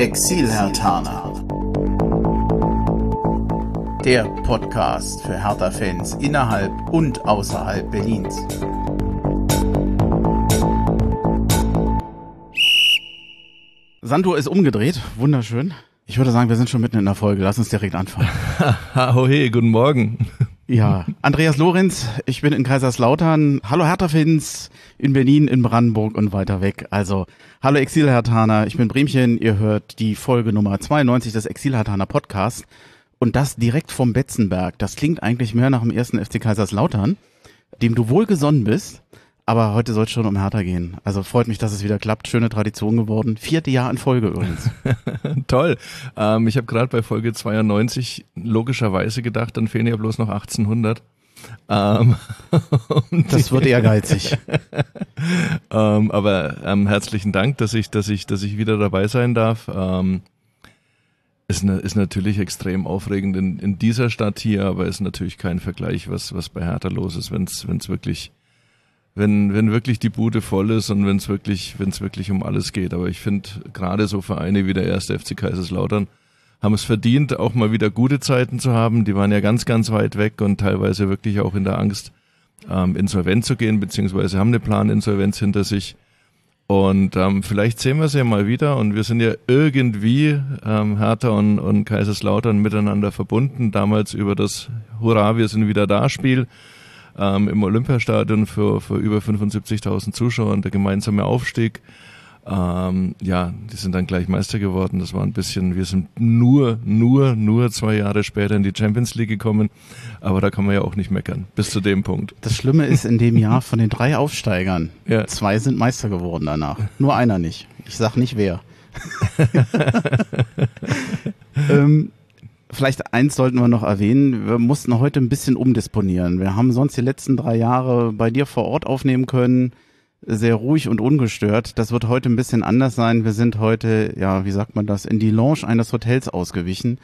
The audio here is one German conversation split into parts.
Exil-Hertaner. Der Podcast für Hertha-Fans innerhalb und außerhalb Berlins. Santo ist umgedreht, wunderschön. Ich würde sagen, wir sind schon mitten in der Folge. Lass uns direkt anfangen. Ahohe, guten Morgen. Ja, Andreas Lorenz, ich bin in Kaiserslautern. Hallo Hertha-Fans in Berlin, in Brandenburg und weiter weg. Also, hallo Exil-Hertaner, ich bin Bremchen. Ihr hört die Folge Nummer 92 des Exil-Hertaner Podcasts. Und das direkt vom Betzenberg. Das klingt eigentlich mehr nach dem ersten FC Kaiserslautern, dem du wohlgesonnen bist. Aber heute soll es schon um Hertha gehen. Also freut mich, dass es wieder klappt. Schöne Tradition geworden. Vierte Jahr in Folge übrigens. Toll. Ähm, ich habe gerade bei Folge 92 logischerweise gedacht, dann fehlen ja bloß noch 1800. Ähm, das wird ehrgeizig. ähm, aber ähm, herzlichen Dank, dass ich, dass ich, dass ich wieder dabei sein darf. Ähm, ist, ne, ist natürlich extrem aufregend in, in dieser Stadt hier, aber ist natürlich kein Vergleich, was, was bei Hertha los ist, wenn es wirklich wenn, wenn wirklich die Bude voll ist und wenn es wirklich, wirklich um alles geht. Aber ich finde, gerade so Vereine wie der erste FC Kaiserslautern haben es verdient, auch mal wieder gute Zeiten zu haben. Die waren ja ganz, ganz weit weg und teilweise wirklich auch in der Angst, ähm, insolvent zu gehen, beziehungsweise haben eine Planinsolvenz hinter sich. Und ähm, vielleicht sehen wir es ja mal wieder und wir sind ja irgendwie ähm, Hertha und, und Kaiserslautern miteinander verbunden, damals über das Hurra, wir sind wieder da Spiel ähm, im Olympiastadion für, für über 75.000 Zuschauer und der gemeinsame Aufstieg. Ähm, ja, die sind dann gleich Meister geworden. Das war ein bisschen, wir sind nur, nur, nur zwei Jahre später in die Champions League gekommen. Aber da kann man ja auch nicht meckern, bis zu dem Punkt. Das Schlimme ist, in dem Jahr von den drei Aufsteigern, ja. zwei sind Meister geworden danach. Nur einer nicht. Ich sag nicht wer. ähm, Vielleicht eins sollten wir noch erwähnen. Wir mussten heute ein bisschen umdisponieren. Wir haben sonst die letzten drei Jahre bei dir vor Ort aufnehmen können. Sehr ruhig und ungestört. Das wird heute ein bisschen anders sein. Wir sind heute, ja, wie sagt man das, in die Lounge eines Hotels ausgewichen,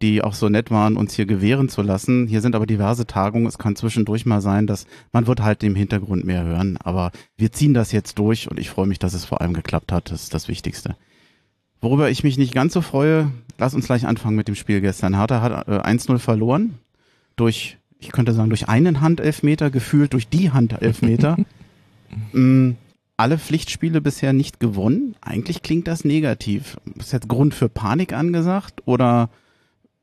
die auch so nett waren, uns hier gewähren zu lassen. Hier sind aber diverse Tagungen. Es kann zwischendurch mal sein, dass man wird halt im Hintergrund mehr hören. Aber wir ziehen das jetzt durch und ich freue mich, dass es vor allem geklappt hat. Das ist das Wichtigste. Worüber ich mich nicht ganz so freue, lass uns gleich anfangen mit dem Spiel gestern. Hertha hat äh, 1-0 verloren durch, ich könnte sagen, durch einen Handelfmeter, gefühlt durch die Handelfmeter. mm, alle Pflichtspiele bisher nicht gewonnen. Eigentlich klingt das negativ. Ist jetzt Grund für Panik angesagt oder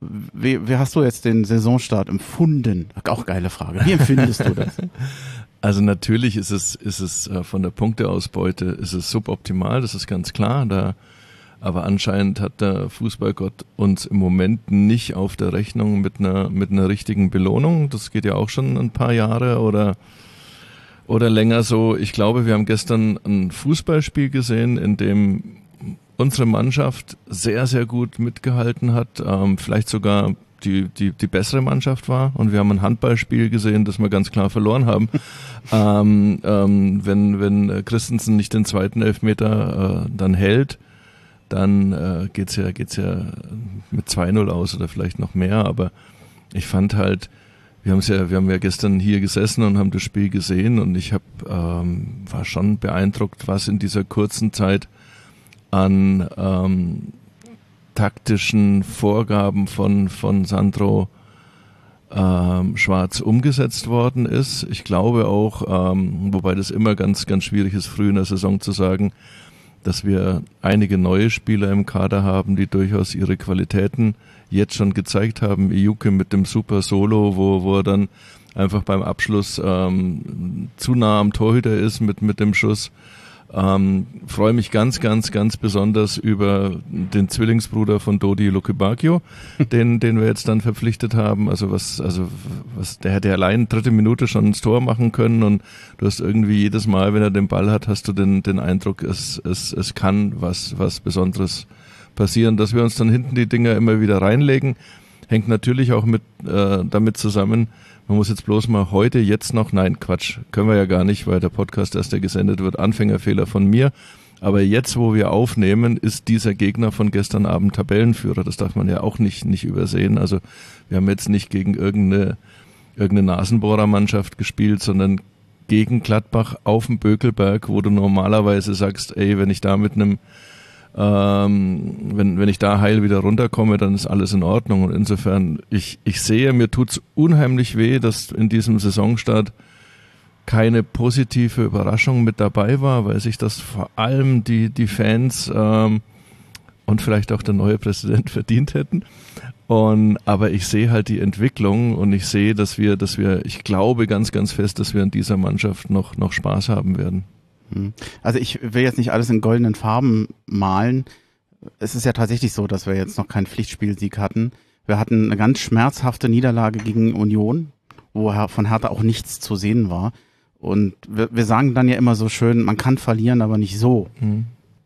wie, wie hast du jetzt den Saisonstart empfunden? Auch geile Frage. Wie empfindest du das? Also natürlich ist es, ist es äh, von der Punkteausbeute ist es suboptimal, das ist ganz klar. Da aber anscheinend hat der Fußballgott uns im Moment nicht auf der Rechnung mit einer, mit einer richtigen Belohnung. Das geht ja auch schon ein paar Jahre oder, oder länger so. Ich glaube, wir haben gestern ein Fußballspiel gesehen, in dem unsere Mannschaft sehr, sehr gut mitgehalten hat, ähm, vielleicht sogar die, die, die bessere Mannschaft war. Und wir haben ein Handballspiel gesehen, das wir ganz klar verloren haben. ähm, ähm, wenn, wenn Christensen nicht den zweiten Elfmeter äh, dann hält, dann äh, geht's ja, geht's ja mit 2-0 aus oder vielleicht noch mehr. Aber ich fand halt, wir haben ja, wir haben ja gestern hier gesessen und haben das Spiel gesehen und ich hab, ähm, war schon beeindruckt, was in dieser kurzen Zeit an ähm, taktischen Vorgaben von, von Sandro ähm, Schwarz umgesetzt worden ist. Ich glaube auch, ähm, wobei das immer ganz, ganz schwierig ist, früh in der Saison zu sagen, dass wir einige neue Spieler im Kader haben, die durchaus ihre Qualitäten jetzt schon gezeigt haben. Iuke mit dem Super Solo, wo, wo er dann einfach beim Abschluss ähm, zu nah am Torhüter ist mit, mit dem Schuss. Ähm, freue mich ganz, ganz, ganz besonders über den Zwillingsbruder von Dodi Lukebakio, den, den wir jetzt dann verpflichtet haben. Also was, also was, der hätte allein dritte Minute schon ins Tor machen können und du hast irgendwie jedes Mal, wenn er den Ball hat, hast du den, den Eindruck, es, es, es kann was, was Besonderes passieren. Dass wir uns dann hinten die Dinger immer wieder reinlegen, hängt natürlich auch mit äh, damit zusammen, man muss jetzt bloß mal heute, jetzt noch, nein, Quatsch, können wir ja gar nicht, weil der Podcast erst der gesendet wird, Anfängerfehler von mir. Aber jetzt, wo wir aufnehmen, ist dieser Gegner von gestern Abend Tabellenführer. Das darf man ja auch nicht, nicht übersehen. Also wir haben jetzt nicht gegen irgendeine, irgendeine Nasenbohrermannschaft gespielt, sondern gegen Gladbach auf dem Bökelberg, wo du normalerweise sagst, ey, wenn ich da mit einem Ähm, wenn, wenn ich da heil wieder runterkomme, dann ist alles in Ordnung. Und insofern, ich, ich sehe, mir tut's unheimlich weh, dass in diesem Saisonstart keine positive Überraschung mit dabei war, weil sich das vor allem die, die Fans ähm, und vielleicht auch der neue Präsident verdient hätten. Und, aber ich sehe halt die Entwicklung und ich sehe, dass wir, dass wir, ich glaube ganz, ganz fest, dass wir in dieser Mannschaft noch, noch Spaß haben werden. Hm. Also ich will jetzt nicht alles in goldenen Farben malen. Es ist ja tatsächlich so, dass wir jetzt noch keinen Pflichtspielsieg hatten. Wir hatten eine ganz schmerzhafte Niederlage gegen Union, wo von Hertha auch nichts zu sehen war. Und wir, wir sagen dann ja immer so schön, man kann verlieren, aber nicht so. Mhm.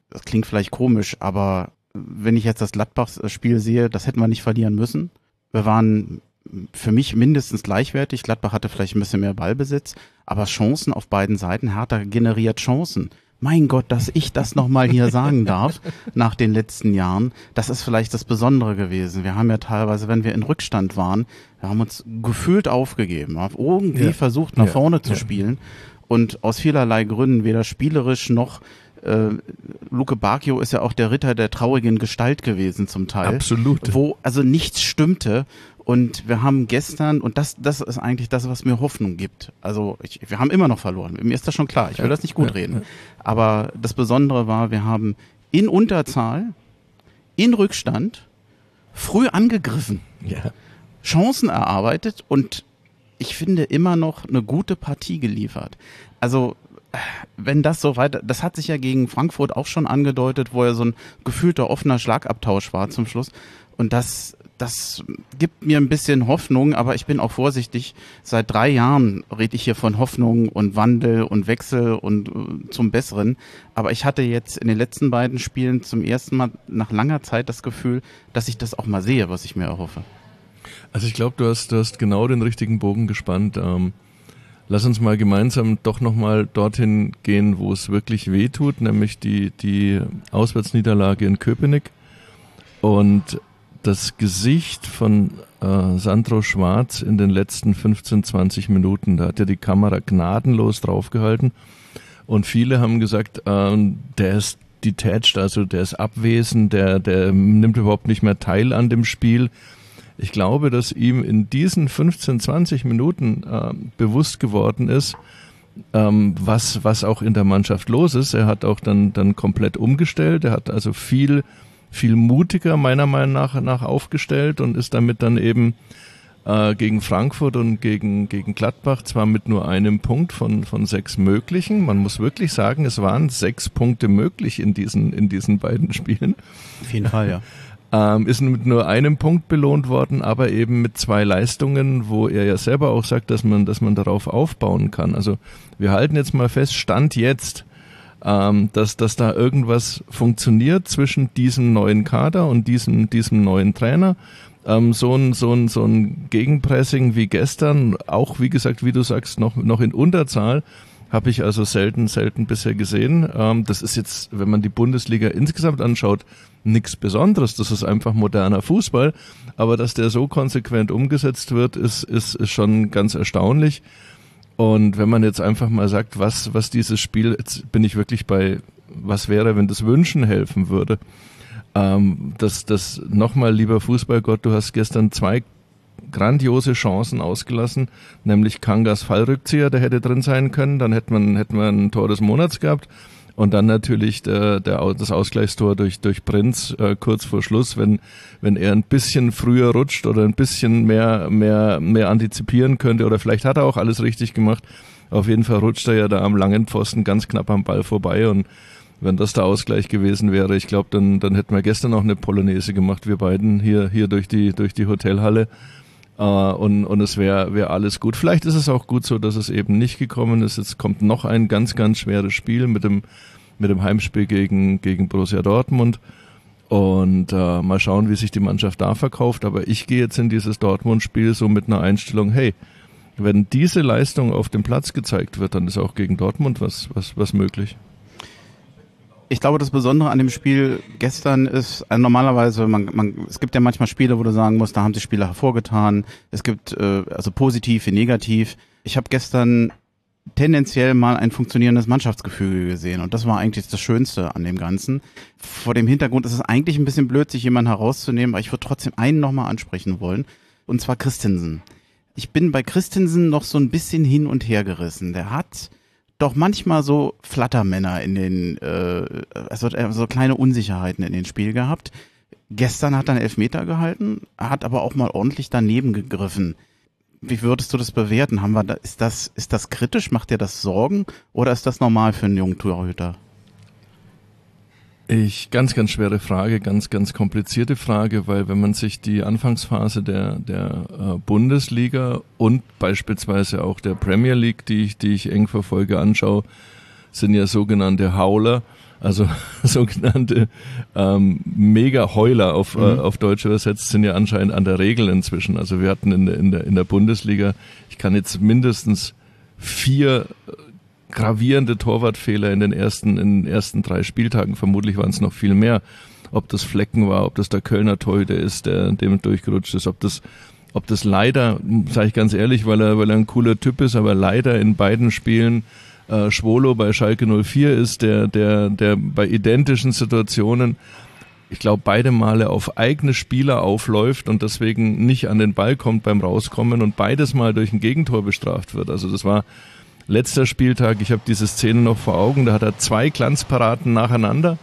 Das klingt vielleicht komisch, aber wenn ich jetzt das Gladbach-Spiel sehe, das hätten wir nicht verlieren müssen. Wir waren für mich mindestens gleichwertig. Gladbach hatte vielleicht ein bisschen mehr Ballbesitz, aber Chancen auf beiden Seiten. Hertha generiert Chancen. Mein Gott, dass ich das nochmal hier sagen darf, nach den letzten Jahren, das ist vielleicht das Besondere gewesen. Wir haben ja teilweise, wenn wir in Rückstand waren, wir haben uns gefühlt aufgegeben, haben irgendwie ja. versucht, nach ja. vorne zu ja. spielen und aus vielerlei Gründen, weder spielerisch noch äh, Luke Bacchio ist ja auch der Ritter der traurigen Gestalt gewesen zum Teil. Absolut. Wo also nichts stimmte. Und wir haben gestern, und das, das ist eigentlich das, was mir Hoffnung gibt. Also ich, wir haben immer noch verloren. Mir ist das schon klar. Ich will das nicht gut reden. Aber das Besondere war, wir haben in Unterzahl, in Rückstand, früh angegriffen, ja. Chancen erarbeitet und ich finde immer noch eine gute Partie geliefert. Also wenn das so weiter, das hat sich ja gegen Frankfurt auch schon angedeutet, wo er so ein gefühlter offener Schlagabtausch war zum Schluss. Und das, das gibt mir ein bisschen Hoffnung, aber ich bin auch vorsichtig. Seit drei Jahren rede ich hier von Hoffnung und Wandel und Wechsel und äh, zum Besseren. Aber ich hatte jetzt in den letzten beiden Spielen zum ersten Mal nach langer Zeit das Gefühl, dass ich das auch mal sehe, was ich mir erhoffe. Also ich glaube, du hast, du hast genau den richtigen Bogen gespannt. Ähm Lass uns mal gemeinsam doch nochmal dorthin gehen, wo es wirklich weh tut, nämlich die, die Auswärtsniederlage in Köpenick. Und das Gesicht von äh, Sandro Schwarz in den letzten 15, 20 Minuten, da hat ja die Kamera gnadenlos draufgehalten. Und viele haben gesagt, äh, der ist detached, also der ist abwesend, der, der nimmt überhaupt nicht mehr teil an dem Spiel. Ich glaube, dass ihm in diesen 15, 20 Minuten äh, bewusst geworden ist, ähm, was, was auch in der Mannschaft los ist. Er hat auch dann, dann komplett umgestellt. Er hat also viel, viel mutiger meiner Meinung nach, nach aufgestellt und ist damit dann eben äh, gegen Frankfurt und gegen, gegen Gladbach zwar mit nur einem Punkt von, von sechs möglichen. Man muss wirklich sagen, es waren sechs Punkte möglich in diesen, in diesen beiden Spielen. Auf jeden Fall, ja. Ähm, ist mit nur einem Punkt belohnt worden, aber eben mit zwei Leistungen, wo er ja selber auch sagt, dass man, dass man darauf aufbauen kann. Also wir halten jetzt mal fest, Stand jetzt, ähm, dass, dass da irgendwas funktioniert zwischen diesem neuen Kader und diesem, diesem neuen Trainer. Ähm, so ein, so ein, so ein Gegenpressing wie gestern, auch wie gesagt, wie du sagst, noch, noch in Unterzahl, habe ich also selten, selten bisher gesehen. Ähm, das ist jetzt, wenn man die Bundesliga insgesamt anschaut, nichts Besonderes. Das ist einfach moderner Fußball. Aber dass der so konsequent umgesetzt wird, ist, ist, ist schon ganz erstaunlich. Und wenn man jetzt einfach mal sagt, was, was dieses Spiel, jetzt bin ich wirklich bei, was wäre, wenn das Wünschen helfen würde. Ähm, das, das nochmal, lieber Fußballgott, du hast gestern zwei grandiose Chancen ausgelassen, nämlich Kangas Fallrückzieher, der hätte drin sein können, dann hätte man, hätten wir ein Tor des Monats gehabt. Und dann natürlich der, der, das Ausgleichstor durch, durch Prinz äh, kurz vor Schluss, wenn, wenn er ein bisschen früher rutscht oder ein bisschen mehr, mehr, mehr antizipieren könnte oder vielleicht hat er auch alles richtig gemacht. Auf jeden Fall rutscht er ja da am langen Pfosten ganz knapp am Ball vorbei und wenn das der Ausgleich gewesen wäre, ich glaube, dann, dann hätten wir gestern auch eine Polonaise gemacht, wir beiden hier, hier durch die, durch die Hotelhalle äh, und, und es wäre wär alles gut. Vielleicht ist es auch gut so, dass es eben nicht gekommen ist. Jetzt kommt noch ein ganz, ganz schweres Spiel mit dem, mit dem Heimspiel gegen, gegen Borussia Dortmund. Und äh, mal schauen, wie sich die Mannschaft da verkauft. Aber ich gehe jetzt in dieses Dortmund-Spiel so mit einer Einstellung, hey, wenn diese Leistung auf dem Platz gezeigt wird, dann ist auch gegen Dortmund was, was, was möglich ich glaube, das Besondere an dem Spiel gestern ist, also normalerweise, man, man, es gibt ja manchmal Spiele, wo du sagen musst, da haben sich Spieler hervorgetan. Es gibt äh, also positiv wie negativ. Ich habe gestern tendenziell mal ein funktionierendes Mannschaftsgefüge gesehen. Und das war eigentlich das Schönste an dem Ganzen. Vor dem Hintergrund ist es eigentlich ein bisschen blöd, sich jemanden herauszunehmen, aber ich würde trotzdem einen nochmal ansprechen wollen. Und zwar Christensen. Ich bin bei Christensen noch so ein bisschen hin und her gerissen. Der hat doch manchmal so Flattermänner in den, äh, also so kleine Unsicherheiten in den Spiel gehabt. Gestern hat er einen Elfmeter gehalten, hat aber auch mal ordentlich daneben gegriffen. Wie würdest du das bewerten? Haben wir da, ist das, ist das kritisch? Macht dir das Sorgen? Oder ist das normal für einen jungen Torhüter? Ich, ganz, ganz schwere Frage, ganz, ganz komplizierte Frage, weil wenn man sich die Anfangsphase der, der äh, Bundesliga und beispielsweise auch der Premier League, die ich, die ich eng verfolge, anschaue, sind ja sogenannte Hauler, also sogenannte ähm, Mega-Heuler auf, äh, mhm. äh, auf Deutsch übersetzt, sind ja anscheinend an der Regel inzwischen. Also wir hatten in der, in der, in der Bundesliga, ich kann jetzt mindestens vier gravierende Torwartfehler in den ersten, in den ersten drei Spieltagen, vermutlich waren es noch viel mehr. Ob das Flecken war, ob das der Kölner Torhüter ist, der dem durchgerutscht ist, ob das ob das leider, sage ich ganz ehrlich, weil er, weil er ein cooler Typ ist, aber leider in beiden Spielen äh, Schwolo bei Schalke 04 ist, der, der, der bei identischen Situationen, ich glaube, beide Male auf eigene Spieler aufläuft und deswegen nicht an den Ball kommt beim Rauskommen und beides mal durch ein Gegentor bestraft wird. Also das war letzter Spieltag, ich habe diese Szene noch vor Augen, da hat er zwei Glanzparaden nacheinander,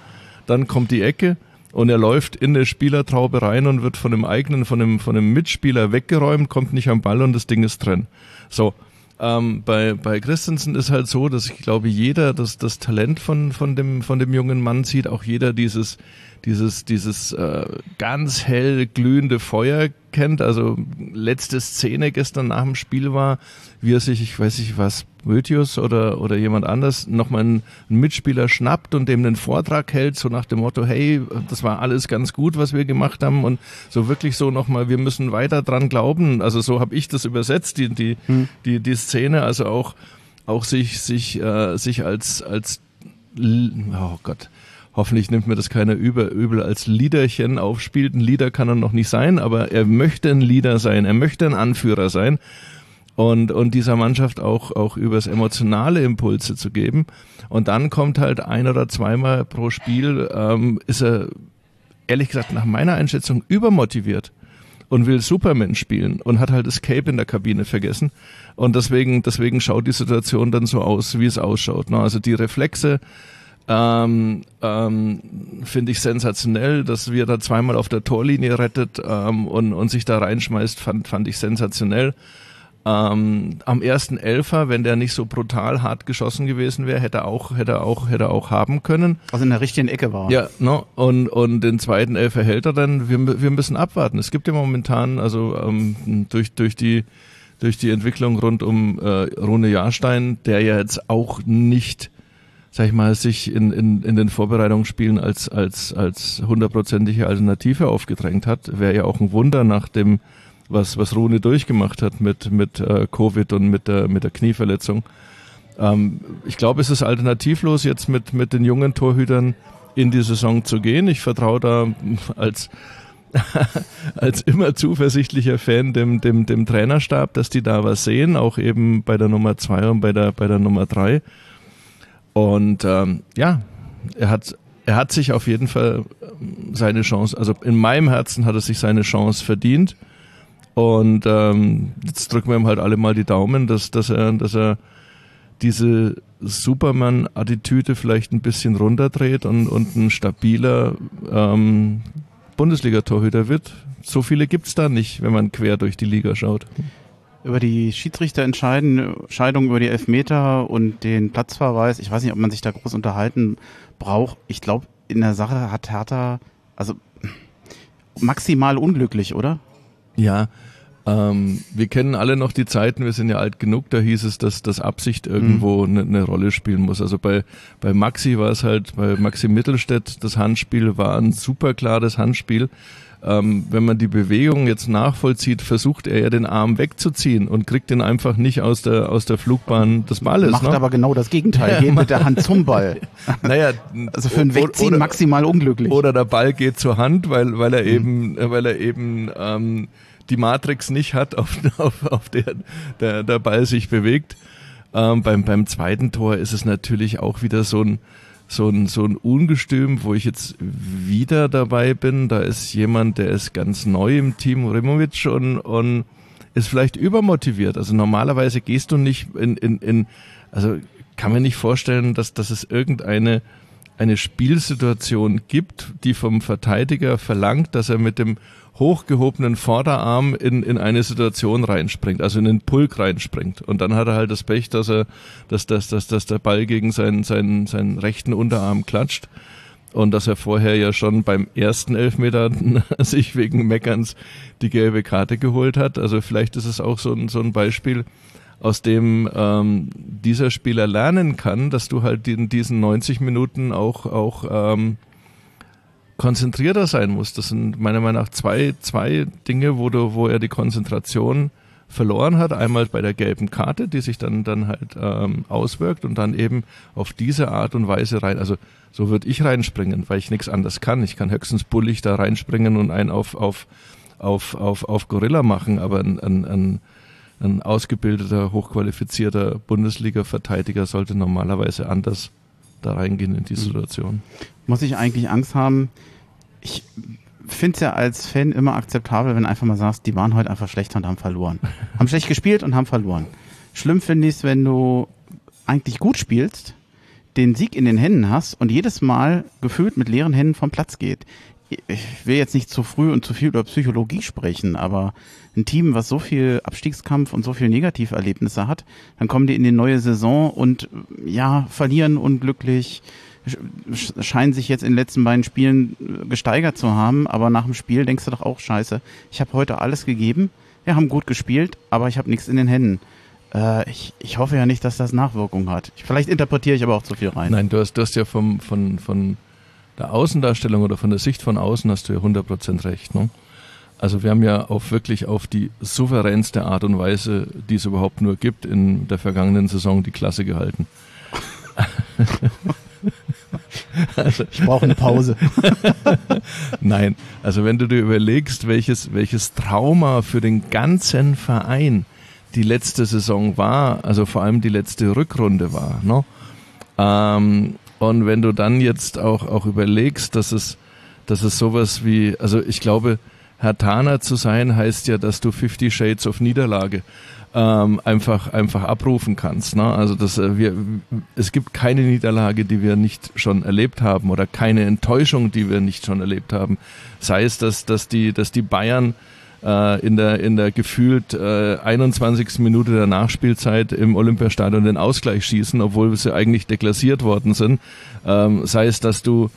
dann kommt die Ecke und er läuft in der Spielertraube rein und wird von dem eigenen, von dem, von dem Mitspieler weggeräumt, kommt nicht am Ball und das Ding ist drin. So, ähm, bei, bei Christensen ist halt so, dass ich glaube, jeder das, das Talent von, von, dem, von dem jungen Mann sieht, auch jeder dieses, dieses, dieses äh, ganz hell glühende Feuer kennt. Also letzte Szene gestern nach dem Spiel war, wie er sich, ich weiß nicht was, Mötius oder, oder jemand anders nochmal einen, einen Mitspieler schnappt und dem einen Vortrag hält, so nach dem Motto, hey, das war alles ganz gut, was wir gemacht haben und so wirklich so nochmal, wir müssen weiter dran glauben. Also so habe ich das übersetzt, die, die, hm. die, die Szene, also auch, auch sich, sich, äh, sich als, als, oh Gott, hoffentlich nimmt mir das keiner über, übel als Liederchen aufspielt. Ein Lieder kann er noch nicht sein, aber er möchte ein Lieder sein, er möchte ein Anführer sein und, und dieser Mannschaft auch, auch übers emotionale Impulse zu geben. Und dann kommt halt ein oder zweimal pro Spiel, ähm, ist er ehrlich gesagt nach meiner Einschätzung übermotiviert und will Superman spielen und hat halt Escape in der Kabine vergessen. Und deswegen, deswegen schaut die Situation dann so aus, wie es ausschaut. Ne? Also die Reflexe ähm, ähm, finde ich sensationell, dass wir da zweimal auf der Torlinie rettet ähm, und, und sich da reinschmeißt, fand, fand ich sensationell. Ähm, am ersten Elfer, wenn der nicht so brutal hart geschossen gewesen wäre, hätte er auch, hätte er auch, hätte er auch haben können. Also in der richtigen Ecke war. Ja, no, und, und den zweiten Elfer hält er dann. Wir, wir müssen abwarten. Es gibt ja momentan, also ähm, durch, durch die, durch die Entwicklung rund um äh, Rune Jahrstein, der ja jetzt auch nicht, sag ich mal, sich in, in, in den Vorbereitungsspielen als, als, als hundertprozentige Alternative aufgedrängt hat, wäre ja auch ein Wunder nach dem was, was Rune durchgemacht hat mit, mit äh, Covid und mit der, mit der Knieverletzung. Ähm, ich glaube, es ist alternativlos, jetzt mit, mit den jungen Torhütern in die Saison zu gehen. Ich vertraue da als, als immer zuversichtlicher Fan dem, dem, dem Trainerstab, dass die da was sehen, auch eben bei der Nummer zwei und bei der, bei der Nummer drei. Und ähm, ja, er hat, er hat sich auf jeden Fall seine Chance, also in meinem Herzen hat er sich seine Chance verdient. Und ähm, jetzt drücken wir ihm halt alle mal die Daumen, dass, dass er, dass er diese Superman-Attitüde vielleicht ein bisschen runterdreht und, und ein stabiler ähm, Bundesliga-Torhüter wird. So viele gibt's da nicht, wenn man quer durch die Liga schaut. Über die Schiedsrichterentscheidung über die Elfmeter und den Platzverweis, ich weiß nicht, ob man sich da groß unterhalten braucht. Ich glaube, in der Sache hat Hertha, also maximal unglücklich, oder? Ja, ähm, wir kennen alle noch die Zeiten, wir sind ja alt genug, da hieß es, dass, dass Absicht irgendwo eine mhm. ne Rolle spielen muss. Also bei, bei Maxi war es halt, bei Maxi Mittelstädt, das Handspiel war ein super klares Handspiel. Ähm, wenn man die Bewegung jetzt nachvollzieht, versucht er ja den Arm wegzuziehen und kriegt den einfach nicht aus der, aus der Flugbahn des Balles. Macht ne? aber genau das Gegenteil, ja, geht mit der Hand zum Ball. naja, also für ein Wegziehen oder, maximal unglücklich. Oder der Ball geht zur Hand, weil, weil er mhm. eben, weil er eben ähm, die Matrix nicht hat, auf, auf, auf der, der der Ball sich bewegt. Ähm, beim, beim zweiten Tor ist es natürlich auch wieder so ein, so ein, so ein Ungestüm, wo ich jetzt wieder dabei bin. Da ist jemand, der ist ganz neu im Team, Rimovic, und, und ist vielleicht übermotiviert. Also normalerweise gehst du nicht in, in, in also kann mir nicht vorstellen, dass, dass es irgendeine eine Spielsituation gibt, die vom Verteidiger verlangt, dass er mit dem hochgehobenen Vorderarm in, in eine Situation reinspringt, also in den Pulk reinspringt. Und dann hat er halt das Pech, dass er, dass, dass, dass, dass der Ball gegen seinen, seinen, seinen rechten Unterarm klatscht. Und dass er vorher ja schon beim ersten Elfmeter sich wegen Meckerns die gelbe Karte geholt hat. Also vielleicht ist es auch so ein, so ein Beispiel, aus dem ähm, dieser Spieler lernen kann, dass du halt in diesen 90 Minuten auch, auch ähm, konzentrierter sein musst. Das sind meiner Meinung nach zwei, zwei Dinge, wo, du, wo er die Konzentration verloren hat. Einmal bei der gelben Karte, die sich dann, dann halt ähm, auswirkt und dann eben auf diese Art und Weise rein. Also so würde ich reinspringen, weil ich nichts anderes kann. Ich kann höchstens bullig da reinspringen und einen auf, auf, auf, auf, auf Gorilla machen, aber ein, ein, ein, ein ausgebildeter, hochqualifizierter Bundesliga-Verteidiger sollte normalerweise anders da reingehen in die mhm. Situation. Muss ich eigentlich Angst haben? Ich finde es ja als Fan immer akzeptabel, wenn du einfach mal sagst, die waren heute einfach schlecht und haben verloren. haben schlecht gespielt und haben verloren. Schlimm finde ich es, wenn du eigentlich gut spielst, den Sieg in den Händen hast und jedes Mal gefühlt mit leeren Händen vom Platz geht. Ich will jetzt nicht zu früh und zu viel über Psychologie sprechen, aber ein Team, was so viel Abstiegskampf und so viel Negativerlebnisse hat, dann kommen die in die neue Saison und ja, verlieren unglücklich, scheinen sich jetzt in den letzten beiden Spielen äh, gesteigert zu haben, aber nach dem Spiel denkst du doch auch, scheiße, ich habe heute alles gegeben, wir haben gut gespielt, aber ich habe nichts in den Händen. Äh, ich, ich hoffe ja nicht, dass das Nachwirkungen hat. Vielleicht interpretiere ich aber auch zu viel rein. Nein, du hast, du hast ja vom, von, von der Außendarstellung oder von der Sicht von außen hast du ja 100% recht. Ne? Also wir haben ja auf wirklich auf die souveränste Art und Weise, die es überhaupt nur gibt, in der vergangenen Saison die Klasse gehalten. Also, ich brauche eine Pause. Nein, also wenn du dir überlegst, welches, welches Trauma für den ganzen Verein die letzte Saison war, also vor allem die letzte Rückrunde war, ne? Ähm, und wenn du dann jetzt auch, auch überlegst, dass es, dass es sowas wie, also ich glaube, Herr Tana zu sein heißt ja, dass du 50 Shades of Niederlage ähm, einfach einfach abrufen kannst. Ne? Also dass äh, wir es gibt keine Niederlage, die wir nicht schon erlebt haben oder keine Enttäuschung, die wir nicht schon erlebt haben. Sei es, dass dass die dass die Bayern äh, in der in der gefühlt äh, 21. Minute der Nachspielzeit im Olympiastadion den Ausgleich schießen, obwohl sie eigentlich deklassiert worden sind. Ähm, sei es, dass du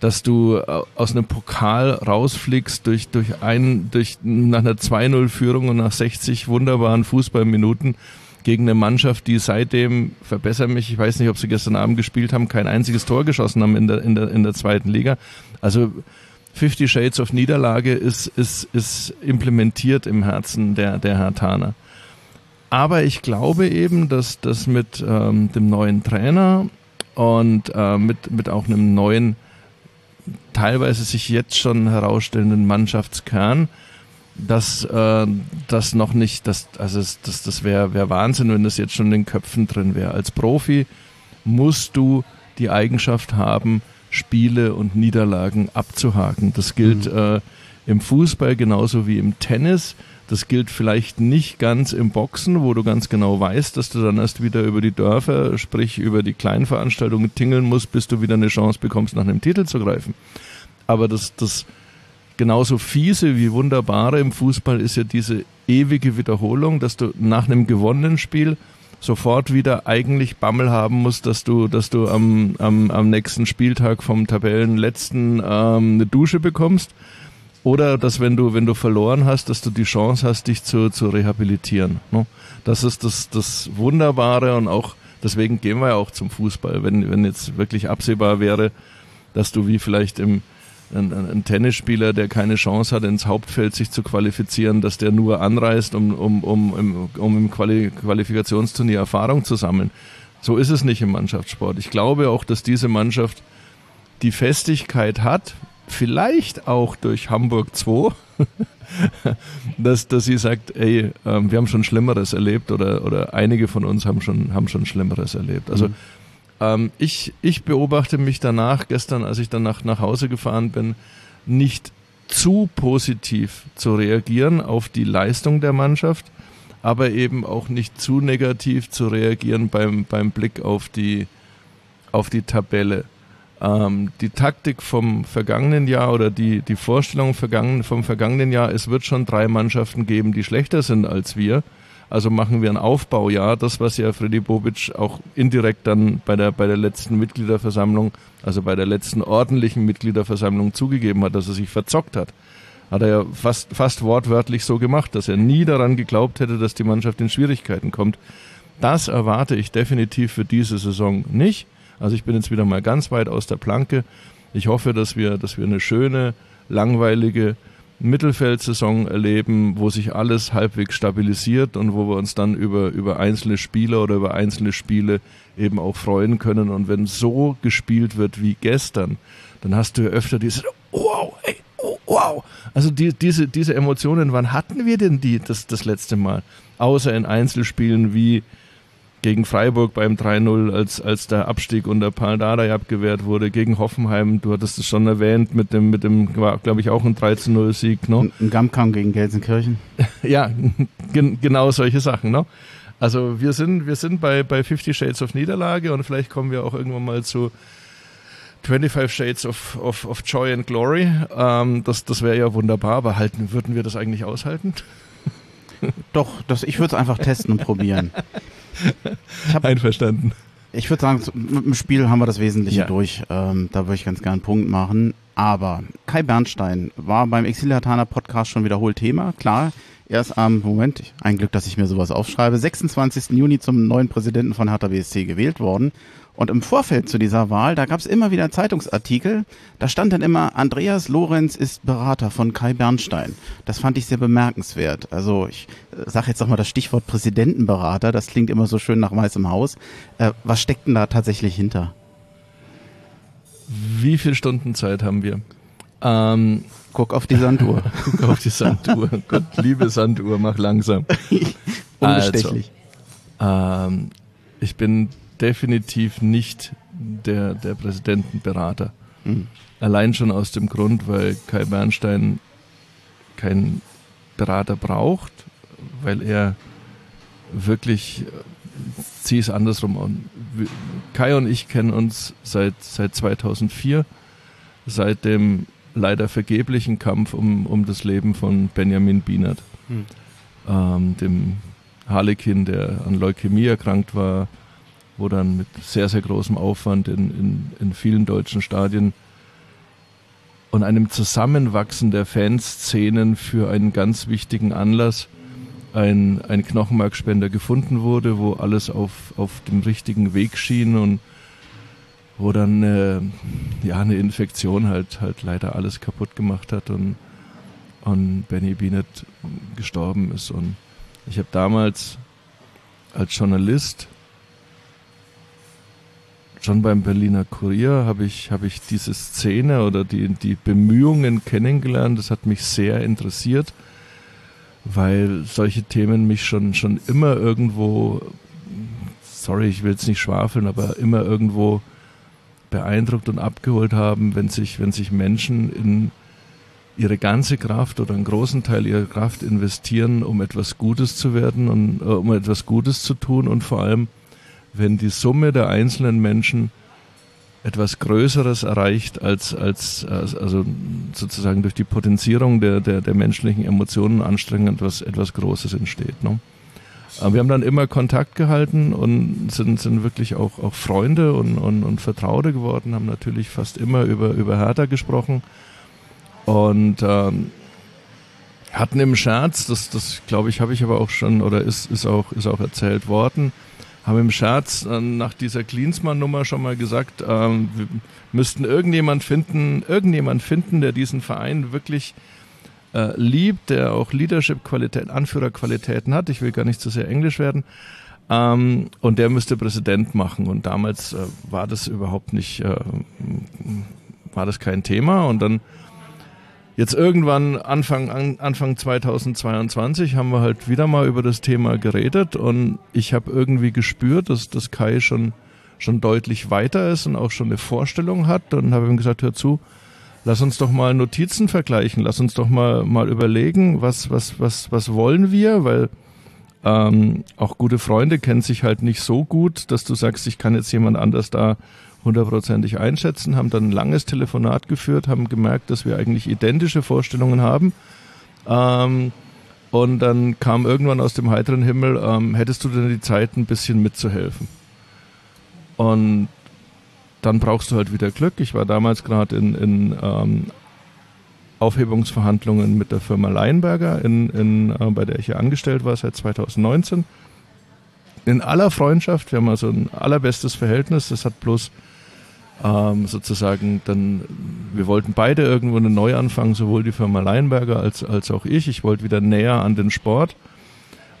dass du äh, aus einem Pokal rausfliegst durch, durch ein, durch, nach einer 2-0-Führung und nach 60 wunderbaren Fußballminuten gegen eine Mannschaft, die seitdem, verbessere mich, ich weiß nicht, ob sie gestern Abend gespielt haben, kein einziges Tor geschossen haben in der, in der, in der zweiten Liga. Also 50 Shades of Niederlage ist, ist, ist implementiert im Herzen der, der Hertaner. Aber ich glaube eben, dass das mit ähm, dem neuen Trainer und äh, mit, mit auch einem neuen teilweise sich jetzt schon herausstellenden Mannschaftskern, dass äh, das noch nicht, das, also das, das, das wäre wär Wahnsinn, wenn das jetzt schon in den Köpfen drin wäre. Als Profi musst du die Eigenschaft haben, Spiele und Niederlagen abzuhaken. Das gilt mhm. äh, im Fußball genauso wie im Tennis. Das gilt vielleicht nicht ganz im Boxen, wo du ganz genau weißt, dass du dann erst wieder über die Dörfer, sprich über die kleinen Veranstaltungen tingeln musst, bis du wieder eine Chance bekommst, nach einem Titel zu greifen. Aber das, das genauso fiese wie wunderbare im Fußball ist ja diese ewige Wiederholung, dass du nach einem gewonnenen Spiel sofort wieder eigentlich Bammel haben musst, dass du, dass du am, am, am nächsten Spieltag vom Tabellenletzten ähm, eine Dusche bekommst oder dass wenn du, wenn du verloren hast, dass du die Chance hast, dich zu, zu rehabilitieren. Ne? Das ist das, das Wunderbare und auch deswegen gehen wir ja auch zum Fußball. Wenn, wenn jetzt wirklich absehbar wäre, dass du wie vielleicht im ein, ein Tennisspieler, der keine Chance hat, ins Hauptfeld sich zu qualifizieren, dass der nur anreist, um, um, um, um im Quali Qualifikationsturnier Erfahrung zu sammeln. So ist es nicht im Mannschaftssport. Ich glaube auch, dass diese Mannschaft die Festigkeit hat, vielleicht auch durch Hamburg 2, dass, dass sie sagt, ey, ähm, wir haben schon Schlimmeres erlebt oder, oder einige von uns haben schon, haben schon Schlimmeres erlebt. Also mhm. Ähm, ich, ich beobachte mich danach, gestern, als ich dann nach, nach Hause gefahren bin, nicht zu positiv zu reagieren auf die Leistung der Mannschaft, aber eben auch nicht zu negativ zu reagieren beim, beim Blick auf die, auf die Tabelle. Ähm, die Taktik vom vergangenen Jahr oder die, die Vorstellung vergangen, vom vergangenen Jahr, es wird schon drei Mannschaften geben, die schlechter sind als wir. Also machen wir ein Aufbaujahr, das, was ja Freddy Bobic auch indirekt dann bei der, bei der letzten Mitgliederversammlung, also bei der letzten ordentlichen Mitgliederversammlung zugegeben hat, dass er sich verzockt hat. Hat er ja fast, fast wortwörtlich so gemacht, dass er nie daran geglaubt hätte, dass die Mannschaft in Schwierigkeiten kommt. Das erwarte ich definitiv für diese Saison nicht. Also ich bin jetzt wieder mal ganz weit aus der Planke. Ich hoffe, dass wir, dass wir eine schöne, langweilige Mittelfeldsaison erleben, wo sich alles halbwegs stabilisiert und wo wir uns dann über, über einzelne Spieler oder über einzelne Spiele eben auch freuen können. Und wenn so gespielt wird wie gestern, dann hast du ja öfter diese, wow, ey, oh, wow. Also die, diese, diese Emotionen, wann hatten wir denn die das, das letzte Mal? Außer in Einzelspielen wie, gegen Freiburg beim 3-0, als, als der Abstieg unter Paul Dardai abgewehrt wurde, gegen Hoffenheim, du hattest es schon erwähnt, mit dem, mit dem, war, glaube ich, auch ein 13-0-Sieg, ne? Ein Gamkam gegen Gelsenkirchen. ja, gen, genau solche Sachen, ne? Also wir sind, wir sind bei, bei 50 Shades of Niederlage und vielleicht kommen wir auch irgendwann mal zu 25 Shades of, of, of Joy and Glory. Ähm, das das wäre ja wunderbar, aber halten, würden wir das eigentlich aushalten? Doch, das, ich würde es einfach testen und probieren. Hab, Einverstanden. Ich würde sagen, mit dem Spiel haben wir das Wesentliche ja. durch. Ähm, da würde ich ganz gerne einen Punkt machen. Aber Kai Bernstein war beim Exilhatana Podcast schon wiederholt Thema. Klar, erst am Moment, ein Glück, dass ich mir sowas aufschreibe, 26. Juni zum neuen Präsidenten von Hertha BSC gewählt worden. Und im Vorfeld zu dieser Wahl, da gab es immer wieder Zeitungsartikel, da stand dann immer, Andreas Lorenz ist Berater von Kai Bernstein. Das fand ich sehr bemerkenswert. Also ich äh, sage jetzt nochmal das Stichwort Präsidentenberater, das klingt immer so schön nach Weißem Haus. Äh, was steckt denn da tatsächlich hinter? Wie viel Stunden Zeit haben wir? Ähm, Guck auf die Sanduhr. Guck auf die Sanduhr. Gott, liebe Sanduhr, mach langsam. Unbestechlich. Also, ähm, ich bin definitiv nicht der, der Präsidentenberater. Mhm. Allein schon aus dem Grund, weil Kai Bernstein keinen Berater braucht, weil er wirklich, zieh es andersrum an. Kai und ich kennen uns seit, seit 2004, seit dem leider vergeblichen Kampf um, um das Leben von Benjamin Bienert, mhm. ähm, dem Harlekin, der an Leukämie erkrankt war, wo dann mit sehr, sehr großem Aufwand in, in, in vielen deutschen Stadien und einem Zusammenwachsen der Fanszenen für einen ganz wichtigen Anlass ein, ein Knochenmarkspender gefunden wurde, wo alles auf, auf dem richtigen Weg schien und wo dann äh, ja eine Infektion halt halt leider alles kaputt gemacht hat und und Benny Binet gestorben ist und ich habe damals als Journalist schon beim Berliner Kurier habe ich, habe ich diese Szene oder die, die Bemühungen kennengelernt. Das hat mich sehr interessiert, weil solche Themen mich schon, schon immer irgendwo, sorry, ich will jetzt nicht schwafeln, aber immer irgendwo beeindruckt und abgeholt haben, wenn sich, wenn sich Menschen in ihre ganze Kraft oder einen großen Teil ihrer Kraft investieren, um etwas Gutes zu werden und äh, um etwas Gutes zu tun und vor allem wenn die Summe der einzelnen Menschen etwas Größeres erreicht, als, als, also sozusagen durch die Potenzierung der, der, der menschlichen Emotionen und Anstrengungen etwas, etwas Großes entsteht. Ne? Aber wir haben dann immer Kontakt gehalten und sind, sind wirklich auch, auch Freunde und, und, und Vertraute geworden, haben natürlich fast immer über, über Hertha gesprochen. Und ähm, hatten im Scherz, das, das glaube ich, habe ich aber auch schon oder ist, ist, auch, ist auch erzählt worden, haben im Scherz äh, nach dieser Klinsmann-Nummer schon mal gesagt, ähm, wir müssten irgendjemand finden, irgendjemand finden, der diesen Verein wirklich äh, liebt, der auch Leadership-Qualität, Anführerqualitäten hat. Ich will gar nicht zu sehr englisch werden. Ähm, und der müsste Präsident machen. Und damals äh, war das überhaupt nicht, äh, war das kein Thema. Und dann Jetzt irgendwann Anfang, Anfang 2022 haben wir halt wieder mal über das Thema geredet und ich habe irgendwie gespürt, dass das Kai schon, schon deutlich weiter ist und auch schon eine Vorstellung hat und habe ihm gesagt, hör zu, lass uns doch mal Notizen vergleichen, lass uns doch mal, mal überlegen, was, was, was, was wollen wir, weil ähm, auch gute Freunde kennen sich halt nicht so gut, dass du sagst, ich kann jetzt jemand anders da hundertprozentig einschätzen, haben dann ein langes Telefonat geführt, haben gemerkt, dass wir eigentlich identische Vorstellungen haben. Ähm, und dann kam irgendwann aus dem heiteren Himmel, ähm, hättest du denn die Zeit, ein bisschen mitzuhelfen? Und dann brauchst du halt wieder Glück. Ich war damals gerade in, in ähm, Aufhebungsverhandlungen mit der Firma Leinberger, in, in, äh, bei der ich ja angestellt war seit 2019. In aller Freundschaft, wir haben also ein allerbestes Verhältnis. Das hat bloß ähm, sozusagen dann, wir wollten beide irgendwo einen Neuanfang, sowohl die Firma Leinberger als, als auch ich. Ich wollte wieder näher an den Sport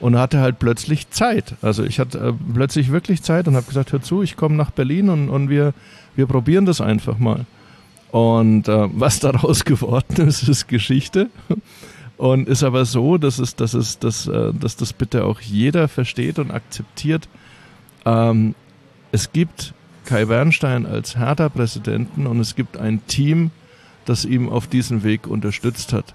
und hatte halt plötzlich Zeit. Also ich hatte äh, plötzlich wirklich Zeit und habe gesagt, hör zu, ich komme nach Berlin und, und wir, wir probieren das einfach mal. Und äh, was daraus geworden ist, ist Geschichte. Und ist aber so, dass es, dass es, dass, äh, dass das bitte auch jeder versteht und akzeptiert. Ähm, es gibt Kai Bernstein als Hertha-Präsidenten und es gibt ein Team, das ihm auf diesem Weg unterstützt hat.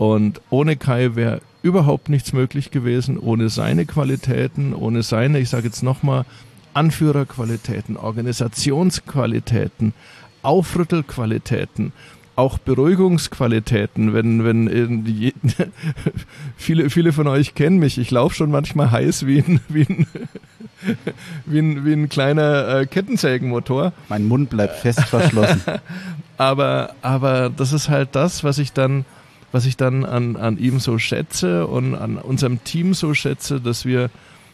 Und ohne Kai wäre überhaupt nichts möglich gewesen, ohne seine Qualitäten, ohne seine, ich sage jetzt nochmal, Anführerqualitäten, Organisationsqualitäten, Aufrüttelqualitäten, auch Beruhigungsqualitäten, wenn, wenn je, viele, viele von euch kennen mich, ich laufe schon manchmal heiß wie ein, wie ein, wie ein, wie ein kleiner äh, Kettensägenmotor. Mein Mund bleibt fest verschlossen. aber, aber das ist halt das, was ich dann, was ich dann an, an ihm so schätze und an unserem Team so schätze, dass wir,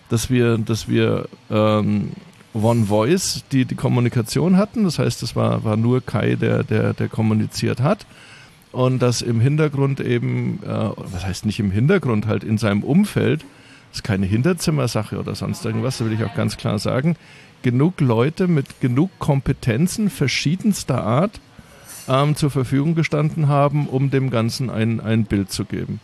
dass wir, dass wir ähm, One Voice, die die Kommunikation hatten. Das heißt, es war, war nur Kai, der, der, der kommuniziert hat. Und dass im Hintergrund eben, äh, was heißt nicht im Hintergrund, halt in seinem Umfeld, das ist keine Hinterzimmersache oder sonst irgendwas, da will ich auch ganz klar sagen, genug Leute mit genug Kompetenzen verschiedenster Art ähm, zur Verfügung gestanden haben, um dem Ganzen ein, ein Bild zu geben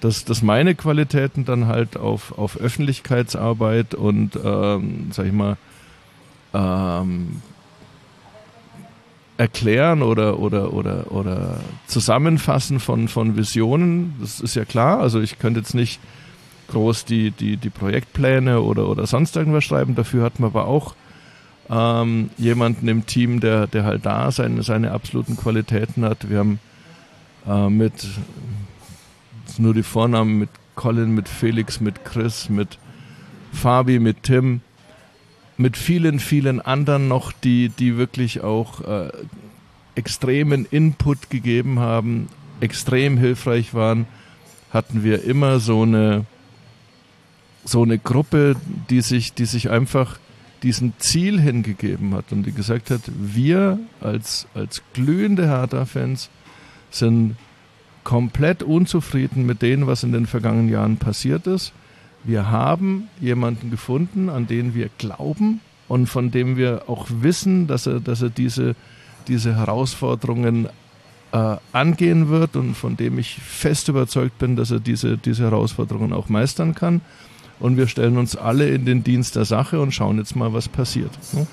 dass, dass meine Qualitäten dann halt auf, auf Öffentlichkeitsarbeit und, ähm, sag ich mal, ähm, erklären oder, oder, oder, oder zusammenfassen von, von Visionen, das ist ja klar. Also ich könnte jetzt nicht groß die, die, die Projektpläne oder, oder sonst irgendwas schreiben. Dafür hat man aber auch ähm, jemanden im Team, der, der halt da seine, seine absoluten Qualitäten hat. Wir haben äh, mit nur die Vornamen mit Colin, mit Felix, mit Chris, mit Fabi, mit Tim, mit vielen, vielen anderen noch, die, die wirklich auch äh, extremen Input gegeben haben, extrem hilfreich waren, hatten wir immer so eine, so eine Gruppe, die sich, die sich einfach diesem Ziel hingegeben hat und die gesagt hat, wir als, als glühende Hertha-Fans sind komplett unzufrieden mit dem, was in den vergangenen Jahren passiert ist wir haben jemanden gefunden, an den wir glauben und von dem wir auch wissen, dass er, dass er diese, diese Herausforderungen äh, angehen wird und von dem ich fest überzeugt bin, dass er diese, diese Herausforderungen auch meistern kann. Und wir stellen uns alle in den Dienst der Sache und schauen jetzt mal, was passiert. Ne?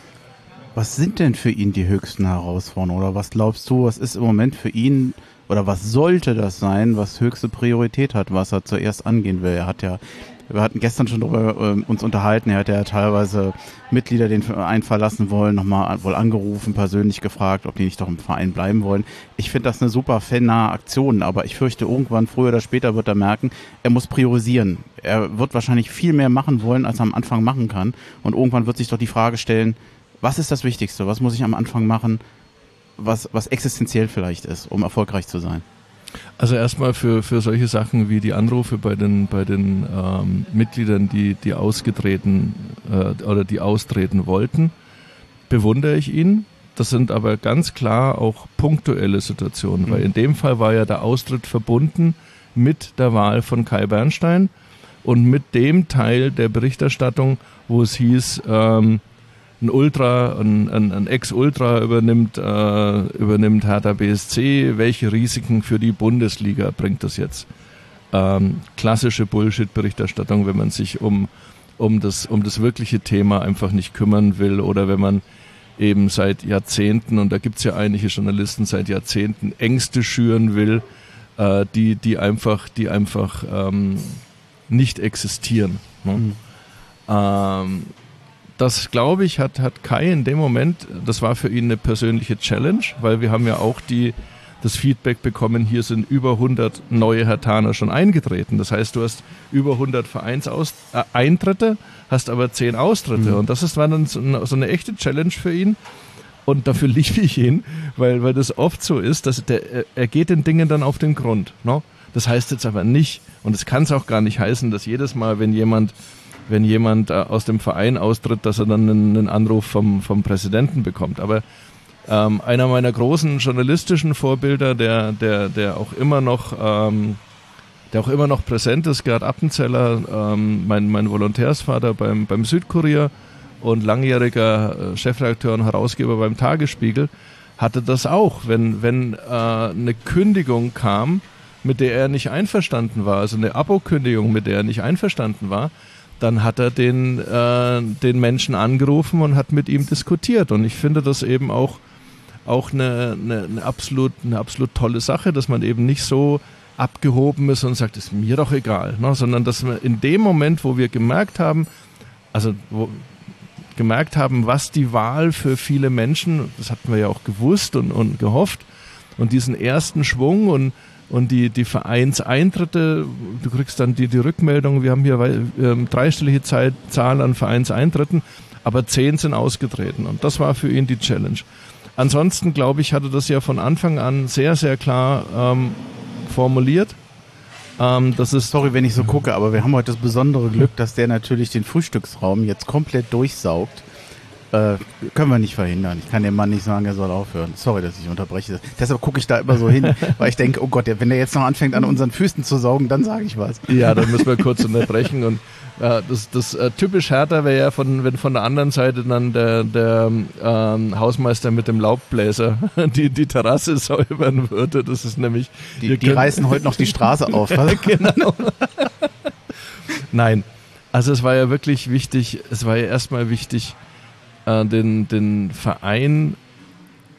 Was sind denn für ihn die höchsten Herausforderungen? Oder was glaubst du, was ist im Moment für ihn oder was sollte das sein, was höchste Priorität hat, was er zuerst angehen will? Er hat ja wir hatten gestern schon darüber äh, uns unterhalten. Er hat ja teilweise Mitglieder den Verein verlassen wollen, nochmal wohl angerufen, persönlich gefragt, ob die nicht doch im Verein bleiben wollen. Ich finde das eine super fannahe Aktion, aber ich fürchte, irgendwann, früher oder später, wird er merken, er muss priorisieren. Er wird wahrscheinlich viel mehr machen wollen, als er am Anfang machen kann. Und irgendwann wird sich doch die Frage stellen, was ist das Wichtigste? Was muss ich am Anfang machen, was, was existenziell vielleicht ist, um erfolgreich zu sein? Also erstmal für, für solche Sachen wie die Anrufe bei den, bei den ähm, Mitgliedern, die, die ausgetreten äh, oder die austreten wollten, bewundere ich ihn. Das sind aber ganz klar auch punktuelle Situationen, mhm. weil in dem Fall war ja der Austritt verbunden mit der Wahl von Kai Bernstein und mit dem Teil der Berichterstattung, wo es hieß, ähm, ein Ultra, ein, ein, ein Ex-Ultra übernimmt, äh, übernimmt Hertha BSC. Welche Risiken für die Bundesliga bringt das jetzt? Ähm, klassische Bullshit-Berichterstattung, wenn man sich um, um, das, um das wirkliche Thema einfach nicht kümmern will oder wenn man eben seit Jahrzehnten, und da gibt es ja einige Journalisten seit Jahrzehnten, Ängste schüren will, äh, die, die einfach, die einfach ähm, nicht existieren. Ne? Mhm. Ähm, das, glaube ich, hat, hat Kai in dem Moment, das war für ihn eine persönliche Challenge, weil wir haben ja auch die, das Feedback bekommen, hier sind über 100 neue Hertaner schon eingetreten. Das heißt, du hast über 100 Vereinseintritte, äh, hast aber 10 Austritte. Mhm. Und das ist, war dann so eine, so eine, echte Challenge für ihn. Und dafür liebe ich ihn, weil, weil das oft so ist, dass der, er geht den Dingen dann auf den Grund. No? Das heißt jetzt aber nicht, und es kann es auch gar nicht heißen, dass jedes Mal, wenn jemand wenn jemand äh, aus dem Verein austritt, dass er dann einen, Anruf vom, vom Präsidenten bekommt. Aber ähm, einer meiner großen journalistischen Vorbilder, der, der, der auch immer noch, ähm, der auch immer noch präsent ist, Gerd Appenzeller, ähm, mein, mein Volontärsvater beim, beim Südkurier und langjähriger äh, Chefredakteur und Herausgeber beim Tagesspiegel, hatte das auch. Wenn, wenn äh, eine Kündigung kam, mit der er nicht einverstanden war, also eine Abokündigung, mit der er nicht einverstanden war, dann hat er den, äh, den Menschen angerufen und hat mit ihm diskutiert. Und ich finde das eben auch, auch eine, eine, eine, absolut, eine absolut tolle Sache, dass man eben nicht so abgehoben ist und sagt, ist mir doch egal, ne? sondern dass wir in dem Moment, wo wir gemerkt haben, also wo, gemerkt haben, was die Wahl für viele Menschen, das hatten wir ja auch gewusst und, und gehofft, und diesen ersten Schwung und und die, die Vereinseintritte, du kriegst dann die, die Rückmeldung, wir haben hier ähm, dreistellige Zeit, Zahl an Vereinseintritten, aber zehn sind ausgetreten. Und das war für ihn die Challenge. Ansonsten, glaube ich, hatte das ja von Anfang an sehr, sehr klar ähm, formuliert. Ähm, das ist Sorry, wenn ich so gucke, aber wir haben heute das besondere Glück, dass der natürlich den Frühstücksraum jetzt komplett durchsaugt. Äh, können wir nicht verhindern. Ich kann dem Mann nicht sagen, er soll aufhören. Sorry, dass ich unterbreche. Deshalb gucke ich da immer so hin, weil ich denke, oh Gott, wenn der jetzt noch anfängt, an unseren Füßen zu saugen, dann sage ich was. Ja, dann müssen wir kurz unterbrechen. Und äh, das, das äh, typisch härter wäre ja, von, wenn von der anderen Seite dann der, der ähm, Hausmeister mit dem Laubbläser die, die Terrasse säubern würde. Das ist nämlich. Die, die reißen heute noch die Straße auf. genau. Nein. Also es war ja wirklich wichtig, es war ja erstmal wichtig, äh, den, den Verein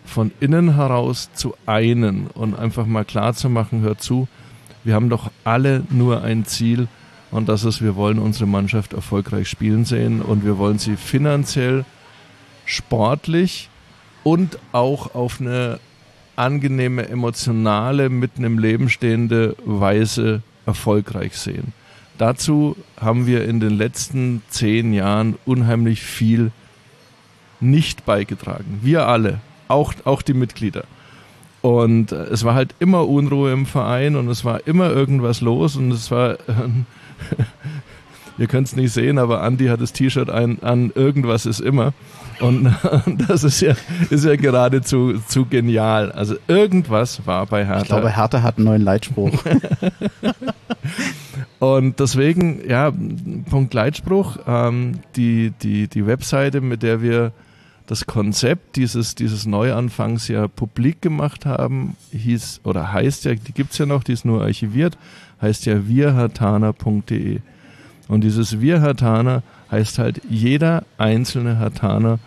von innen heraus zu einen und einfach mal klar zu machen, hör zu, wir haben doch alle nur ein Ziel und das ist, wir wollen unsere Mannschaft erfolgreich spielen sehen und wir wollen sie finanziell, sportlich und auch auf eine angenehme, emotionale, mitten im Leben stehende Weise erfolgreich sehen. Dazu haben wir in den letzten zehn Jahren unheimlich viel nicht beigetragen. Wir alle, auch, auch die Mitglieder. Und äh, es war halt immer Unruhe im Verein und es war immer irgendwas los und es war, äh, ihr könnt es nicht sehen, aber Andi hat das T-Shirt an, an, irgendwas ist immer. Und das ist ja, ist ja geradezu zu genial. Also irgendwas war bei Hertha. Ich glaube, Hertha hat einen neuen Leitspruch. Und deswegen, ja, Punkt Leitspruch, ähm, die, die, die Webseite, mit der wir das Konzept dieses, dieses Neuanfangs ja publik gemacht haben, hieß oder heißt ja, die gibt's ja noch, die ist nur archiviert, heißt ja wirhatana.de. Und dieses Wirhatana heißt halt, jeder einzelne Hatana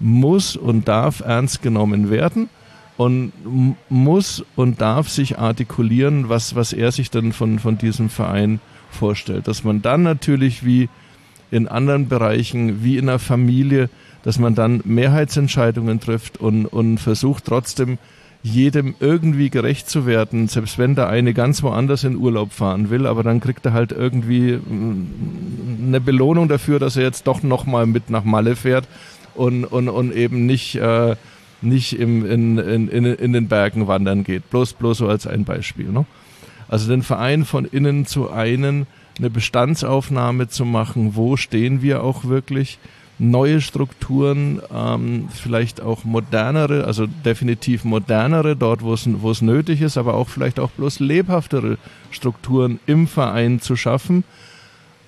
muss und darf ernst genommen werden und muss und darf sich artikulieren, was, was er sich dann von, von diesem Verein vorstellt. Dass man dann natürlich wie in anderen Bereichen, wie in einer Familie, dass man dann Mehrheitsentscheidungen trifft und, und versucht trotzdem jedem irgendwie gerecht zu werden, selbst wenn der eine ganz woanders in Urlaub fahren will, aber dann kriegt er halt irgendwie mm, eine Belohnung dafür, dass er jetzt doch nochmal mit nach Malle fährt und, und, und eben nicht, äh, nicht im, in, in, in, in den Bergen wandern geht. Bloß, bloß so als ein Beispiel. Ne? Also den Verein von innen zu einen, eine Bestandsaufnahme zu machen, wo stehen wir auch wirklich, neue Strukturen, ähm, vielleicht auch modernere, also definitiv modernere, dort wo es, nötig ist, aber auch vielleicht auch bloß lebhaftere Strukturen im Verein zu schaffen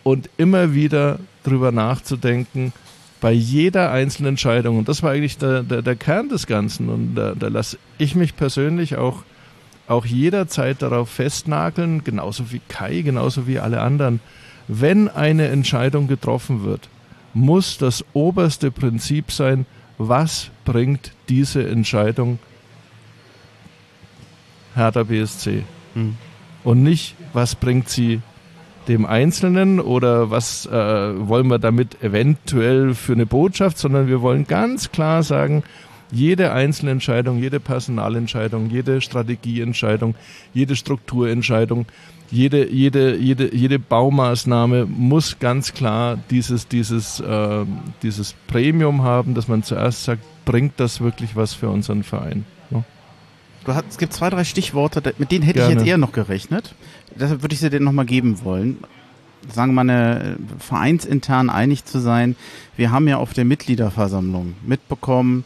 und immer wieder drüber nachzudenken, bei jeder einzelnen Entscheidung. Und das war eigentlich der, der, der Kern des Ganzen. Und da, da lasse ich mich persönlich auch, auch jederzeit darauf festnageln, genauso wie Kai, genauso wie alle anderen. Wenn eine Entscheidung getroffen wird, muss das oberste Prinzip sein, was bringt diese Entscheidung Hertha BSC? Hm. Und nicht, was bringt sie dem Einzelnen oder was äh, wollen wir damit eventuell für eine Botschaft, sondern wir wollen ganz klar sagen, jede einzelne Entscheidung, jede Personalentscheidung, jede Strategieentscheidung, jede Strukturentscheidung, jede, jede, jede, jede Baumaßnahme muss ganz klar dieses, dieses, äh, dieses Premium haben, dass man zuerst sagt, bringt das wirklich was für unseren Verein. Ne? Du hast, es gibt zwei, drei Stichworte, mit denen hätte Gerne. ich jetzt eher noch gerechnet. Deshalb würde ich sie dir nochmal geben wollen. Sagen wir mal, eine, vereinsintern einig zu sein. Wir haben ja auf der Mitgliederversammlung mitbekommen,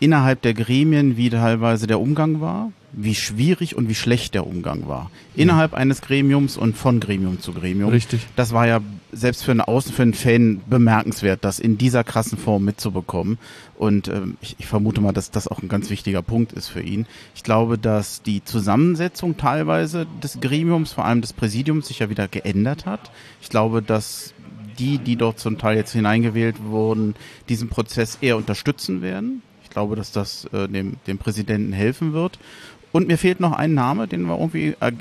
innerhalb der Gremien, wie teilweise der Umgang war, wie schwierig und wie schlecht der Umgang war. Innerhalb eines Gremiums und von Gremium zu Gremium. Richtig. Das war ja selbst für einen Außen, für einen Fan bemerkenswert, das in dieser krassen Form mitzubekommen. Und ähm, ich, ich vermute mal, dass das auch ein ganz wichtiger Punkt ist für ihn. Ich glaube, dass die Zusammensetzung teilweise des Gremiums, vor allem des Präsidiums, sich ja wieder geändert hat. Ich glaube, dass die, die dort zum Teil jetzt hineingewählt wurden, diesen Prozess eher unterstützen werden. Ich glaube, dass das äh, dem, dem Präsidenten helfen wird. Und mir fehlt noch ein Name, den wir irgendwie er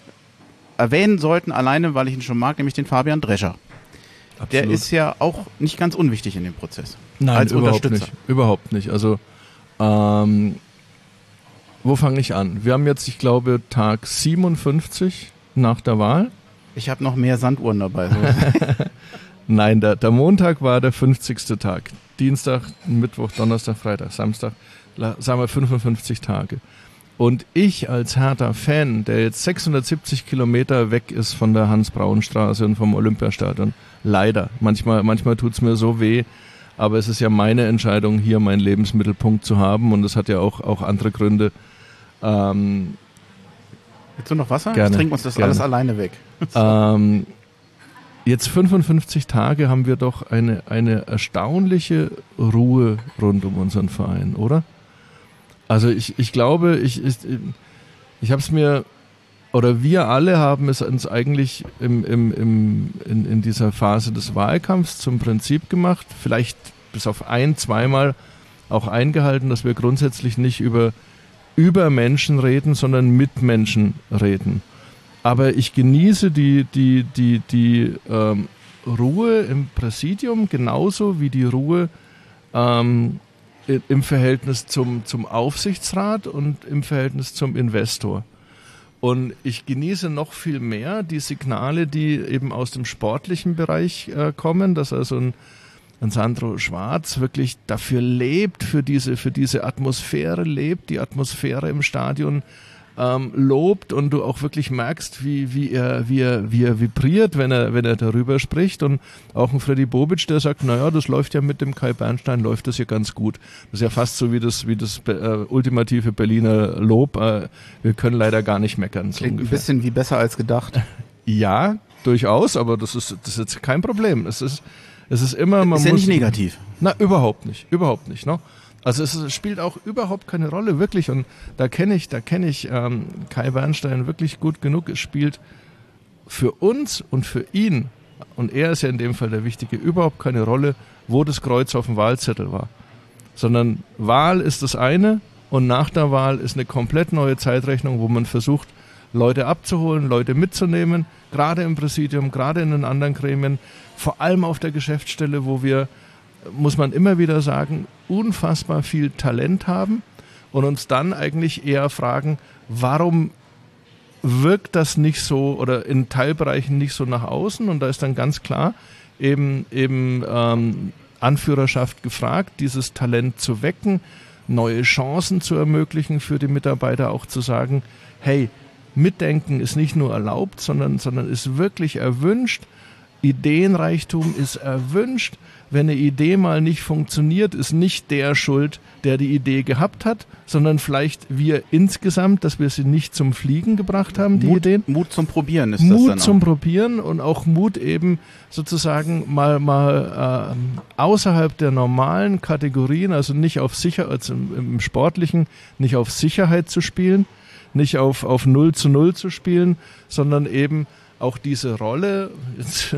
erwähnen sollten, alleine weil ich ihn schon mag, nämlich den Fabian Drescher. Absolut. Der ist ja auch nicht ganz unwichtig in dem Prozess. Nein, als überhaupt nicht. Überhaupt nicht. Also, ähm, wo fange ich an? Wir haben jetzt, ich glaube, Tag 57 nach der Wahl. Ich habe noch mehr Sanduhren dabei. So. Nein, der, der Montag war der 50. Tag. Dienstag, Mittwoch, Donnerstag, Freitag, Samstag, sagen wir 55 Tage. Und ich als Hertha-Fan, der jetzt 670 Kilometer weg ist von der Hans-Braun-Straße und vom Olympiastadion, leider, manchmal, manchmal tut's mir so weh, aber es ist ja meine Entscheidung, hier meinen Lebensmittelpunkt zu haben und es hat ja auch, auch andere Gründe. Ähm, Willst du noch Wasser? Gerne, ich trinke uns das gerne. alles alleine weg. ähm, jetzt 55 Tage haben wir doch eine, eine erstaunliche Ruhe rund um unseren Verein, oder? Also ich, ich glaube, ich, ich, ich habe es mir, oder wir alle haben es uns eigentlich im, im, im, in, in dieser Phase des Wahlkampfs zum Prinzip gemacht, vielleicht bis auf ein, zweimal auch eingehalten, dass wir grundsätzlich nicht über, über Menschen reden, sondern mit Menschen reden. Aber ich genieße die, die, die, die ähm, Ruhe im Präsidium genauso wie die Ruhe ähm, im Verhältnis zum, zum Aufsichtsrat und im Verhältnis zum Investor. Und ich genieße noch viel mehr die Signale, die eben aus dem sportlichen Bereich äh, kommen, dass also ein, ein Sandro Schwarz wirklich dafür lebt, für diese, für diese Atmosphäre lebt, die Atmosphäre im Stadion ähm, lobt und du auch wirklich merkst, wie, wie, er, wie, er, wie er vibriert, wenn er, wenn er darüber spricht. Und auch ein Freddy Bobic, der sagt, naja, das läuft ja mit dem Kai Bernstein, läuft das ja ganz gut. Das ist ja fast so wie das, wie das äh, ultimative Berliner Lob. Äh, wir können leider gar nicht meckern. So Klingt ungefähr. ein bisschen wie besser als gedacht. Ja, durchaus, aber das ist, das ist jetzt kein Problem. Es ist, es ist immer, man ist ja muss, nicht negativ. Na, überhaupt nicht, überhaupt nicht. Ne? Also es spielt auch überhaupt keine Rolle, wirklich. Und da kenne ich, da kenne ich ähm, Kai Bernstein wirklich gut genug. Es spielt für uns und für ihn, und er ist ja in dem Fall der Wichtige, überhaupt keine Rolle, wo das Kreuz auf dem Wahlzettel war. Sondern Wahl ist das eine und nach der Wahl ist eine komplett neue Zeitrechnung, wo man versucht, Leute abzuholen, Leute mitzunehmen, gerade im Präsidium, gerade in den anderen Gremien, vor allem auf der Geschäftsstelle, wo wir muss man immer wieder sagen, unfassbar viel Talent haben und uns dann eigentlich eher fragen, warum wirkt das nicht so oder in Teilbereichen nicht so nach außen? Und da ist dann ganz klar eben, eben ähm, Anführerschaft gefragt, dieses Talent zu wecken, neue Chancen zu ermöglichen für die Mitarbeiter, auch zu sagen, hey, Mitdenken ist nicht nur erlaubt, sondern, sondern ist wirklich erwünscht Ideenreichtum ist erwünscht. Wenn eine Idee mal nicht funktioniert, ist nicht der schuld, der die Idee gehabt hat, sondern vielleicht wir insgesamt, dass wir sie nicht zum Fliegen gebracht haben, die Mut, Ideen. Mut zum Probieren ist Mut das dann zum. Probieren und auch Mut eben sozusagen mal mal äh, außerhalb der normalen Kategorien, also nicht auf sicher, also im, im Sportlichen, nicht auf Sicherheit zu spielen, nicht auf auf 0 zu 0 zu spielen, sondern eben auch diese Rolle, jetzt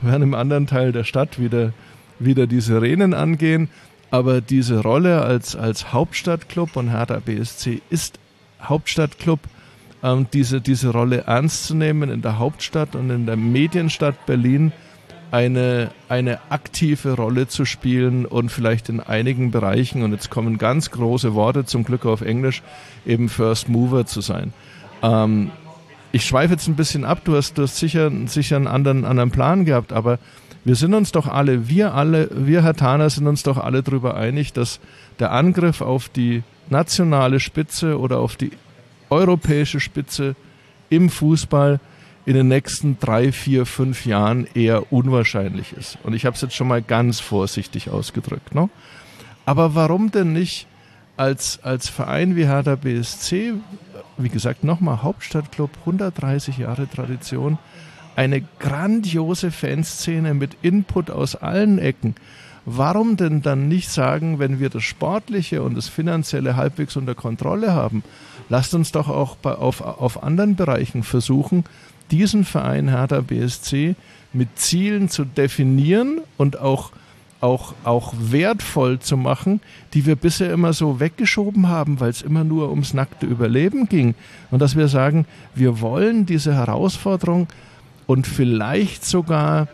werden im anderen Teil der Stadt wieder, wieder die Sirenen angehen, aber diese Rolle als, als Hauptstadtclub und Hertha BSC ist Hauptstadtclub, ähm, diese, diese Rolle ernst zu nehmen in der Hauptstadt und in der Medienstadt Berlin eine, eine aktive Rolle zu spielen und vielleicht in einigen Bereichen, und jetzt kommen ganz große Worte zum Glück auf Englisch, eben First Mover zu sein. Ähm, ich schweife jetzt ein bisschen ab, du hast, du hast sicher, sicher einen anderen, anderen Plan gehabt, aber wir sind uns doch alle, wir alle, wir Herr Thaner sind uns doch alle darüber einig, dass der Angriff auf die nationale Spitze oder auf die europäische Spitze im Fußball in den nächsten drei, vier, fünf Jahren eher unwahrscheinlich ist. Und ich habe es jetzt schon mal ganz vorsichtig ausgedrückt. Ne? Aber warum denn nicht als, als Verein wie Hertha BSC, wie gesagt, nochmal Hauptstadtclub, 130 Jahre Tradition, eine grandiose Fanszene mit Input aus allen Ecken. Warum denn dann nicht sagen, wenn wir das Sportliche und das Finanzielle halbwegs unter Kontrolle haben, lasst uns doch auch bei, auf, auf anderen Bereichen versuchen, diesen Verein Hertha BSC mit Zielen zu definieren und auch, auch, auch wertvoll zu machen, die wir bisher immer so weggeschoben haben, weil es immer nur ums nackte Überleben ging. Und dass wir sagen, wir wollen diese Herausforderung und vielleicht sogar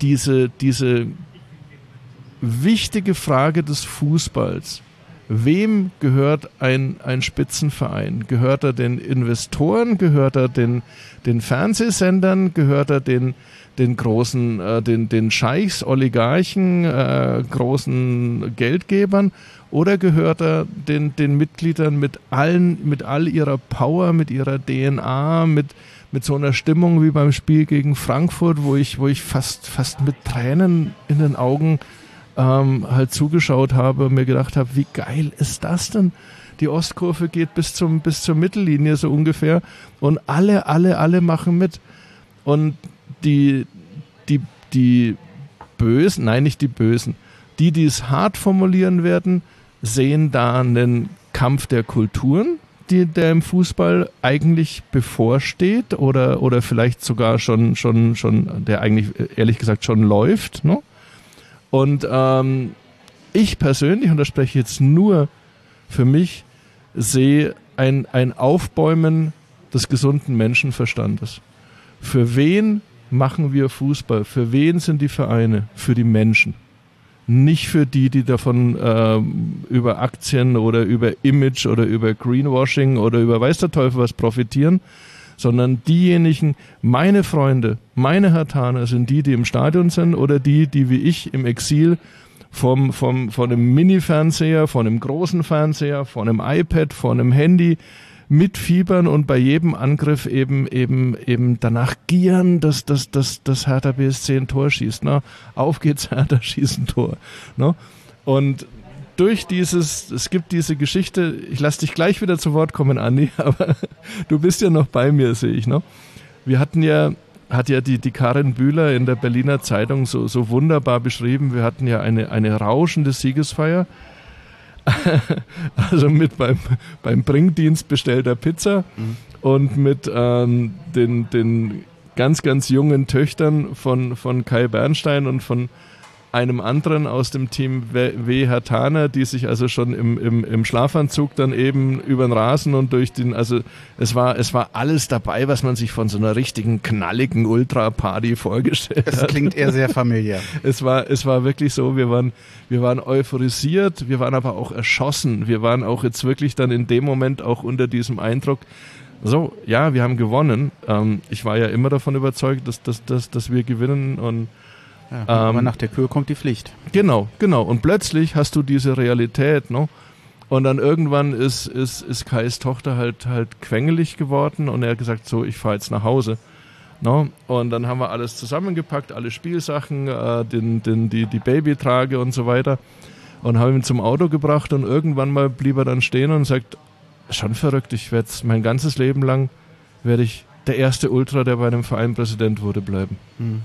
diese, diese wichtige Frage des Fußballs. Wem gehört ein, ein Spitzenverein? Gehört er den Investoren? Gehört er den, den Fernsehsendern? Gehört er den, den großen, äh, den, den Scheichs, Oligarchen, äh, großen Geldgebern? Oder gehört er den, den Mitgliedern mit allen, mit all ihrer Power, mit ihrer DNA, mit, mit so einer Stimmung wie beim Spiel gegen Frankfurt, wo ich, wo ich fast, fast mit Tränen in den Augen ähm, halt zugeschaut habe und mir gedacht habe, wie geil ist das denn? Die Ostkurve geht bis zum bis zur Mittellinie so ungefähr und alle alle alle machen mit und die die die Bösen, nein nicht die Bösen, die die es hart formulieren werden, sehen da einen Kampf der Kulturen, die, der im Fußball eigentlich bevorsteht oder, oder vielleicht sogar schon, schon, schon, der eigentlich ehrlich gesagt schon läuft. Ne? Und ähm, ich persönlich, und da spreche ich jetzt nur für mich, sehe ein, ein Aufbäumen des gesunden Menschenverstandes. Für wen machen wir Fußball? Für wen sind die Vereine? Für die Menschen. Nicht für die, die davon äh, über Aktien oder über Image oder über Greenwashing oder über weiß der Teufel was profitieren, sondern diejenigen, meine Freunde, meine Hartaner sind die, die im Stadion sind oder die, die wie ich im Exil vom, vom, von einem Mini-Fernseher, von einem großen Fernseher, von einem iPad, von einem Handy mitfiebern und bei jedem Angriff eben eben eben danach gieren, dass dass dass dass Hertha BSC ein Tor schießt. Ne? Auf geht's Hertha schießt ein Tor. Ne? Und durch dieses, es gibt diese Geschichte, ich lasse dich gleich wieder zu Wort kommen, Andi, aber du bist ja noch bei mir, sehe ich. Ne? Wir hatten ja, hat ja die, die Karin Bühler in der Berliner Zeitung so, so wunderbar beschrieben, wir hatten ja eine, eine rauschende Siegesfeier. also mit beim, beim Bringdienst bestellter Pizza mhm. und mit ähm, den, den ganz, ganz jungen Töchtern von, von Kai Bernstein und von einem anderen aus dem Team W. Hertaner, die sich also schon im, im, im Schlafanzug dann eben über den Rasen und durch den, also es war, es war alles dabei, was man sich von so einer richtigen knalligen Ultra-Party vorgestellt Das hat. klingt eher sehr familiär. Es war, es war wirklich so, wir waren, wir waren euphorisiert, wir waren aber auch erschossen. Wir waren auch jetzt wirklich dann in dem Moment auch unter diesem Eindruck, so, ja, wir haben gewonnen. Ähm, ich war ja immer davon überzeugt, dass, dass, dass, dass wir gewinnen und Ja, aber nach der Kühe kommt die Pflicht. Genau, genau. Und plötzlich hast du diese Realität, ne? Und dann irgendwann ist, ist, ist Kais Tochter halt, halt quengelig geworden und er hat gesagt, so, ich fahre jetzt nach Hause. No? Und dann haben wir alles zusammengepackt, alle Spielsachen, äh, den, den, die, die Babytrage und so weiter. Und haben ihn zum Auto gebracht und irgendwann mal blieb er dann stehen und sagt, schon verrückt, ich werde mein ganzes Leben lang, werde ich der erste Ultra, der bei einem Verein Präsident wurde, bleiben. Mhm.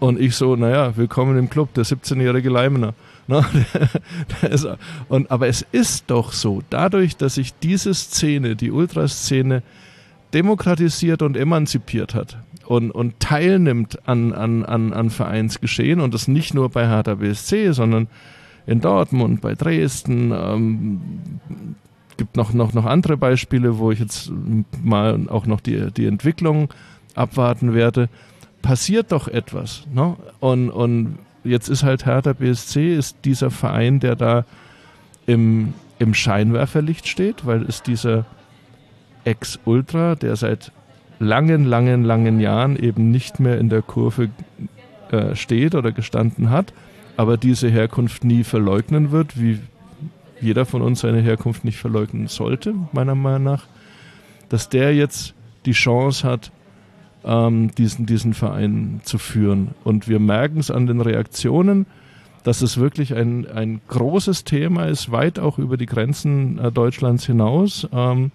Und ich so, naja, willkommen im Club, der 17-jährige Leimener. Ne? und, aber es ist doch so, dadurch, dass sich diese Szene, die Ultraszene, demokratisiert und emanzipiert hat und, und teilnimmt an, an, an, an Vereinsgeschehen und das nicht nur bei Hertha BSC, sondern in Dortmund, bei Dresden, ähm, gibt noch, noch, noch andere Beispiele, wo ich jetzt mal auch noch die, die Entwicklung abwarten werde. Passiert doch etwas. Ne? Und, und jetzt ist halt Hertha BSC, ist dieser Verein, der da im, im Scheinwerferlicht steht, weil es dieser Ex-Ultra, der seit langen, langen, langen Jahren eben nicht mehr in der Kurve äh, steht oder gestanden hat, aber diese Herkunft nie verleugnen wird, wie jeder von uns seine Herkunft nicht verleugnen sollte, meiner Meinung nach, dass der jetzt die Chance hat, ähm, diesen, diesen Verein zu führen. Und wir merken es an den Reaktionen, dass es wirklich ein, ein großes Thema ist, weit auch über die Grenzen äh, Deutschlands hinaus. Ähm,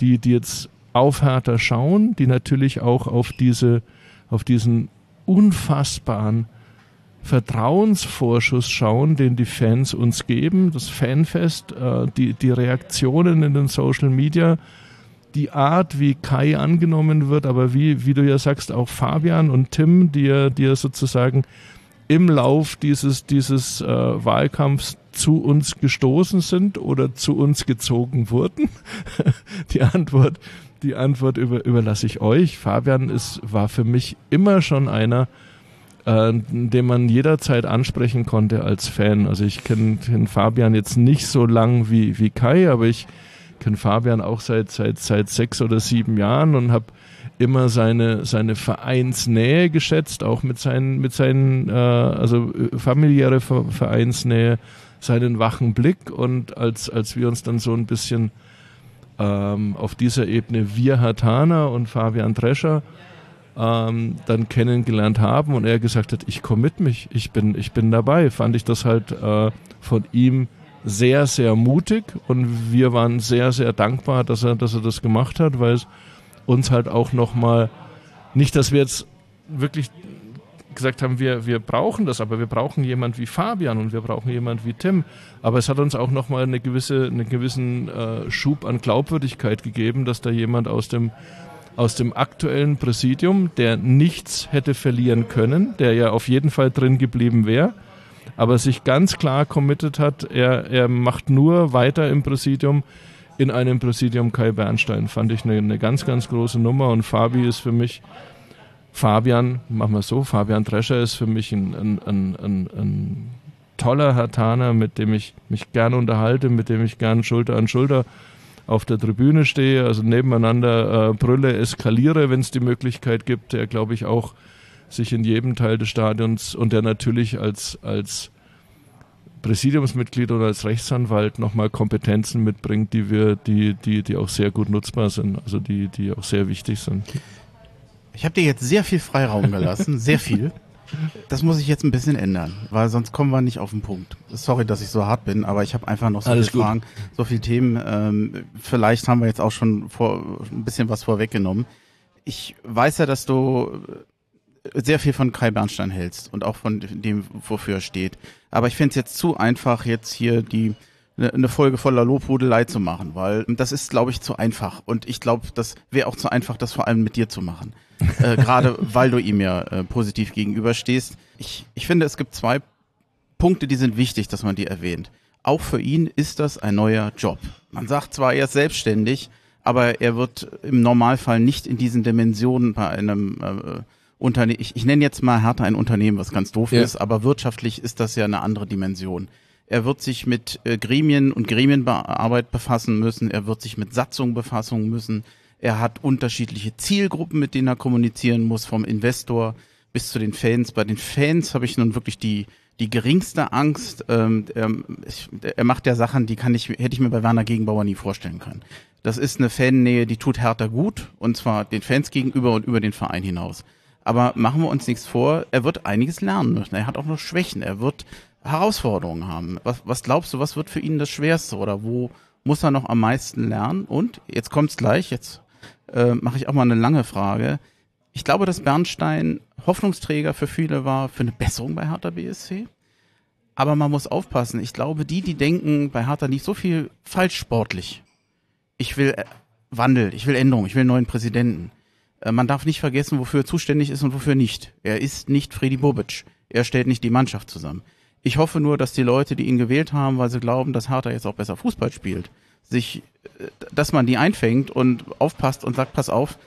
die, die jetzt auf Hertha schauen, die natürlich auch auf diese, auf diesen unfassbaren Vertrauensvorschuss schauen, den die Fans uns geben, das Fanfest, äh, die, die Reaktionen in den Social Media, die Art, wie Kai angenommen wird, aber wie, wie du ja sagst, auch Fabian und Tim, die ja, die ja sozusagen im Lauf dieses, dieses äh, Wahlkampfs zu uns gestoßen sind oder zu uns gezogen wurden? die Antwort, die Antwort über, überlasse ich euch. Fabian ist, war für mich immer schon einer, äh, den man jederzeit ansprechen konnte als Fan. Also ich kenne kenn Fabian jetzt nicht so lang wie, wie Kai, aber ich kenne Fabian auch seit, seit, seit sechs oder sieben Jahren und habe immer seine, seine Vereinsnähe geschätzt, auch mit seinen, mit seinen äh, also äh, familiäre Vereinsnähe seinen wachen Blick und als, als wir uns dann so ein bisschen ähm, auf dieser Ebene wir Hatana und Fabian Drescher ähm, dann kennengelernt haben und er gesagt hat, ich komme mit mich, ich bin, ich bin dabei, fand ich das halt äh, von ihm sehr, sehr mutig und wir waren sehr, sehr dankbar, dass er, dass er das gemacht hat, weil es uns halt auch nochmal, nicht, dass wir jetzt wirklich gesagt haben, wir, wir brauchen das, aber wir brauchen jemand wie Fabian und wir brauchen jemand wie Tim. Aber es hat uns auch nochmal eine gewisse, einen gewissen äh, Schub an Glaubwürdigkeit gegeben, dass da jemand aus dem, aus dem aktuellen Präsidium, der nichts hätte verlieren können, der ja auf jeden Fall drin geblieben wäre, aber sich ganz klar committed hat, er, er macht nur weiter im Präsidium, in einem Präsidium Kai Bernstein. Fand ich eine, eine ganz, ganz große Nummer und Fabi ist für mich Fabian, machen wir so, Fabian Drescher ist für mich ein, ein, ein, ein, ein toller Hartaner, mit dem ich mich gerne unterhalte, mit dem ich gerne Schulter an Schulter auf der Tribüne stehe, also nebeneinander äh, brülle, eskaliere, wenn es die Möglichkeit gibt, der glaube ich auch sich in jedem Teil des Stadions und der natürlich als, als Präsidiumsmitglied oder als Rechtsanwalt nochmal Kompetenzen mitbringt, die wir, die, die, die auch sehr gut nutzbar sind, also die, die auch sehr wichtig sind. Ich habe dir jetzt sehr viel Freiraum gelassen, sehr viel. Das muss ich jetzt ein bisschen ändern, weil sonst kommen wir nicht auf den Punkt. Sorry, dass ich so hart bin, aber ich habe einfach noch so Alles viele gut. Fragen, so viele Themen. Ähm, vielleicht haben wir jetzt auch schon vor, ein bisschen was vorweggenommen. Ich weiß ja, dass du sehr viel von Kai Bernstein hältst und auch von dem, wofür er steht. Aber ich finde es jetzt zu einfach, jetzt hier die Ne, eine Folge voller Lobhudelei zu machen, weil das ist, glaube ich, zu einfach. Und ich glaube, das wäre auch zu einfach, das vor allem mit dir zu machen. äh, Gerade weil du ihm ja äh, positiv gegenüberstehst. Ich, ich finde, es gibt zwei Punkte, die sind wichtig, dass man die erwähnt. Auch für ihn ist das ein neuer Job. Man sagt zwar, er ist selbstständig, aber er wird im Normalfall nicht in diesen Dimensionen bei einem äh, Unternehmen, ich, ich nenne jetzt mal härter ein Unternehmen, was ganz doof ja. ist, aber wirtschaftlich ist das ja eine andere Dimension. Er wird sich mit äh, Gremien und Gremienarbeit befassen müssen. Er wird sich mit Satzung befassen müssen. Er hat unterschiedliche Zielgruppen, mit denen er kommunizieren muss, vom Investor bis zu den Fans. Bei den Fans habe ich nun wirklich die, die geringste Angst. Ähm, ähm, ich, er macht ja Sachen, die kann ich, hätte ich mir bei Werner Gegenbauer nie vorstellen können. Das ist eine Fannähe, die tut Hertha gut und zwar den Fans gegenüber und über den Verein hinaus. Aber machen wir uns nichts vor, er wird einiges lernen müssen. Er hat auch noch Schwächen, er wird Herausforderungen haben. Was, was glaubst du, was wird für ihn das Schwerste oder wo muss er noch am meisten lernen? Und jetzt kommt's gleich, jetzt äh, mache ich auch mal eine lange Frage. Ich glaube, dass Bernstein Hoffnungsträger für viele war für eine Besserung bei Hertha BSC. Aber man muss aufpassen. Ich glaube, die, die denken, bei Hertha lief so viel falsch sportlich. Ich will äh, Wandel, ich will Änderung, ich will einen neuen Präsidenten. Äh, man darf nicht vergessen, wofür er zuständig ist und wofür nicht. Er ist nicht Freddy Bobic. Er stellt nicht die Mannschaft zusammen. Ich hoffe nur, dass die Leute, die ihn gewählt haben, weil sie glauben, dass Hertha jetzt auch besser Fußball spielt, sich, äh, dass man die einfängt und aufpasst und sagt, pass auf,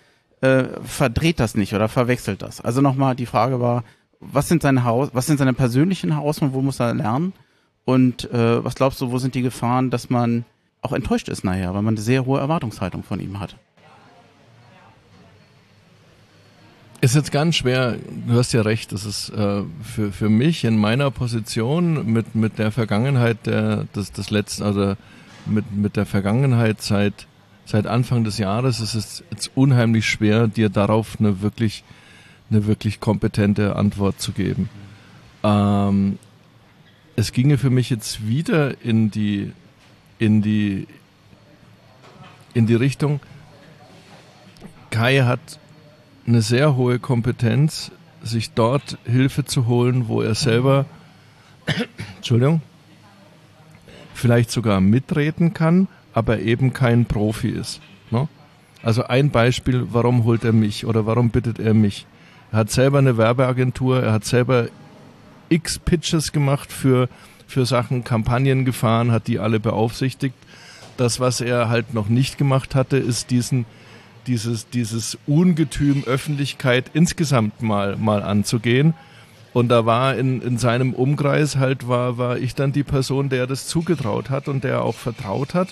äh, verdreht das nicht oder verwechselt das. Also nochmal, die Frage war, was sind seine Haus, was sind seine persönlichen Herausforderungen, wo muss er lernen? Und äh, was glaubst du, wo sind die Gefahren, dass man auch enttäuscht ist nachher, weil man eine sehr hohe Erwartungshaltung von ihm hat? Ist jetzt ganz schwer, du hast ja recht, das ist äh, für, für mich in meiner Position mit, mit der Vergangenheit der, des, des letzten, also mit, mit der Vergangenheit seit, seit Anfang des Jahres ist es jetzt unheimlich schwer, dir darauf eine wirklich, eine wirklich kompetente Antwort zu geben. Ähm, es ginge für mich jetzt wieder in die, in die, in die Richtung, Kai hat eine sehr hohe Kompetenz, sich dort Hilfe zu holen, wo er selber, Entschuldigung, vielleicht sogar mitreden kann, aber eben kein Profi ist. Ne? Also ein Beispiel, warum holt er mich oder warum bittet er mich? Er hat selber eine Werbeagentur, er hat selber x Pitches gemacht für, für Sachen, Kampagnen gefahren, hat die alle beaufsichtigt. Das, was er halt noch nicht gemacht hatte, ist diesen dieses, dieses Ungetüm Öffentlichkeit insgesamt mal, mal anzugehen. Und da war in, in seinem Umkreis halt, war, war ich dann die Person, der das zugetraut hat und der auch vertraut hat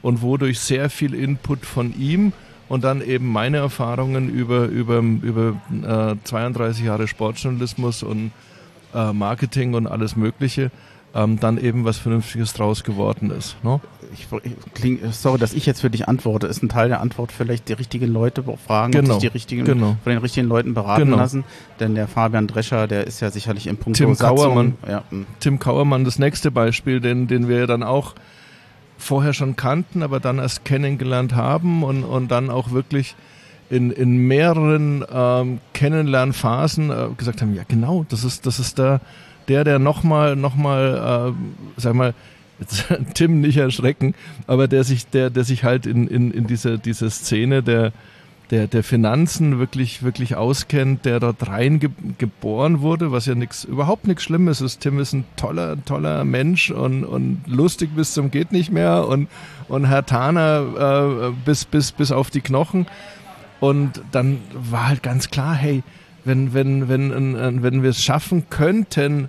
und wodurch sehr viel Input von ihm und dann eben meine Erfahrungen über, über, über äh, 32 Jahre Sportjournalismus und äh, Marketing und alles Mögliche ähm, dann eben was Vernünftiges draus geworden ist. Ne? Ich, kling, sorry, dass ich jetzt für dich antworte. Ist ein Teil der Antwort vielleicht die richtigen Leute fragen genau. und sich die richtigen, genau. von den richtigen Leuten beraten Genau. lassen. Denn der Fabian Drescher, der ist ja sicherlich im Punkt Tim Satzung- Kauermann. Ja, hm. Tim Kauermann, das nächste Beispiel, den, den wir dann auch vorher schon kannten, aber dann erst kennengelernt haben und, und dann auch wirklich in, in mehreren ähm, Kennenlernphasen äh, gesagt haben, ja genau, das ist, das ist der, der, der nochmal, nochmal, äh, sag mal, Tim nicht erschrecken, aber der sich, der, der sich halt in, in, in dieser, dieser Szene der, der, der Finanzen wirklich, wirklich auskennt, der dort rein ge wurde, was ja nix, überhaupt nichts Schlimmes ist. Tim ist ein toller, toller Mensch und, und lustig bis zum geht nicht mehr und, und Herr Taner äh, bis, bis, bis auf die Knochen. Und dann war halt ganz klar, hey, wenn, wenn, wenn, wenn wir es schaffen könnten,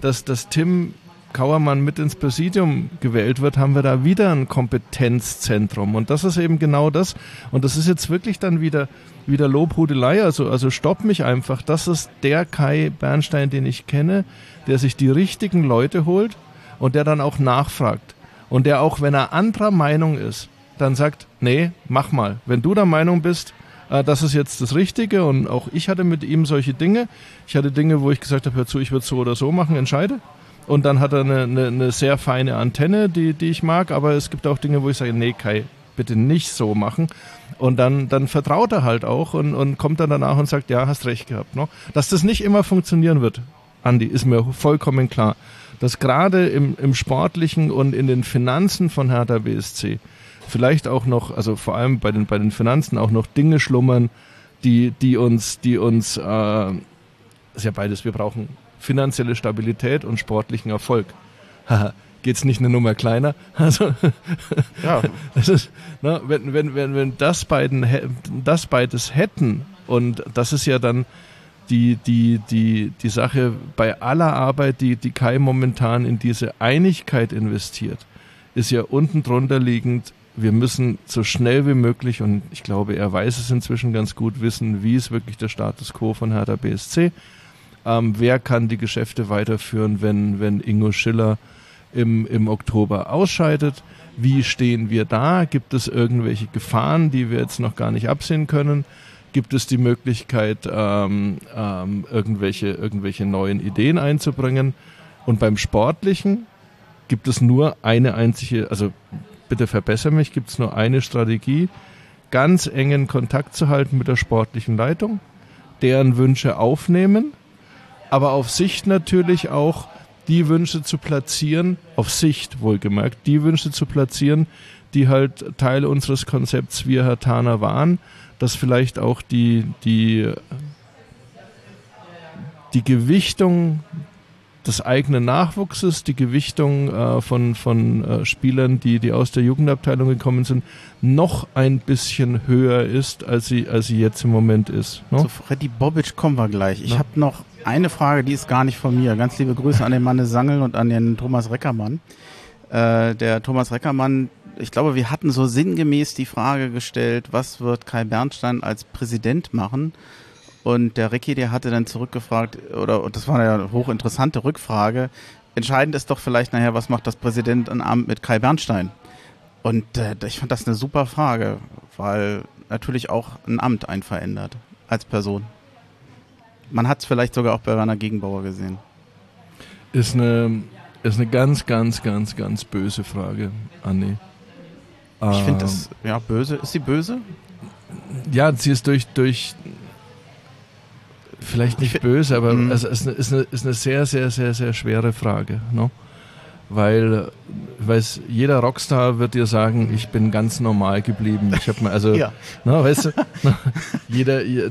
dass, dass Tim Kauermann mit ins Präsidium gewählt wird, haben wir da wieder ein Kompetenzzentrum. Und das ist eben genau das. Und das ist jetzt wirklich dann wieder, wieder Lobhudelei. Also, also stopp mich einfach. Das ist der Kai Bernstein, den ich kenne, der sich die richtigen Leute holt und der dann auch nachfragt. Und der auch, wenn er anderer Meinung ist, dann sagt, nee, mach mal. Wenn du der Meinung bist, äh, das ist jetzt das Richtige und auch ich hatte mit ihm solche Dinge. Ich hatte Dinge, wo ich gesagt habe, hör zu, ich würde so oder so machen, entscheide. Und dann hat er eine, eine, eine sehr feine Antenne, die, die ich mag, aber es gibt auch Dinge, wo ich sage, nee, Kai, bitte nicht so machen. Und dann, dann vertraut er halt auch und, und kommt dann danach und sagt, ja, hast recht gehabt. Ne? Dass das nicht immer funktionieren wird, Andi, ist mir vollkommen klar. Dass gerade im, im Sportlichen und in den Finanzen von Hertha BSC vielleicht auch noch, also vor allem bei den, bei den Finanzen auch noch Dinge schlummern, die, die uns, die uns, äh, ist ja beides, wir brauchen finanzielle Stabilität und sportlichen Erfolg. Haha, geht's nicht eine Nummer kleiner? Also, ja. das ist, ne, wenn, wenn, wenn, wenn das beiden, das beides hätten, und das ist ja dann die, die, die, die Sache bei aller Arbeit, die, die Kai momentan in diese Einigkeit investiert, ist ja unten drunter liegend, wir müssen so schnell wie möglich, und ich glaube, er weiß es inzwischen ganz gut, wissen, wie ist wirklich der Status quo von Hertha BSC. Ähm, wer kann die Geschäfte weiterführen, wenn, wenn Ingo Schiller im, im Oktober ausscheidet? Wie stehen wir da? Gibt es irgendwelche Gefahren, die wir jetzt noch gar nicht absehen können? Gibt es die Möglichkeit, ähm, ähm, irgendwelche, irgendwelche neuen Ideen einzubringen? Und beim Sportlichen gibt es nur eine einzige, also bitte verbessere mich, gibt es nur eine Strategie, ganz engen Kontakt zu halten mit der sportlichen Leitung, deren Wünsche aufnehmen, aber auf Sicht natürlich auch die Wünsche zu platzieren, auf Sicht wohlgemerkt, die Wünsche zu platzieren, die halt Teil unseres Konzepts Wir Herr Tana waren, dass vielleicht auch die, die, die Gewichtung des eigenen Nachwuchses, die Gewichtung äh, von, von äh, Spielern, die, die aus der Jugendabteilung gekommen sind, noch ein bisschen höher ist, als sie, als sie jetzt im Moment ist. Ne? Zu Freddy Bobic kommen wir gleich. Ich ja. habe noch eine Frage, die ist gar nicht von mir. Ganz liebe Grüße an den Manne Sangel und an den Thomas Reckermann. Äh, der Thomas Reckermann, ich glaube, wir hatten so sinngemäß die Frage gestellt, was wird Kai Bernstein als Präsident machen? Und der Ricky, der hatte dann zurückgefragt, oder und das war eine hochinteressante Rückfrage. Entscheidend ist doch vielleicht nachher, was macht das Präsidentenamt mit Kai Bernstein? Und äh, ich fand das eine super Frage, weil natürlich auch ein Amt einen verändert als Person. Man hat es vielleicht sogar auch bei Werner Gegenbauer gesehen. Ist eine, ist eine ganz, ganz, ganz, ganz böse Frage, Anni. Ich finde das, ähm, ja, böse. Ist sie böse? Ja, sie ist durch, durch vielleicht nicht böse, aber mhm. also es ist, eine, ist, eine, ist eine sehr, sehr, sehr, sehr schwere Frage. Ne? Weil weiß, jeder Rockstar wird dir sagen, ich bin ganz normal geblieben. Ich habe mir also, ja. na, weißt du, jeder, äh,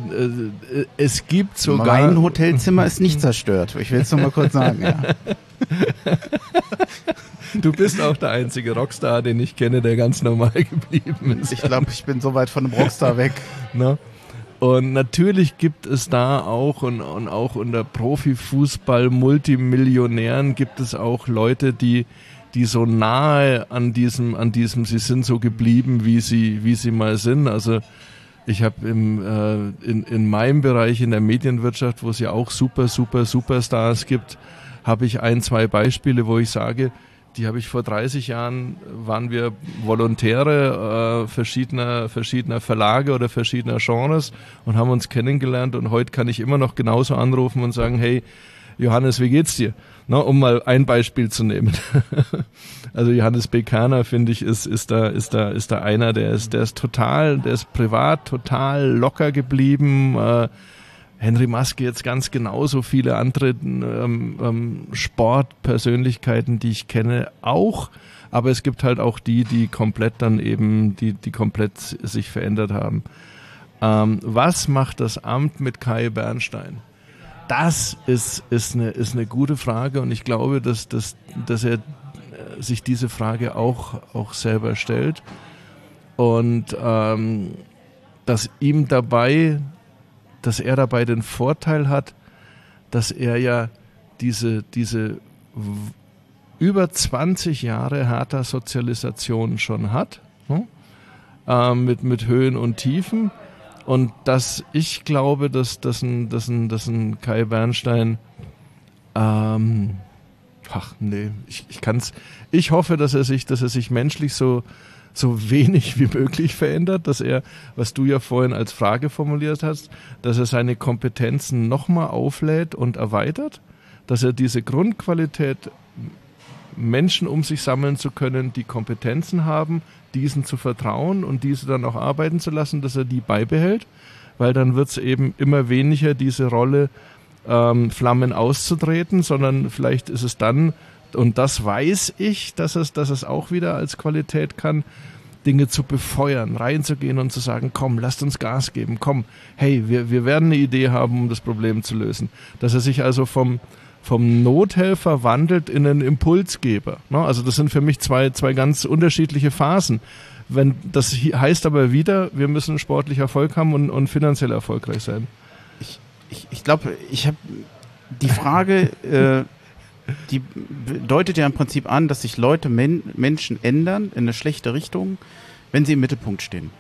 es gibt sogar. Mein Hotelzimmer ist nicht zerstört. Ich will es nur mal kurz sagen. Ja. Du bist auch der einzige Rockstar, den ich kenne, der ganz normal geblieben ist. Ich glaube, ich bin so weit von einem Rockstar weg. Na? Und natürlich gibt es da auch und, und auch unter Profifußball Multimillionären gibt es auch Leute, die die so nahe an diesem an diesem sie sind so geblieben, wie sie wie sie mal sind. Also ich habe äh, in, in meinem Bereich in der Medienwirtschaft, wo es ja auch super super Superstars gibt, habe ich ein zwei Beispiele, wo ich sage, die habe ich vor 30 Jahren, waren wir Volontäre äh, verschiedener, verschiedener Verlage oder verschiedener Genres und haben uns kennengelernt und heute kann ich immer noch genauso anrufen und sagen, hey, Johannes, wie geht's dir? Na, um mal ein Beispiel zu nehmen. also Johannes Bekaner, finde ich, ist, ist da, ist da, ist da einer, der ist, der ist total, der ist privat total locker geblieben, äh, Henry Maske jetzt ganz genauso viele andere ähm, ähm, Sportpersönlichkeiten, die ich kenne, auch. Aber es gibt halt auch die, die komplett dann eben, die, die komplett sich verändert haben. Ähm, was macht das Amt mit Kai Bernstein? Das ist, ist, eine, ist eine gute Frage und ich glaube, dass, dass, dass er äh, sich diese Frage auch, auch selber stellt und ähm, dass ihm dabei dass er dabei den Vorteil hat, dass er ja diese, diese über 20 Jahre harter Sozialisation schon hat, ne? äh, mit, mit Höhen und Tiefen. Und dass ich glaube, dass, dass, ein, dass, ein, dass ein Kai Bernstein, ähm, ach nee, ich, ich kann's, ich hoffe, dass er sich, dass er sich menschlich so, so wenig wie möglich verändert, dass er, was du ja vorhin als Frage formuliert hast, dass er seine Kompetenzen nochmal auflädt und erweitert, dass er diese Grundqualität, Menschen um sich sammeln zu können, die Kompetenzen haben, diesen zu vertrauen und diese dann auch arbeiten zu lassen, dass er die beibehält, weil dann wird es eben immer weniger diese Rolle, ähm, Flammen auszutreten, sondern vielleicht ist es dann und das weiß ich, dass es, dass es auch wieder als Qualität kann, Dinge zu befeuern, reinzugehen und zu sagen, komm, lasst uns Gas geben, komm, hey, wir, wir werden eine Idee haben, um das Problem zu lösen. Dass er sich also vom, vom Nothelfer wandelt in einen Impulsgeber. Ne? Also das sind für mich zwei, zwei ganz unterschiedliche Phasen. Wenn, das heißt aber wieder, wir müssen sportlich Erfolg haben und, und finanziell erfolgreich sein. Ich, ich, ich glaube, ich habe die Frage äh, die deutet ja im Prinzip an, dass sich Leute, Men Menschen ändern in eine schlechte Richtung, wenn sie im Mittelpunkt stehen.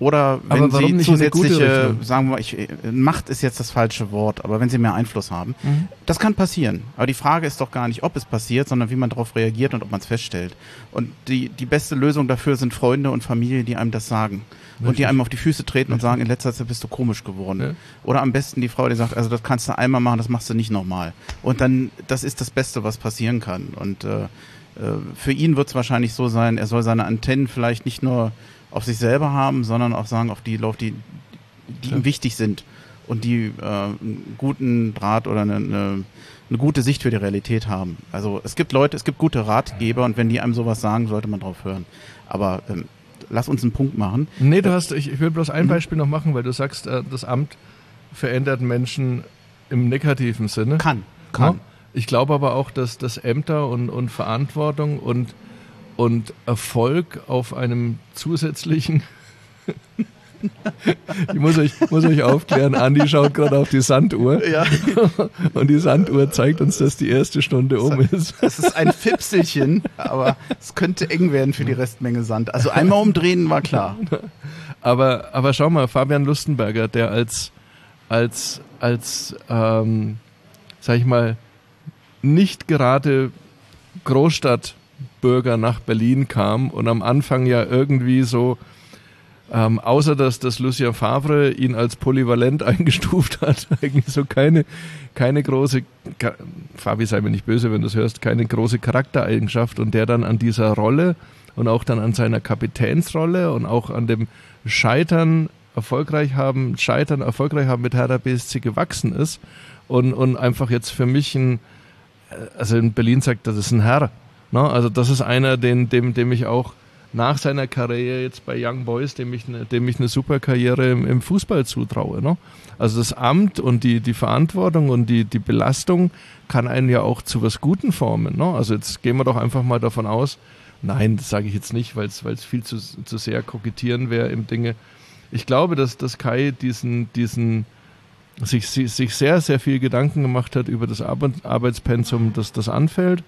Oder wenn sie zusätzliche, sagen wir mal, ich, äh, Macht ist jetzt das falsche Wort, aber wenn sie mehr Einfluss haben, Mhm. das kann passieren. Aber die Frage ist doch gar nicht, ob es passiert, sondern wie man darauf reagiert und ob man es feststellt. Und die, die beste Lösung dafür sind Freunde und Familie, die einem das sagen. Und die Richtig. einem auf die Füße treten und sagen, in letzter Zeit bist du komisch geworden. Ja. Oder am besten die Frau, die sagt, also das kannst du einmal machen, das machst du nicht nochmal. Und dann, das ist das Beste, was passieren kann. Und äh, äh, für ihn wird es wahrscheinlich so sein, er soll seine Antennen vielleicht nicht nur auf sich selber haben, sondern auch sagen, auf die, auf die, die ihm Ja. wichtig sind und die äh, einen guten Draht oder eine, eine, eine gute Sicht für die Realität haben. Also es gibt Leute, es gibt gute Ratgeber und wenn die einem sowas sagen, sollte man drauf hören. Aber ähm, lass uns einen Punkt machen. Nee, du hast, ich, ich will bloß ein Mhm. Beispiel noch machen, weil du sagst, äh, das Amt verändert Menschen im negativen Sinne. Kann, Ja. kann. Ich glaube aber auch, dass das Ämter und, und Verantwortung und, und Erfolg auf einem zusätzlichen Ich muss euch, muss euch aufklären, Andi schaut gerade auf die Sanduhr Ja, und die Sanduhr zeigt uns, dass die erste Stunde um ist. es ist ein Fipselchen, aber es könnte eng werden für die Restmenge Sand. Also einmal umdrehen war klar. Aber, aber schau mal, Fabian Lustenberger, der als, als, als ähm, sag ich mal, nicht gerade Großstadtbürger nach Berlin kam und am Anfang ja irgendwie so, ähm, außer dass, dass Lucien Favre ihn als polyvalent eingestuft hat, eigentlich so keine, keine große, Fabi sei mir nicht böse, wenn du es hörst, keine große Charaktereigenschaft und der dann an dieser Rolle und auch dann an seiner Kapitänsrolle und auch an dem Scheitern erfolgreich haben, Scheitern erfolgreich haben mit Hertha BSC gewachsen ist und, und einfach jetzt für mich ein, äh, also in Berlin sagt, das ist ein Herr. Ne? Also das ist einer, den, dem, dem ich auch nach seiner Karriere jetzt bei Young Boys, dem ich eine, dem ich eine super Karriere im, im Fußball zutraue. Ne? Also das Amt und die, die Verantwortung und die, die Belastung kann einen ja auch zu was Guten formen. Ne? Also jetzt gehen wir doch einfach mal davon aus, nein, das sage ich jetzt nicht, weil es viel zu, zu sehr kokettieren wäre im Dinge. Ich glaube, dass, dass Kai diesen, diesen sich, sich sehr, sehr viel Gedanken gemacht hat über das Arbeit, Arbeitspensum, das das anfällt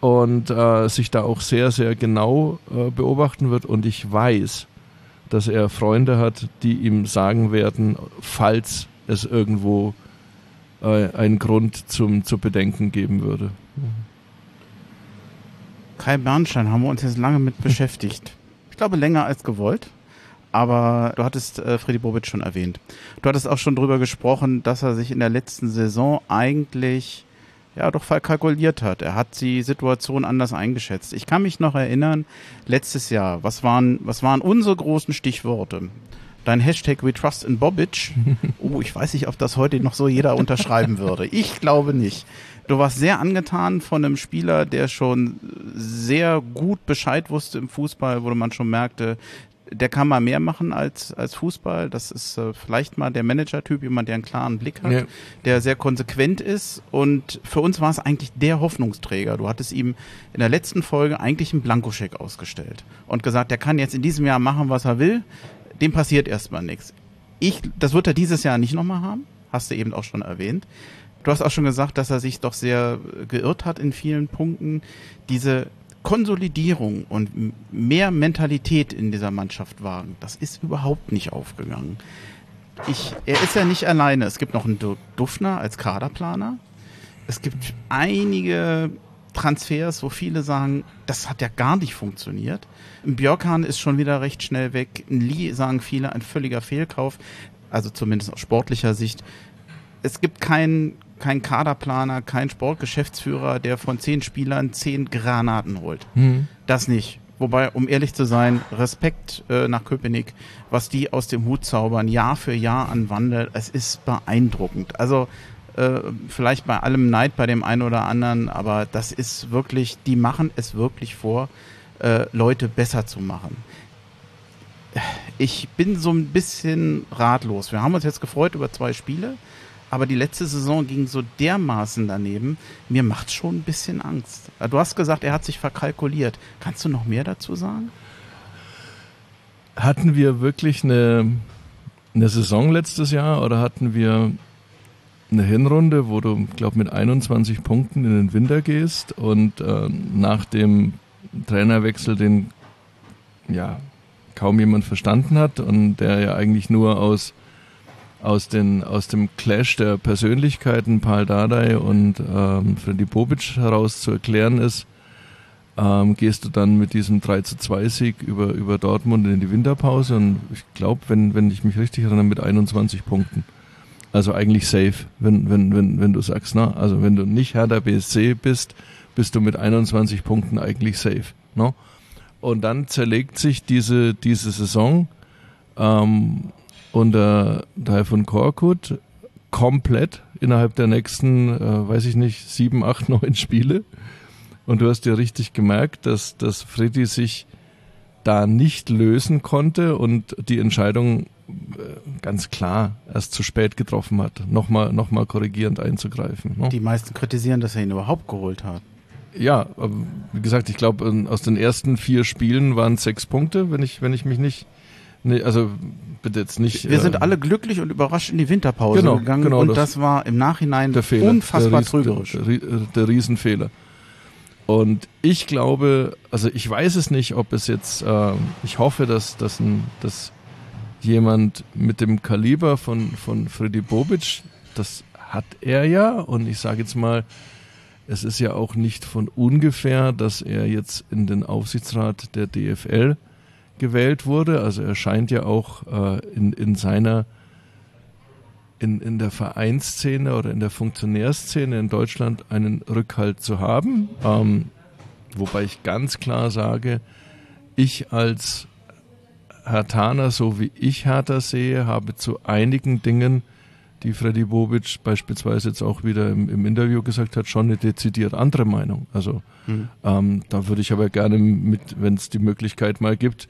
und äh, sich da auch sehr, sehr genau äh, beobachten wird. Und ich weiß, dass er Freunde hat, die ihm sagen werden, falls es irgendwo äh, einen Grund zum zu bedenken geben würde. Kai Bernstein haben wir uns jetzt lange mit beschäftigt. Ich glaube länger als gewollt. Aber du hattest äh, Freddy Bobic schon erwähnt. Du hattest auch schon drüber gesprochen, dass er sich in der letzten Saison eigentlich ja doch verkalkuliert hat. Er hat die Situation anders eingeschätzt. Ich kann mich noch erinnern, letztes Jahr, was waren, was waren unsere großen Stichworte? Dein Hashtag We Trust in Bobic. Oh, ich weiß nicht, ob das heute noch so jeder unterschreiben würde. Ich glaube nicht. Du warst sehr angetan von einem Spieler, der schon sehr gut Bescheid wusste im Fußball, wo man schon merkte, der kann mal mehr machen als, als Fußball. Das ist äh, vielleicht mal der Manager-Typ, jemand, der einen klaren Blick hat, Ja. der sehr konsequent ist. Und für uns war es eigentlich der Hoffnungsträger. Du hattest ihm in der letzten Folge eigentlich einen Blankoscheck ausgestellt und gesagt, der kann jetzt in diesem Jahr machen, was er will. Dem passiert erstmal nichts. Ich, das wird er dieses Jahr nicht nochmal haben. Hast du eben auch schon erwähnt. Du hast auch schon gesagt, dass er sich doch sehr äh, geirrt hat in vielen Punkten. Diese Konsolidierung und mehr Mentalität in dieser Mannschaft wagen, das ist überhaupt nicht aufgegangen. Ich, er ist ja nicht alleine. Es gibt noch einen Du- Dufner als Kaderplaner. Es gibt einige Transfers, wo viele sagen, das hat ja gar nicht funktioniert. Ein Björkan ist schon wieder recht schnell weg. Ein Lee sagen viele ein völliger Fehlkauf. Also zumindest aus sportlicher Sicht. Es gibt keinen kein Kaderplaner, keinen Sportgeschäftsführer, der von zehn Spielern zehn Granaten holt. Das nicht. Wobei, um ehrlich zu sein, Respekt äh, nach Köpenick, was die aus dem Hut zaubern, Jahr für Jahr an Wandel, es ist beeindruckend. Also äh, vielleicht bei allem Neid bei dem einen oder anderen, aber das ist wirklich, die machen es wirklich vor, äh, Leute besser zu machen. Ich bin so ein bisschen ratlos. Wir haben uns jetzt gefreut über zwei Spiele, aber die letzte Saison ging so dermaßen daneben. Mir macht schon ein bisschen Angst. Du hast gesagt, er hat sich verkalkuliert. Kannst du noch mehr dazu sagen? Hatten wir wirklich eine, eine Saison letztes Jahr oder hatten wir eine Hinrunde, wo du, glaube mit 21 Punkten in den Winter gehst und äh, nach dem Trainerwechsel den ja, kaum jemand verstanden hat und der ja eigentlich nur aus aus, den, aus dem Clash der Persönlichkeiten Paul Dardai und ähm, Freddy Bobic heraus zu erklären ist, ähm, gehst du dann mit diesem 3 zu 2 Sieg über, über Dortmund in die Winterpause und ich glaube, wenn, wenn ich mich richtig erinnere, mit 21 Punkten. Also eigentlich safe, wenn, wenn, wenn, wenn du sagst, na, also wenn du nicht Hertha BSC bist, bist du mit 21 Punkten eigentlich safe. No? Und dann zerlegt sich diese, diese Saison ähm, unter von Korkut komplett innerhalb der nächsten, äh, weiß ich nicht, sieben, acht, neun Spiele. Und du hast ja richtig gemerkt, dass, dass Freddy sich da nicht lösen konnte und die Entscheidung äh, ganz klar erst zu spät getroffen hat, nochmal noch mal korrigierend einzugreifen. Ne? Die meisten kritisieren, dass er ihn überhaupt geholt hat. Ja, wie gesagt, ich glaube, aus den ersten vier Spielen waren sechs Punkte, wenn ich, wenn ich mich nicht, nee, also bitte jetzt nicht. Wir sind äh, alle glücklich und überrascht in die Winterpause genau, gegangen genau, und das, das, war im Nachhinein der Fehler, unfassbar der trügerisch. Der, der, der Riesenfehler. Und ich glaube, also ich weiß es nicht, ob es jetzt, äh, ich hoffe, dass, dass, ein, dass jemand mit dem Kaliber von, von Freddy Bobic, das hat er ja und ich sage jetzt mal, es ist ja auch nicht von ungefähr, dass er jetzt in den Aufsichtsrat der DFL gewählt wurde. Also er scheint ja auch äh, in, in seiner in, in der Vereinsszene oder in der Funktionärsszene in Deutschland einen Rückhalt zu haben. Ähm, wobei ich ganz klar sage, ich als Hertaner, so wie ich Hertha sehe, habe zu einigen Dingen, die Freddy Bobic beispielsweise jetzt auch wieder im, im Interview gesagt hat, schon eine dezidiert andere Meinung. Also mhm. ähm, da würde ich aber gerne mit, wenn es die Möglichkeit mal gibt,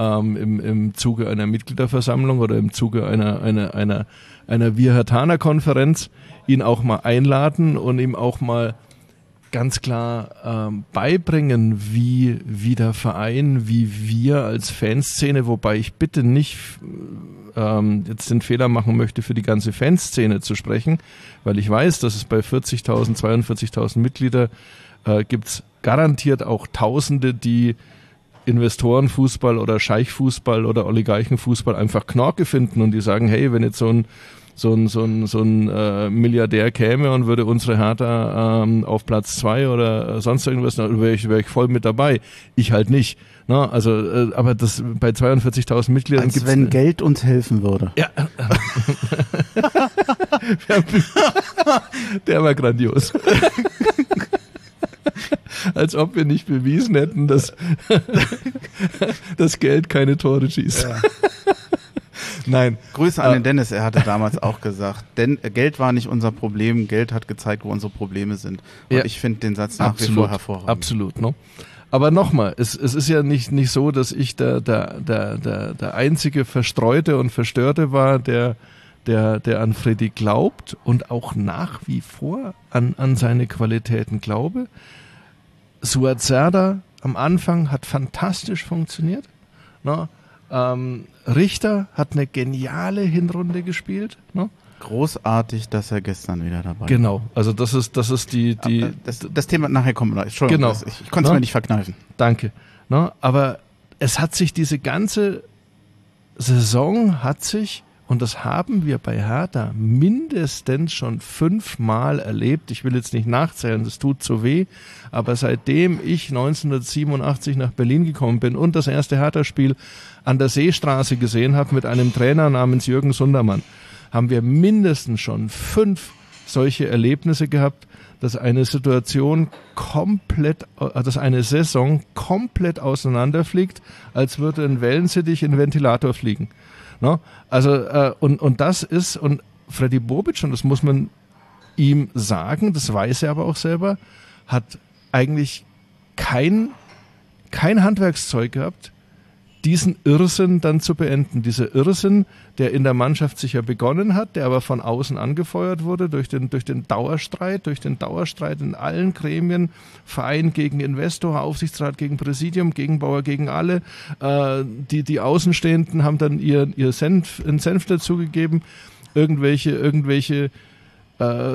ähm, im, im Zuge einer Mitgliederversammlung oder im Zuge einer, einer, einer, einer Wir-Hatana-Konferenz ihn auch mal einladen und ihm auch mal ganz klar ähm, beibringen, wie, wie der Verein, wie wir als Fanszene, wobei ich bitte nicht ähm, jetzt den Fehler machen möchte, für die ganze Fanszene zu sprechen, weil ich weiß, dass es bei 40.000, 42.000 Mitglieder äh, gibt garantiert auch Tausende, die Investorenfußball oder Scheichfußball oder Oligarchenfußball einfach Knorke finden und die sagen, hey, wenn jetzt so ein so ein, so ein, so ein äh, Milliardär käme und würde unsere Hertha ähm, auf Platz zwei oder äh, sonst irgendwas, dann wäre ich, wär ich voll mit dabei. Ich halt nicht. Na, ne? also, äh, aber das bei 42.000 Mitgliedern Als gibt's, wenn Geld uns helfen würde. Ja. Der war grandios. Als ob wir nicht bewiesen hätten, dass das Geld keine Tore schießt. Ja. Nein. Grüße an den Dennis, er hatte damals auch gesagt, denn äh, Geld war nicht unser Problem, Geld hat gezeigt, wo unsere Probleme sind. Und ja. ich finde den Satz nach absolut, wie vor hervorragend. Absolut, ne? Aber nochmal, es, es ist ja nicht, nicht so, dass ich der, der, der, der, der einzige Verstreute und Verstörte war, der, der, der an Freddy glaubt und auch nach wie vor an, an seine Qualitäten glaube. Suazerda am Anfang hat fantastisch funktioniert. Ne? Ähm, Richter hat eine geniale Hinrunde gespielt. Ne? Großartig, dass er gestern wieder dabei war. Genau, also das ist, das ist die. die das, das Thema nachher kommt noch. Entschuldigung, genau. ich, ich konnte es ne? mir nicht verkneifen. Danke. Ne? Aber es hat sich diese ganze Saison hat sich und das haben wir bei Hertha mindestens schon fünfmal erlebt. Ich will jetzt nicht nachzählen, das tut zu weh. Aber seitdem ich 1987 nach Berlin gekommen bin und das erste Hertha-Spiel an der Seestraße gesehen habe mit einem Trainer namens Jürgen Sundermann, haben wir mindestens schon fünf solche Erlebnisse gehabt, dass eine Situation komplett, äh, dass eine Saison komplett auseinanderfliegt, als würde ein Wellensittich in Ventilator fliegen. Ne? Also, äh, und, und das ist, und Freddy Bobic, und das muss man ihm sagen, das weiß er aber auch selber, hat eigentlich kein, kein Handwerkszeug gehabt, diesen Irrsinn dann zu beenden. Dieser Irrsinn, der in der Mannschaft sicher begonnen hat, der aber von außen angefeuert wurde durch den, durch den Dauerstreit, durch den Dauerstreit in allen Gremien, Verein gegen Investor, Aufsichtsrat gegen Präsidium, Gegenbauer gegen alle. Äh, die, die Außenstehenden haben dann ihr, ihr Senf, einen Senf dazugegeben. Irgendwelche, irgendwelche äh,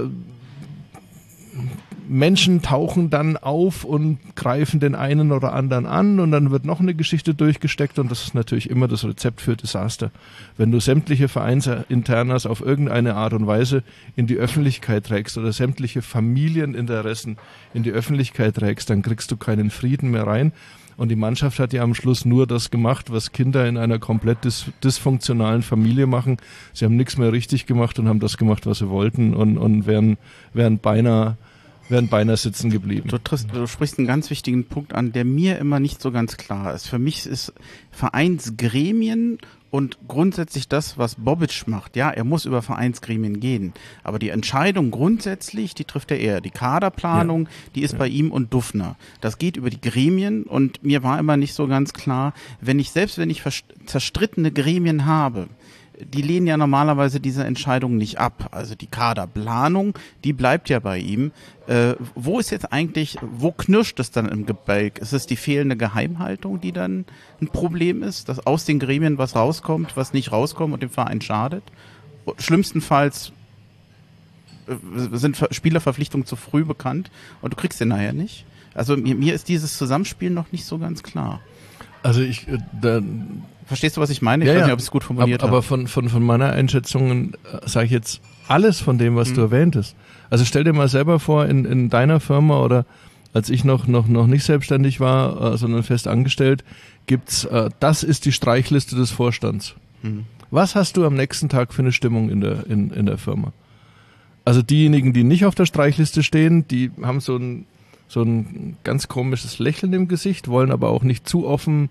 Menschen tauchen dann auf und greifen den einen oder anderen an und dann wird noch eine Geschichte durchgesteckt und das ist natürlich immer das Rezept für Desaster. Wenn du sämtliche Vereinsinternas auf irgendeine Art und Weise in die Öffentlichkeit trägst oder sämtliche Familieninteressen in die Öffentlichkeit trägst, dann kriegst du keinen Frieden mehr rein. Und die Mannschaft hat ja am Schluss nur das gemacht, was Kinder in einer komplett dis dysfunktionalen Familie machen. Sie haben nichts mehr richtig gemacht und haben das gemacht, was sie wollten und, und wären, wären beinahe wären beinahe sitzen geblieben. Du, triffst, du sprichst einen ganz wichtigen Punkt an, der mir immer nicht so ganz klar ist. Für mich ist Vereinsgremien und grundsätzlich das, was Bobic macht, ja, er muss über Vereinsgremien gehen. Aber die Entscheidung grundsätzlich, die trifft er eher. Die Kaderplanung, ja. die ist ja. bei ihm und Duffner. Das geht über die Gremien und mir war immer nicht so ganz klar, wenn ich, selbst wenn ich zerstrittene Gremien habe, die lehnen ja normalerweise diese Entscheidung nicht ab. Also die Kaderplanung, die bleibt ja bei ihm. Äh, wo ist jetzt eigentlich, wo knirscht es dann im Gebälk? Ist es die fehlende Geheimhaltung, die dann ein Problem ist, dass aus den Gremien was rauskommt, was nicht rauskommt und dem Verein schadet? Schlimmstenfalls äh, sind Spielerverpflichtungen zu früh bekannt und du kriegst sie nachher nicht. Also mir, mir ist dieses Zusammenspiel noch nicht so ganz klar. Also ich, äh, da, Verstehst du, was ich meine? Ich ja, weiß nicht, ob es gut formuliert habe. Aber von, von, von meiner Einschätzung äh, sage ich jetzt alles von dem, was mhm. du erwähntest. Also stell dir mal selber vor, in, in deiner Firma oder als ich noch, noch, noch nicht selbstständig war, äh, sondern fest angestellt, gibt's, äh, das ist die Streichliste des Vorstands. Mhm. Was hast du am nächsten Tag für eine Stimmung in der, in, in der Firma? Also diejenigen, die nicht auf der Streichliste stehen, die haben so ein, so ein ganz komisches Lächeln im Gesicht, wollen aber auch nicht zu offen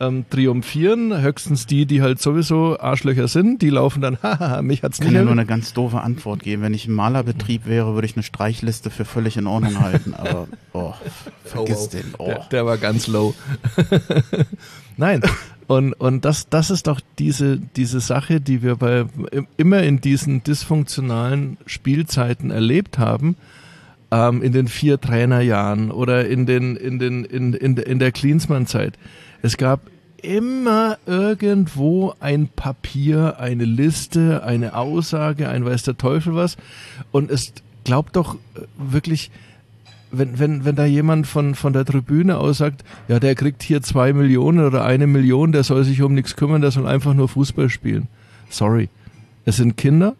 ähm, triumphieren. Höchstens die, die halt sowieso Arschlöcher sind, die laufen dann, haha, mich hat's nicht. Ich kann ja nur eine ganz doofe Antwort geben. Wenn ich im Malerbetrieb wäre, würde ich eine Streichliste für völlig in Ordnung halten. Aber, oh, vergiss oh, oh. den. Oh. Der, der war ganz low. Nein. Und, und das, das ist doch diese, diese Sache, die wir bei, immer in diesen dysfunktionalen Spielzeiten erlebt haben, ähm, in den vier Trainerjahren oder in den, in den, in, in, in der Klinsmann-Zeit. Es gab immer irgendwo ein Papier, eine Liste, eine Aussage, ein weiß der Teufel was. Und es glaubt doch äh, wirklich, wenn, wenn, wenn da jemand von, von der Tribüne aus sagt, ja, der kriegt hier zwei Millionen oder eine Million, der soll sich um nichts kümmern, der soll einfach nur Fußball spielen. Sorry. Es sind Kinder,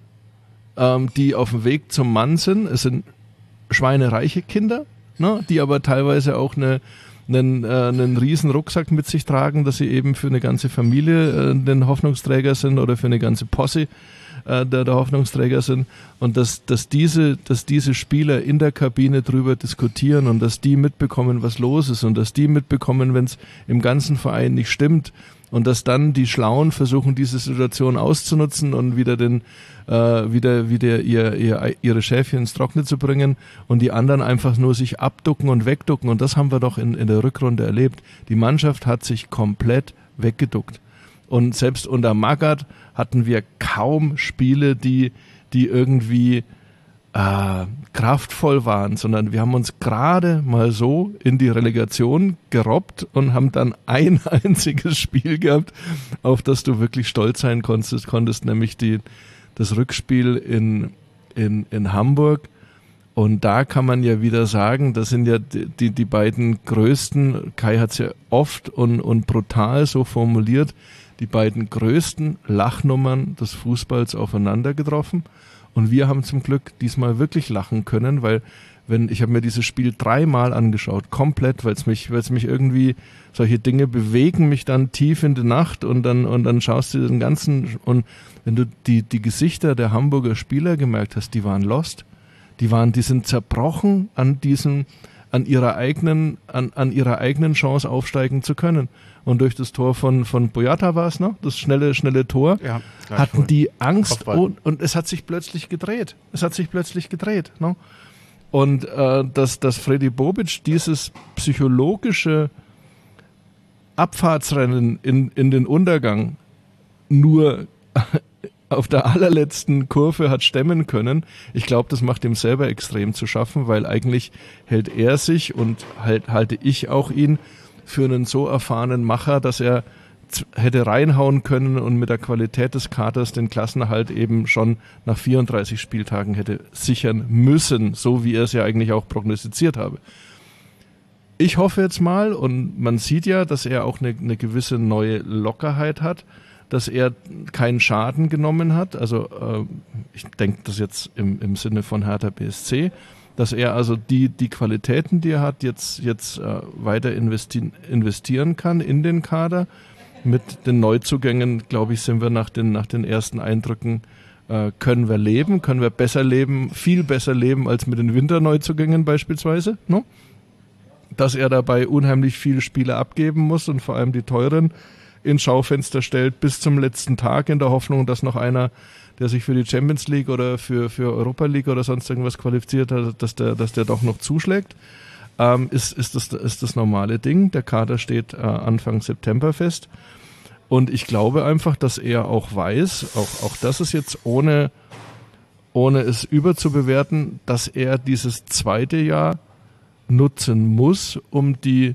ähm, die auf dem Weg zum Mann sind. Es sind schweinereiche Kinder, ne, die aber teilweise auch eine, einen, äh, einen riesen Rucksack mit sich tragen, dass sie eben für eine ganze Familie äh, den Hoffnungsträger sind oder für eine ganze Posse äh, der, der Hoffnungsträger sind. Und dass, dass, diese, dass diese Spieler in der Kabine drüber diskutieren und dass die mitbekommen, was los ist und dass die mitbekommen, wenn es im ganzen Verein nicht stimmt und dass dann die Schlauen versuchen, diese Situation auszunutzen und wieder den äh, wieder wieder ihr, ihr ihre Schäfchen ins Trockene zu bringen und die anderen einfach nur sich abducken und wegducken und das haben wir doch in, in der Rückrunde erlebt. Die Mannschaft hat sich komplett weggeduckt und selbst unter Magath hatten wir kaum Spiele, die die irgendwie äh, kraftvoll waren, sondern wir haben uns gerade mal so in die Relegation gerobbt und haben dann ein einziges Spiel gehabt, auf das du wirklich stolz sein konntest, konntest nämlich die, das Rückspiel in, in, in Hamburg. Und da kann man ja wieder sagen, das sind ja die, die, beiden größten, Kai hat es ja oft und, und brutal so formuliert, die beiden größten Lachnummern des Fußballs aufeinander getroffen. Und wir haben zum Glück diesmal wirklich lachen können, weil wenn ich habe mir dieses Spiel dreimal angeschaut, komplett, weil es mich, weil es mich irgendwie solche Dinge bewegen mich dann tief in die Nacht und dann und dann schaust du den ganzen und wenn du die die Gesichter der Hamburger Spieler gemerkt hast, die waren lost, die waren, die sind zerbrochen an diesem an ihrer eigenen an, an ihrer eigenen Chance aufsteigen zu können und durch das Tor von, von Boyata war es noch, das schnelle, schnelle Tor, ja, hatten die Angst und, und, es hat sich plötzlich gedreht. Es hat sich plötzlich gedreht. Ne? Und äh, dass, dass Freddy Bobic dieses psychologische Abfahrtsrennen in, in den Untergang nur auf der allerletzten Kurve hat stemmen können. Ich glaube, das macht ihm selber extrem zu schaffen, weil eigentlich hält er sich und halt, halte ich auch ihn für einen so erfahrenen Macher, dass er hätte reinhauen können und mit der Qualität des Kaders den Klassenerhalt eben schon nach 34 Spieltagen hätte sichern müssen, so wie er es ja eigentlich auch prognostiziert habe. Ich hoffe jetzt mal, und man sieht ja, dass er auch eine, eine gewisse neue Lockerheit hat, dass er keinen Schaden genommen hat. Also äh, ich denke das jetzt im, im Sinne von Hertha BSC, dass er also die, die Qualitäten, die er hat, jetzt, jetzt äh, weiter investi investieren kann in den Kader. Mit den Neuzugängen, glaube ich, sind wir nach den, nach den ersten Eindrücken, äh, können wir leben, können wir besser leben, viel besser leben als mit den Winterneuzugängen beispielsweise. No? Dass er dabei unheimlich viele Spiele abgeben muss und vor allem die teuren ins Schaufenster stellt bis zum letzten Tag in der Hoffnung, dass noch einer, der sich für die Champions League oder für, für Europa League oder sonst irgendwas qualifiziert hat, dass der, dass der doch noch zuschlägt. Ähm, ist, ist, das, ist das normale Ding. Der Kader steht äh, Anfang September fest. Und ich glaube einfach, dass er auch weiß, auch, auch das ist jetzt ohne, ohne es überzubewerten, dass er dieses zweite Jahr nutzen muss, um die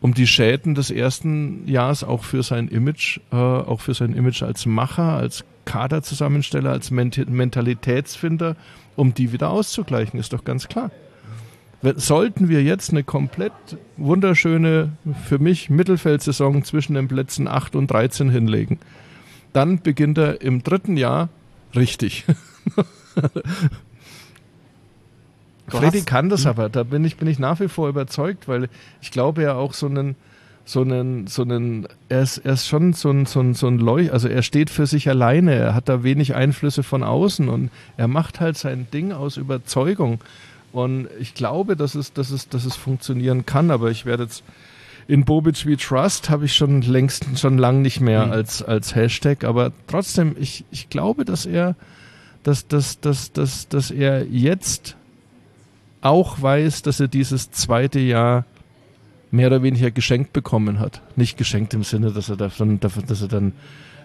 um die Schäden des ersten Jahres auch für sein Image, äh, auch für sein Image als Macher, als Kaderzusammensteller, als Ment Mentalitätsfinder, um die wieder auszugleichen, ist doch ganz klar. Sollten wir jetzt eine komplett wunderschöne, für mich Mittelfeldsaison zwischen den Plätzen 8 und 13 hinlegen, dann beginnt er im dritten Jahr richtig. Freddy kann das aber, da bin ich, bin ich nach wie vor überzeugt, weil ich glaube ja auch so einen, so einen, so einen, er ist, er ist schon so ein, so ein, so ein Leuch, also er steht für sich alleine, er hat da wenig Einflüsse von außen und er macht halt sein Ding aus Überzeugung. Und ich glaube, dass es, dass es, dass es funktionieren kann, aber ich werde jetzt in Bobic We Trust habe ich schon längst, schon lang nicht mehr mhm. als, als Hashtag, aber trotzdem, ich, ich glaube, dass er, dass, dass, dass, dass, dass er jetzt auch weiß, dass er dieses zweite Jahr mehr oder weniger geschenkt bekommen hat. Nicht geschenkt im Sinne, dass er davon, dass er dann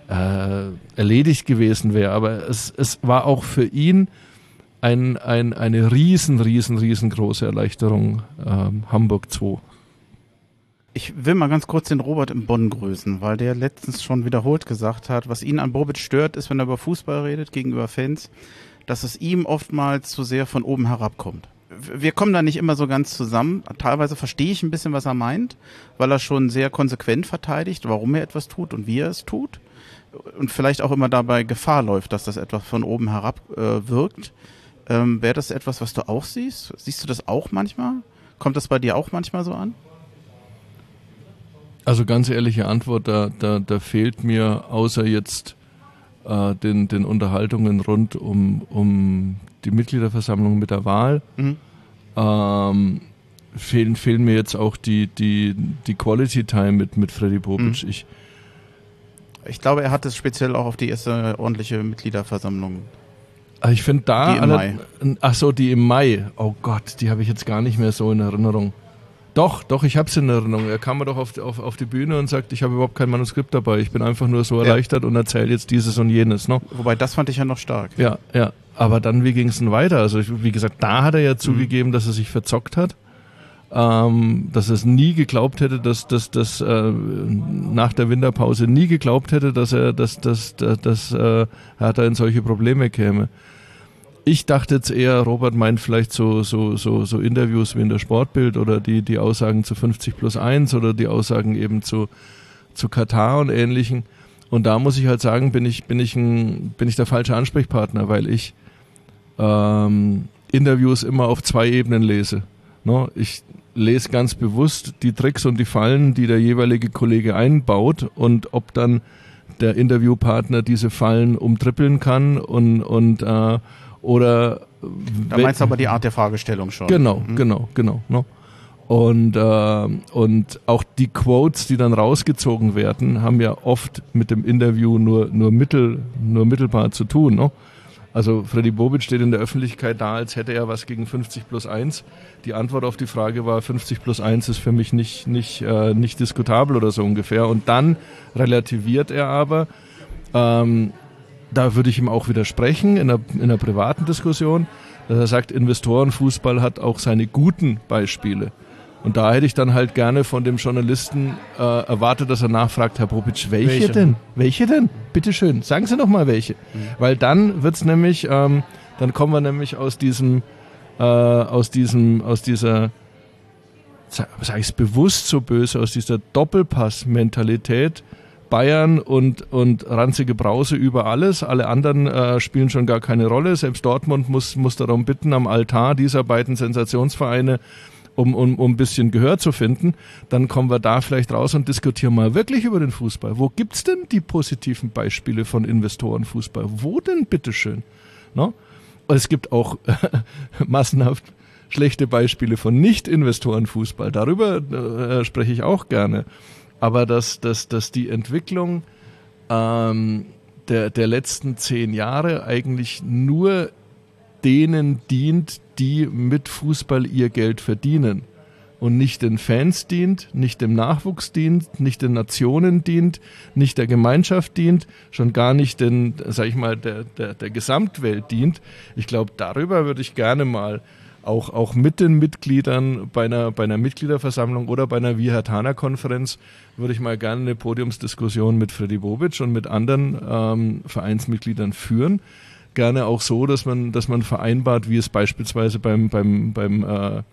äh, erledigt gewesen wäre, aber es, es war auch für ihn ein, ein, eine riesen, riesen, riesengroße Erleichterung, ähm, Hamburg 2. Ich will mal ganz kurz den Robert im Bonn grüßen, weil der letztens schon wiederholt gesagt hat, was ihn an Bobic stört, ist, wenn er über Fußball redet gegenüber Fans, dass es ihm oftmals zu sehr von oben herabkommt wir kommen da nicht immer so ganz zusammen. Teilweise verstehe ich ein bisschen, was er meint, weil er schon sehr konsequent verteidigt, warum er etwas tut und wie er es tut. Und vielleicht auch immer dabei Gefahr läuft, dass das etwas von oben herab äh, wirkt. Ähm, Wäre das etwas, was du auch siehst? Siehst du das auch manchmal? Kommt das bei dir auch manchmal so an? Also ganz ehrliche Antwort, da, da, da fehlt mir außer jetzt äh, den, den Unterhaltungen rund um, um die Mitgliederversammlung mit der Wahl. Mhm. Ähm, fehlen, fehlen mir jetzt auch die, die, die Quality Time mit, mit Freddy Bobic. Mhm. Ich, ich glaube, er hat es speziell auch auf die erste ordentliche Mitgliederversammlung. Ah, ich finde da. Die im alle, Mai. Ach so, die im Mai. Oh Gott, die habe ich jetzt gar nicht mehr so in Erinnerung. Doch, doch, ich habe es in Erinnerung. Er kam mir doch auf, auf, auf die Bühne und sagt, ich habe überhaupt kein Manuskript dabei. Ich bin einfach nur so erleichtert ja. und erzähle jetzt dieses und jenes. Ne? Wobei, das fand ich ja noch stark. Ja, ja. Aber dann, wie ging es denn weiter? Also, wie gesagt, da hat er ja mhm. zugegeben, dass er sich verzockt hat. Ähm, dass er es nie geglaubt hätte, dass, dass, dass äh, nach der Winterpause nie geglaubt hätte, dass er, dass, dass, dass, dass äh, Hertha in solche Probleme käme. Ich dachte jetzt eher, Robert meint vielleicht so, so, so, so Interviews wie in der Sportbild oder die, die Aussagen zu 50 plus 1 oder die Aussagen eben zu, zu Katar und ähnlichen. Und da muss ich halt sagen, bin ich, bin ich, ein, bin ich der falsche Ansprechpartner, weil ich ähm, Interviews immer auf zwei Ebenen lese. No, ich lese ganz bewusst die Tricks und die Fallen, die der jeweilige Kollege einbaut und ob dann der Interviewpartner diese Fallen umtrippeln kann und, und äh, oder da meinst du aber die Art der Fragestellung schon. Genau, mhm. genau, genau. No? Und, äh, und auch die Quotes, die dann rausgezogen werden, haben ja oft mit dem Interview nur, nur, mittel, nur mittelbar zu tun. No? Also Freddy Bobic steht in der Öffentlichkeit da, als hätte er was gegen 50 plus 1. Die Antwort auf die Frage war, 50 plus 1 ist für mich nicht, nicht, äh, nicht diskutabel oder so ungefähr. Und dann relativiert er aber, ähm, da würde ich ihm auch widersprechen in einer, in einer privaten Diskussion, dass er sagt, Investorenfußball hat auch seine guten Beispiele. Und da hätte ich dann halt gerne von dem Journalisten äh, erwartet, dass er nachfragt, Herr Bobic, welche, Welche? denn? Welche denn? Bitte schön, sagen Sie noch mal welche. Mhm. Weil dann wird's nämlich, ähm, dann kommen wir nämlich aus diesem, äh, aus diesem, aus dieser, sage ich es bewusst so böse, aus dieser Doppelpass-Mentalität, Bayern und, und ranzige Brause über alles. Alle anderen äh, spielen schon gar keine Rolle. Selbst Dortmund muss, muss darum bitten, am Altar dieser beiden Sensationsvereine um, um, um ein bisschen Gehör zu finden, dann kommen wir da vielleicht raus und diskutieren mal wirklich über den Fußball. Wo gibt's denn die positiven Beispiele von Investorenfußball? Wo denn bitteschön? No? Es gibt auch massenhaft schlechte Beispiele von Nicht-Investorenfußball. Darüber äh, spreche ich auch gerne. Aber dass, dass, dass die Entwicklung ähm, der, der letzten zehn Jahre eigentlich nur denen dient, die mit Fußball ihr Geld verdienen und nicht den Fans dient, nicht dem Nachwuchs dient, nicht den Nationen dient, nicht der Gemeinschaft dient, schon gar nicht den, sag ich mal, der, der, der Gesamtwelt dient. Ich glaube, darüber würde ich gerne mal auch, auch mit den Mitgliedern bei einer, bei einer Mitgliederversammlung oder bei einer Vihatana-Konferenz würde ich mal gerne eine Podiumsdiskussion mit Freddy Bobic und mit anderen ähm, Vereinsmitgliedern führen. Gerne auch so, dass man, dass man vereinbart, wie es beispielsweise beim, beim, beim äh,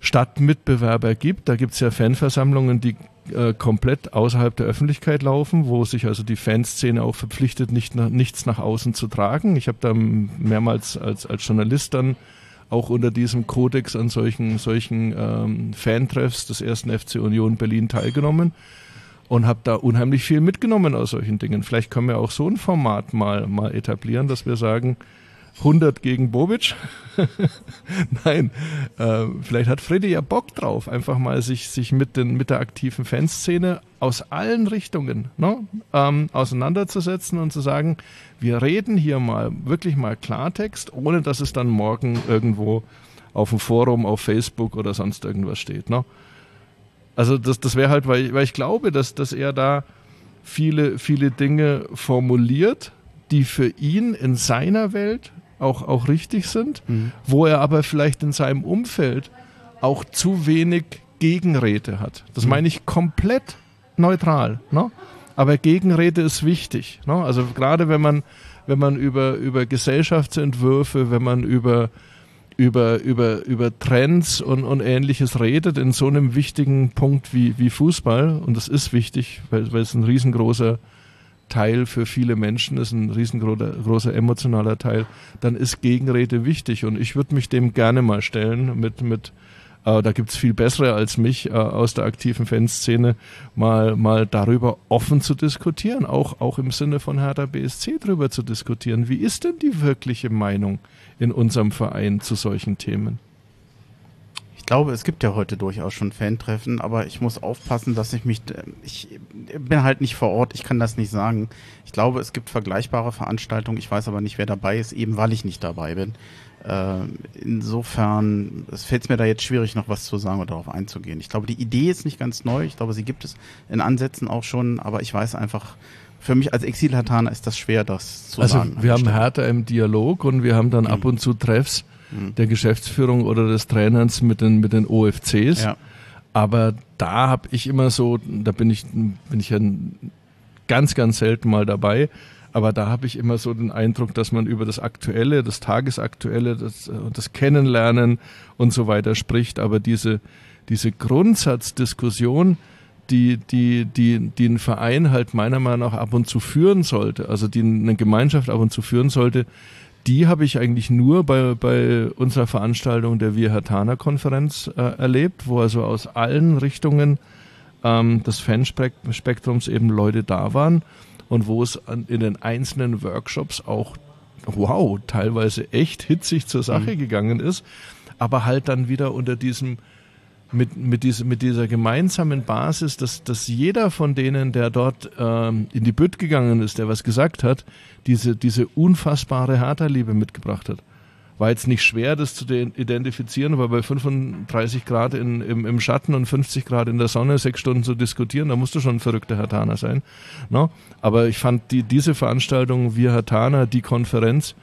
Stadtmitbewerber gibt. Da gibt es ja Fanversammlungen, die äh, komplett außerhalb der Öffentlichkeit laufen, wo sich also die Fanszene auch verpflichtet, nicht nach, nichts nach außen zu tragen. Ich habe da mehrmals als, als Journalist dann auch unter diesem Kodex an solchen, solchen ähm, Fantreffs des ersten FC Union Berlin teilgenommen und habe da unheimlich viel mitgenommen aus solchen Dingen. Vielleicht können wir auch so ein Format mal, mal etablieren, dass wir sagen, 100 gegen Bobic. Nein, äh, vielleicht hat Freddy ja Bock drauf, einfach mal sich, sich mit, den, mit der aktiven Fanszene aus allen Richtungen ne, ähm, auseinanderzusetzen und zu sagen, wir reden hier mal wirklich mal Klartext, ohne dass es dann morgen irgendwo auf dem Forum, auf Facebook oder sonst irgendwas steht. Ne? Also das, das wäre halt, weil ich, weil ich glaube, dass, dass er da viele, viele Dinge formuliert, die für ihn in seiner Welt auch, auch richtig sind, mhm. wo er aber vielleicht in seinem Umfeld auch zu wenig Gegenrede hat. Das mhm. meine ich komplett neutral. Ne? Aber Gegenrede ist wichtig. Ne? Also gerade wenn man, wenn man über, über Gesellschaftsentwürfe, wenn man über, über, über, über Trends und, und ähnliches redet, in so einem wichtigen Punkt wie, wie Fußball, und das ist wichtig, weil, weil es ein riesengroßer Teil für viele Menschen ist, ein riesengroßer großer emotionaler Teil, dann ist Gegenrede wichtig. Und ich würde mich dem gerne mal stellen mit, mit äh, da gibt's viel bessere als mich äh, aus der aktiven Fanszene, mal, mal darüber offen zu diskutieren, auch, auch im Sinne von Hertha BSC darüber zu diskutieren. Wie ist denn die wirkliche Meinung in unserem Verein zu solchen Themen? Ich glaube, es gibt ja heute durchaus schon Fantreffen, aber ich muss aufpassen, dass ich mich, ich bin halt nicht vor Ort, ich kann das nicht sagen. Ich glaube, es gibt vergleichbare Veranstaltungen, ich weiß aber nicht, wer dabei ist, eben weil ich nicht dabei bin. Äh, insofern, es fällt mir da jetzt schwierig, noch was zu sagen oder darauf einzugehen. Ich glaube, die Idee ist nicht ganz neu, ich glaube, sie gibt es in Ansätzen auch schon, aber ich weiß einfach, für mich als Exilhataner ist das schwer, das zu also sagen. Also wir haben Hertha im Dialog und wir haben dann mhm. ab und zu Treffs mhm. der Geschäftsführung oder des Trainers mit den, mit den OFCs. Ja. Aber da habe ich immer so, da bin ich, bin ich ja ganz, ganz selten mal dabei. Aber da habe ich immer so den Eindruck, dass man über das Aktuelle, das Tagesaktuelle, das, das Kennenlernen und so weiter spricht. Aber diese, diese Grundsatzdiskussion, die, die, die, die ein Verein halt meiner Meinung nach ab und zu führen sollte, also die eine Gemeinschaft ab und zu führen sollte, die habe ich eigentlich nur bei, bei unserer Veranstaltung der Wir Hatana Konferenz äh, erlebt, wo also aus allen Richtungen ähm, des Fanspektrums eben Leute da waren und wo es an, in den einzelnen Workshops auch, wow, teilweise echt hitzig zur Sache mhm. gegangen ist, aber halt dann wieder unter diesem mit, mit, diese, mit dieser gemeinsamen Basis, dass, dass jeder von denen, der dort ähm, in die Bütt gegangen ist, der was gesagt hat, diese, diese unfassbare Hertha-Liebe mitgebracht hat. War jetzt nicht schwer, das zu identifizieren, aber bei 35 Grad in, im, im Schatten und 50 Grad in der Sonne sechs Stunden zu diskutieren, da musst du schon ein verrückter Hertaner sein. No? Aber ich fand die, diese Veranstaltung, wir Hertaner, die Konferenz,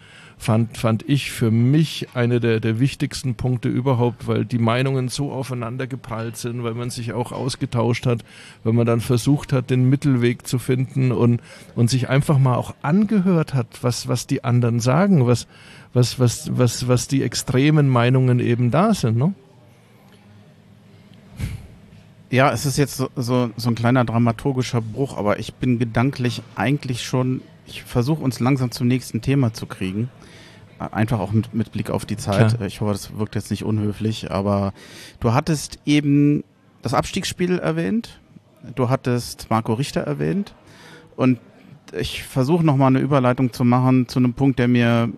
fand, fand ich für mich eine der, der wichtigsten Punkte überhaupt, weil die Meinungen so aufeinander geprallt sind, weil man sich auch ausgetauscht hat, weil man dann versucht hat, den Mittelweg zu finden und, und sich einfach mal auch angehört hat, was, was die anderen sagen, was, was, was, was, was die extremen Meinungen eben da sind. Ne? Ja, es ist jetzt so, so, so ein kleiner dramaturgischer Bruch, aber ich bin gedanklich eigentlich schon, ich versuche uns langsam zum nächsten Thema zu kriegen. Einfach auch mit, mit Blick auf die Zeit. Klar. Ich hoffe, das wirkt jetzt nicht unhöflich, aber du hattest eben das Abstiegsspiel erwähnt. Du hattest Marco Richter erwähnt. Und ich versuche nochmal eine Überleitung zu machen zu einem Punkt, der mir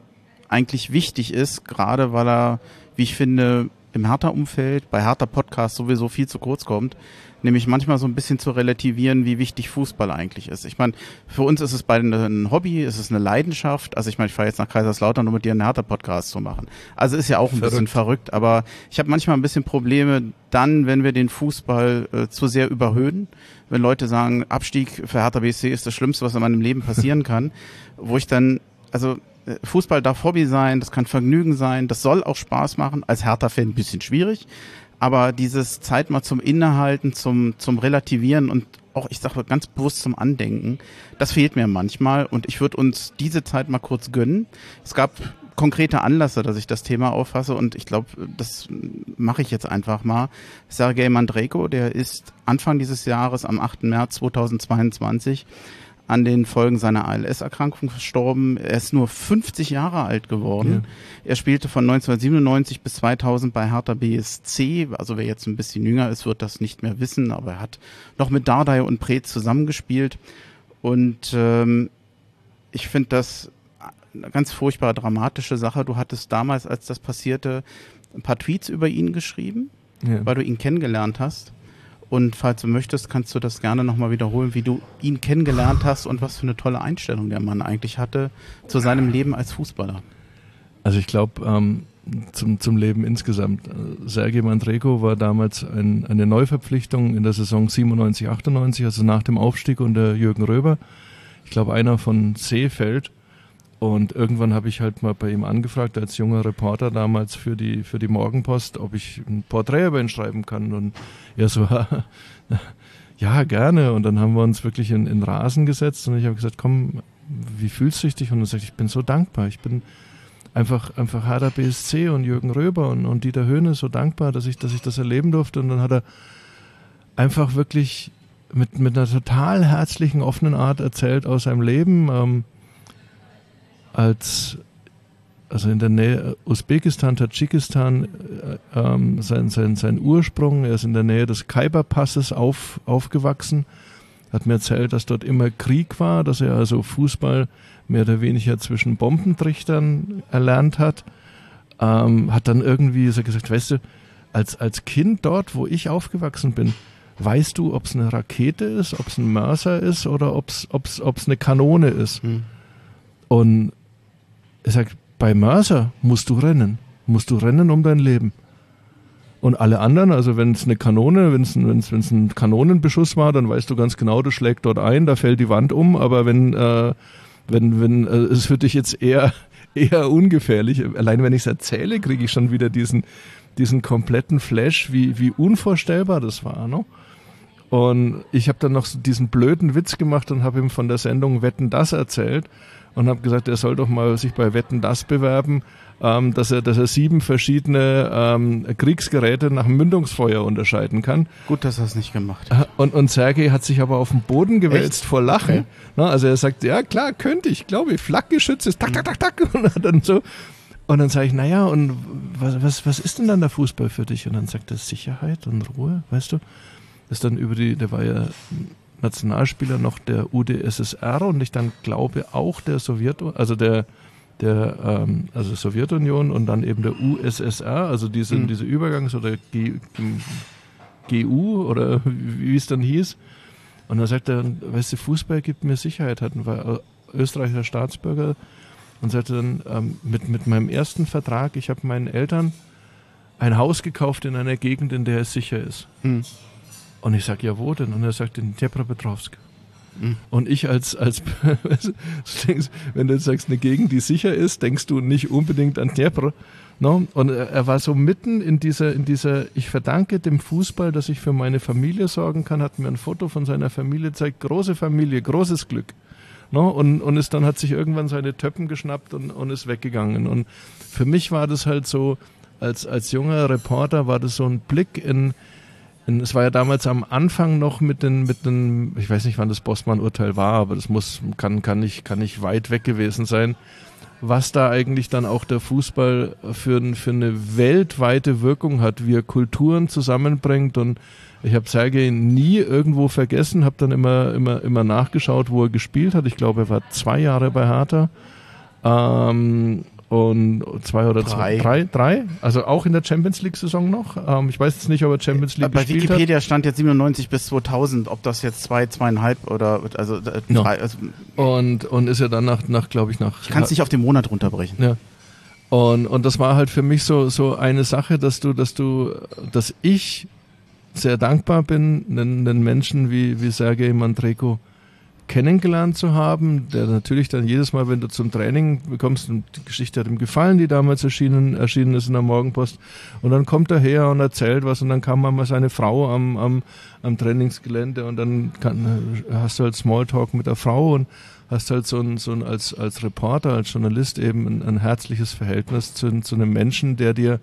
eigentlich wichtig ist, gerade weil er, wie ich finde, im Hertha-Umfeld, bei Hertha-Podcast sowieso viel zu kurz kommt nämlich manchmal so ein bisschen zu relativieren, wie wichtig Fußball eigentlich ist. Ich meine, für uns ist es beide ein Hobby, ist es eine Leidenschaft. Also ich meine, ich fahre jetzt nach Kaiserslautern, um mit dir einen Hertha-Podcast zu machen. Also ist ja auch ein verrückt. bisschen verrückt, aber ich habe manchmal ein bisschen Probleme dann, wenn wir den Fußball äh, zu sehr überhöhen, wenn Leute sagen, Abstieg für Hertha BSC ist das Schlimmste, was in meinem Leben passieren kann, wo ich dann, also äh, Fußball darf Hobby sein, das kann Vergnügen sein, das soll auch Spaß machen. Als Hertha-Fan ein bisschen schwierig, aber dieses Zeit mal zum Innehalten, zum, zum Relativieren und auch, ich sage ganz bewusst zum Andenken, das fehlt mir manchmal und ich würde uns diese Zeit mal kurz gönnen. Es gab konkrete Anlässe, dass ich das Thema auffasse und ich glaube, das mache ich jetzt einfach mal. Sergei Mandreko, der ist Anfang dieses Jahres am 8. März 2022 an den Folgen seiner ALS-Erkrankung verstorben. Er ist nur 50 Jahre alt geworden. Ja. Er spielte von 1997 bis 2000 bei Hertha BSC. Also wer jetzt ein bisschen jünger ist, wird das nicht mehr wissen, aber er hat noch mit Dardai und Preetz zusammengespielt. Und ähm, ich finde das eine ganz furchtbar dramatische Sache. Du hattest damals, als das passierte, ein paar Tweets über ihn geschrieben, ja. weil du ihn kennengelernt hast. Und falls du möchtest, kannst du das gerne nochmal wiederholen, wie du ihn kennengelernt hast und was für eine tolle Einstellung der Mann eigentlich hatte zu seinem Leben als Fußballer. Also ich glaube, ähm, zum, zum Leben insgesamt. Sergei Mandreko war damals ein, eine Neuverpflichtung in der Saison 97, 98, also nach dem Aufstieg unter Jürgen Röber. Ich glaube, einer von Seefeld. Und irgendwann habe ich halt mal bei ihm angefragt, als junger Reporter damals für die, für die Morgenpost, ob ich ein Porträt über ihn schreiben kann. Und er so, ja, gerne. Und dann haben wir uns wirklich in, in Rasen gesetzt und ich habe gesagt, komm, wie fühlst du dich? Und er sagt, ich bin so dankbar. Ich bin einfach, einfach Hertha BSC und Jürgen Röber und, und Dieter Höhne so dankbar, dass ich, dass ich das erleben durfte. Und dann hat er einfach wirklich mit, mit einer total herzlichen, offenen Art erzählt aus seinem Leben. Ähm, als also in der Nähe Usbekistan, Tadschikistan, äh, ähm, sein, sein, sein Ursprung, er ist in der Nähe des Khyber-Passes auf, aufgewachsen, hat mir erzählt, dass dort immer Krieg war, dass er also Fußball mehr oder weniger zwischen Bombentrichtern erlernt hat, ähm, hat dann irgendwie so gesagt, weißt du, als, als Kind dort, wo ich aufgewachsen bin, weißt du, ob es eine Rakete ist, ob es ein Mörser ist oder ob es eine Kanone ist. Hm. Und er sagt, bei Mörser musst du rennen. Musst du rennen um dein Leben. Und alle anderen, also wenn es eine Kanone, wenn es wenn's, wenn's ein Kanonenbeschuss war, dann weißt du ganz genau, das schlägt dort ein, da fällt die Wand um, aber wenn, äh, wenn, wenn äh, es für dich jetzt eher, eher ungefährlich, allein wenn ich es erzähle, kriege ich schon wieder diesen, diesen kompletten Flash, wie, wie unvorstellbar das war. Ne? Und ich habe dann noch diesen blöden Witz gemacht und habe ihm von der Sendung Wetten das erzählt und habe gesagt, er soll doch mal sich bei Wetten das bewerben, ähm, dass er, dass er sieben verschiedene ähm, Kriegsgeräte nach Mündungsfeuer unterscheiden kann. Gut, dass er es nicht gemacht hat. Und, und Sergei hat sich aber auf den Boden gewälzt Echt? vor Lachen. Okay. Na, also er sagt, ja klar, könnte ich, glaube ich, Flakgeschütze, tak, tak, tak, tak. Und dann so. Und dann sage ich, naja, und was, was, was ist denn dann der Fußball für dich? Und dann sagt er Sicherheit und Ruhe, weißt du? Das ist dann über die, der war ja Nationalspieler noch der UdSSR und ich dann glaube auch der Sowjetunion, also der, der ähm, also Sowjetunion und dann eben der USSR, also diese, mhm. diese Übergangs- oder G, GU oder wie es dann hieß. Und dann sagt er, weißt du, Fußball gibt mir Sicherheit, hatten wir österreichischer Staatsbürger und sagte dann, ähm, mit, mit meinem ersten Vertrag, ich habe meinen Eltern ein Haus gekauft in einer Gegend, in der es sicher ist. Mhm. Und ich sage, ja, wo denn? Und er sagt, in Dnepropetrovsk. Mhm. Und ich als, als wenn du sagst, eine Gegend, die sicher ist, denkst du nicht unbedingt an Dnepr. No? Und er war so mitten in dieser, in dieser, ich verdanke dem Fußball, dass ich für meine Familie sorgen kann, hat mir ein Foto von seiner Familie gezeigt, große Familie, großes Glück. No? Und, und ist dann hat sich irgendwann seine Töppen geschnappt und, und ist weggegangen. Und für mich war das halt so, als, als junger Reporter war das so ein Blick in es war ja damals am Anfang noch mit den, mit den, ich weiß nicht, wann das Bossmann-Urteil war, aber das muss, kann, kann nicht, kann nicht weit weg gewesen sein, was da eigentlich dann auch der Fußball für, für eine weltweite Wirkung hat, wie er Kulturen zusammenbringt und ich habe Sergei nie irgendwo vergessen, habe dann immer, immer, immer nachgeschaut, wo er gespielt hat. Ich glaube, er war zwei Jahre bei Hertha. Ähm, und zwei oder drei. zwei, drei, drei, also auch in der Champions League Saison noch. Ähm, ich weiß jetzt nicht, ob er Champions League Bei Wikipedia hat. stand jetzt 97 bis 2000, ob das jetzt zwei, zweieinhalb oder also äh, no. drei. Also und und ist ja dann nach, nach glaube ich nach. Ich kann es nicht auf den Monat runterbrechen. Ja. Und und das war halt für mich so so eine Sache, dass du dass du dass ich sehr dankbar bin, einen, einen Menschen wie wie Sergei Mandreko kennengelernt zu haben, der natürlich dann jedes Mal, wenn du zum Training bekommst, und die Geschichte hat ihm gefallen, die damals erschienen, erschienen ist in der Morgenpost, und dann kommt er her und erzählt was, und dann kam mal seine Frau am, am, am Trainingsgelände, und dann kann, hast du halt Smalltalk mit der Frau und hast halt so ein, so ein als, als Reporter, als Journalist eben ein, ein herzliches Verhältnis zu, zu einem Menschen, der dir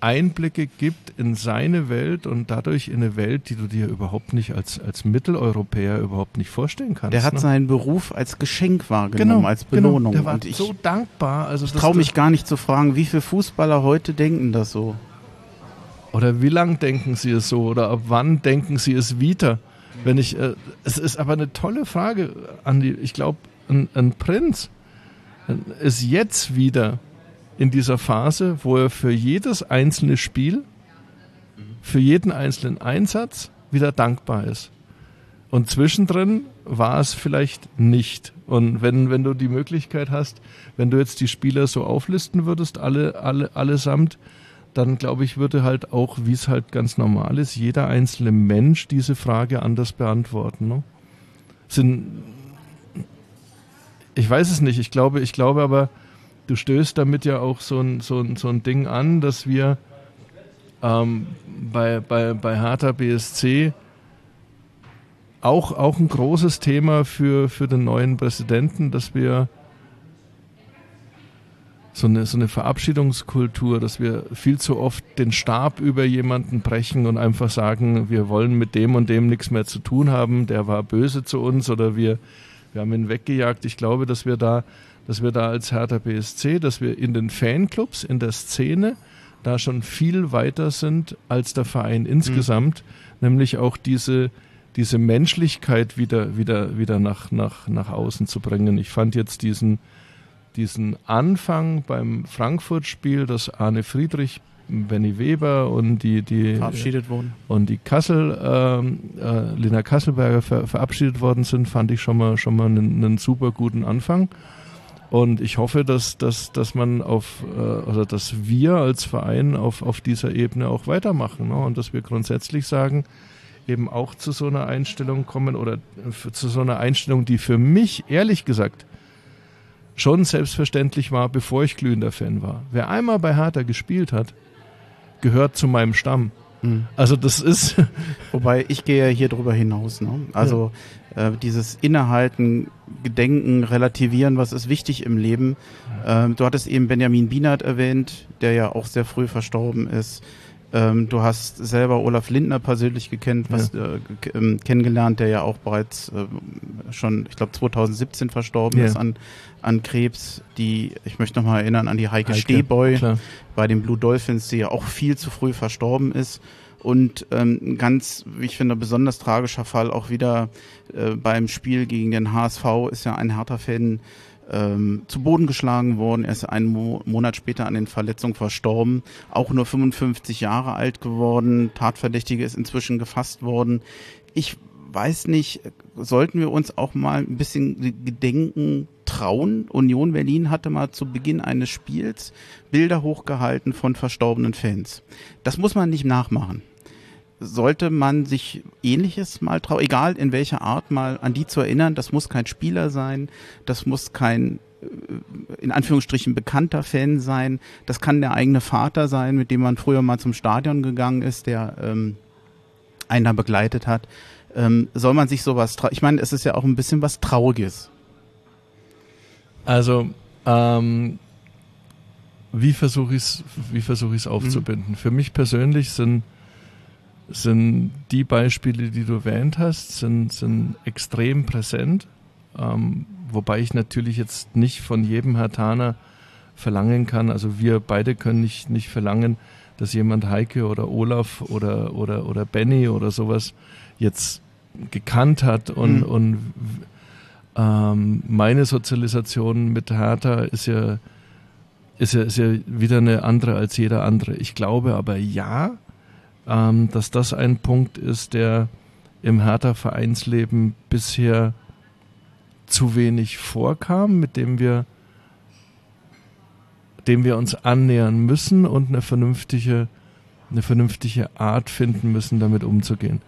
Einblicke gibt in seine Welt und dadurch in eine Welt, die du dir überhaupt nicht als, als Mitteleuropäer überhaupt nicht vorstellen kannst. Der hat ne? seinen Beruf als Geschenk wahrgenommen, genau, als. Belohnung. Genau. Der war und ich, so dankbar. Also ich traue mich gar nicht zu fragen, wie viele Fußballer heute denken das so. Oder wie lang denken sie es so? Oder ab wann denken sie es wieder? Wenn ich, äh, es ist aber eine tolle Frage, Andi. Ich glaube, ein, ein Prinz ist jetzt wieder in dieser Phase, wo er für jedes einzelne Spiel, für jeden einzelnen Einsatz wieder dankbar ist. Und zwischendrin war es vielleicht nicht. Und wenn, wenn du die Möglichkeit hast, wenn du jetzt die Spieler so auflisten würdest, alle, alle, allesamt, dann glaube ich, würde halt auch, wie es halt ganz normal ist, jeder einzelne Mensch diese Frage anders beantworten. Ne? Sind, ich weiß es nicht. Ich glaube, ich glaube aber, du stößt damit ja auch so ein, so ein, so ein Ding an, dass wir ähm, bei, bei, bei Hertha BSC auch, auch ein großes Thema für, für den neuen Präsidenten, dass wir so eine, so eine Verabschiedungskultur, dass wir viel zu oft den Stab über jemanden brechen und einfach sagen, wir wollen mit dem und dem nichts mehr zu tun haben, der war böse zu uns oder wir, wir haben ihn weggejagt. Ich glaube, dass wir da dass wir da als Hertha BSC, dass wir in den Fanclubs, in der Szene, da schon viel weiter sind als der Verein insgesamt, mhm. nämlich auch diese, diese Menschlichkeit wieder, wieder, wieder nach, nach, nach außen zu bringen. Ich fand jetzt diesen, diesen Anfang beim Frankfurt-Spiel, dass Arne Friedrich, Benny Weber und die, die verabschiedet wurden und die Kassel, ähm, äh, Lena Kasselberger ver, verabschiedet worden sind, fand ich schon mal schon mal einen, einen super guten Anfang. Und ich hoffe, dass, dass, dass man auf, äh, also dass wir als Verein auf, auf dieser Ebene auch weitermachen ne? und dass wir grundsätzlich sagen, eben auch zu so einer Einstellung kommen oder für, zu so einer Einstellung, die für mich ehrlich gesagt schon selbstverständlich war, bevor ich glühender Fan war. Wer einmal bei Hertha gespielt hat, gehört zu meinem Stamm. Mhm. Also das ist. Wobei ich gehe ja hier drüber hinaus. Ne? Also ja. äh, dieses Innehalten, Gedenken, Relativieren, was ist wichtig im Leben. Ähm, du hattest eben Benjamin Bienert erwähnt, der ja auch sehr früh verstorben ist. Ähm, du hast selber Olaf Lindner persönlich gekannt, was, ja. äh, äh, kennengelernt, der ja auch bereits äh, schon, ich glaube, 2017 verstorben ja. ist an, an Krebs. Die, ich möchte nochmal erinnern an die Heike, Heike Stehboy klar. bei den Blue Dolphins, die ja auch viel zu früh verstorben ist. Und ähm, ganz, wie ich finde, besonders tragischer Fall auch wieder äh, beim Spiel gegen den HSV ist ja ein harter Fan ähm, zu Boden geschlagen worden. Er ist einen Mo Monat später an den Verletzungen verstorben. Auch nur 55 Jahre alt geworden. Tatverdächtige ist inzwischen gefasst worden. Ich weiß nicht, sollten wir uns auch mal ein bisschen Gedenken trauen? Union Berlin hatte mal zu Beginn eines Spiels Bilder hochgehalten von verstorbenen Fans. Das muss man nicht nachmachen. Sollte man sich ähnliches mal trauen, egal in welcher Art mal an die zu erinnern, das muss kein Spieler sein, das muss kein äh, in Anführungsstrichen bekannter Fan sein, das kann der eigene Vater sein, mit dem man früher mal zum Stadion gegangen ist, der ähm, einen da begleitet hat. Ähm, soll man sich sowas trauen? Ich meine, es ist ja auch ein bisschen was Trauriges. Also, ähm, wie versuche ich es wie versuche ich es aufzubinden? Mhm. Für mich persönlich sind sind die Beispiele, die du erwähnt hast, sind, sind extrem präsent. Ähm, wobei ich natürlich jetzt nicht von jedem Hertaner verlangen kann. Also wir beide können nicht, nicht verlangen, dass jemand Heike oder Olaf oder, oder, oder Benny oder sowas jetzt gekannt hat und, mhm. und ähm, meine Sozialisation mit Hertha ist ja, ist ja, ist ja wieder eine andere als jeder andere. Ich glaube aber ja, ähm, dass das ein Punkt ist, der im Hertha-Vereinsleben bisher zu wenig vorkam, mit dem wir, dem wir uns annähern müssen und eine vernünftige, eine vernünftige Art finden müssen, damit umzugehen.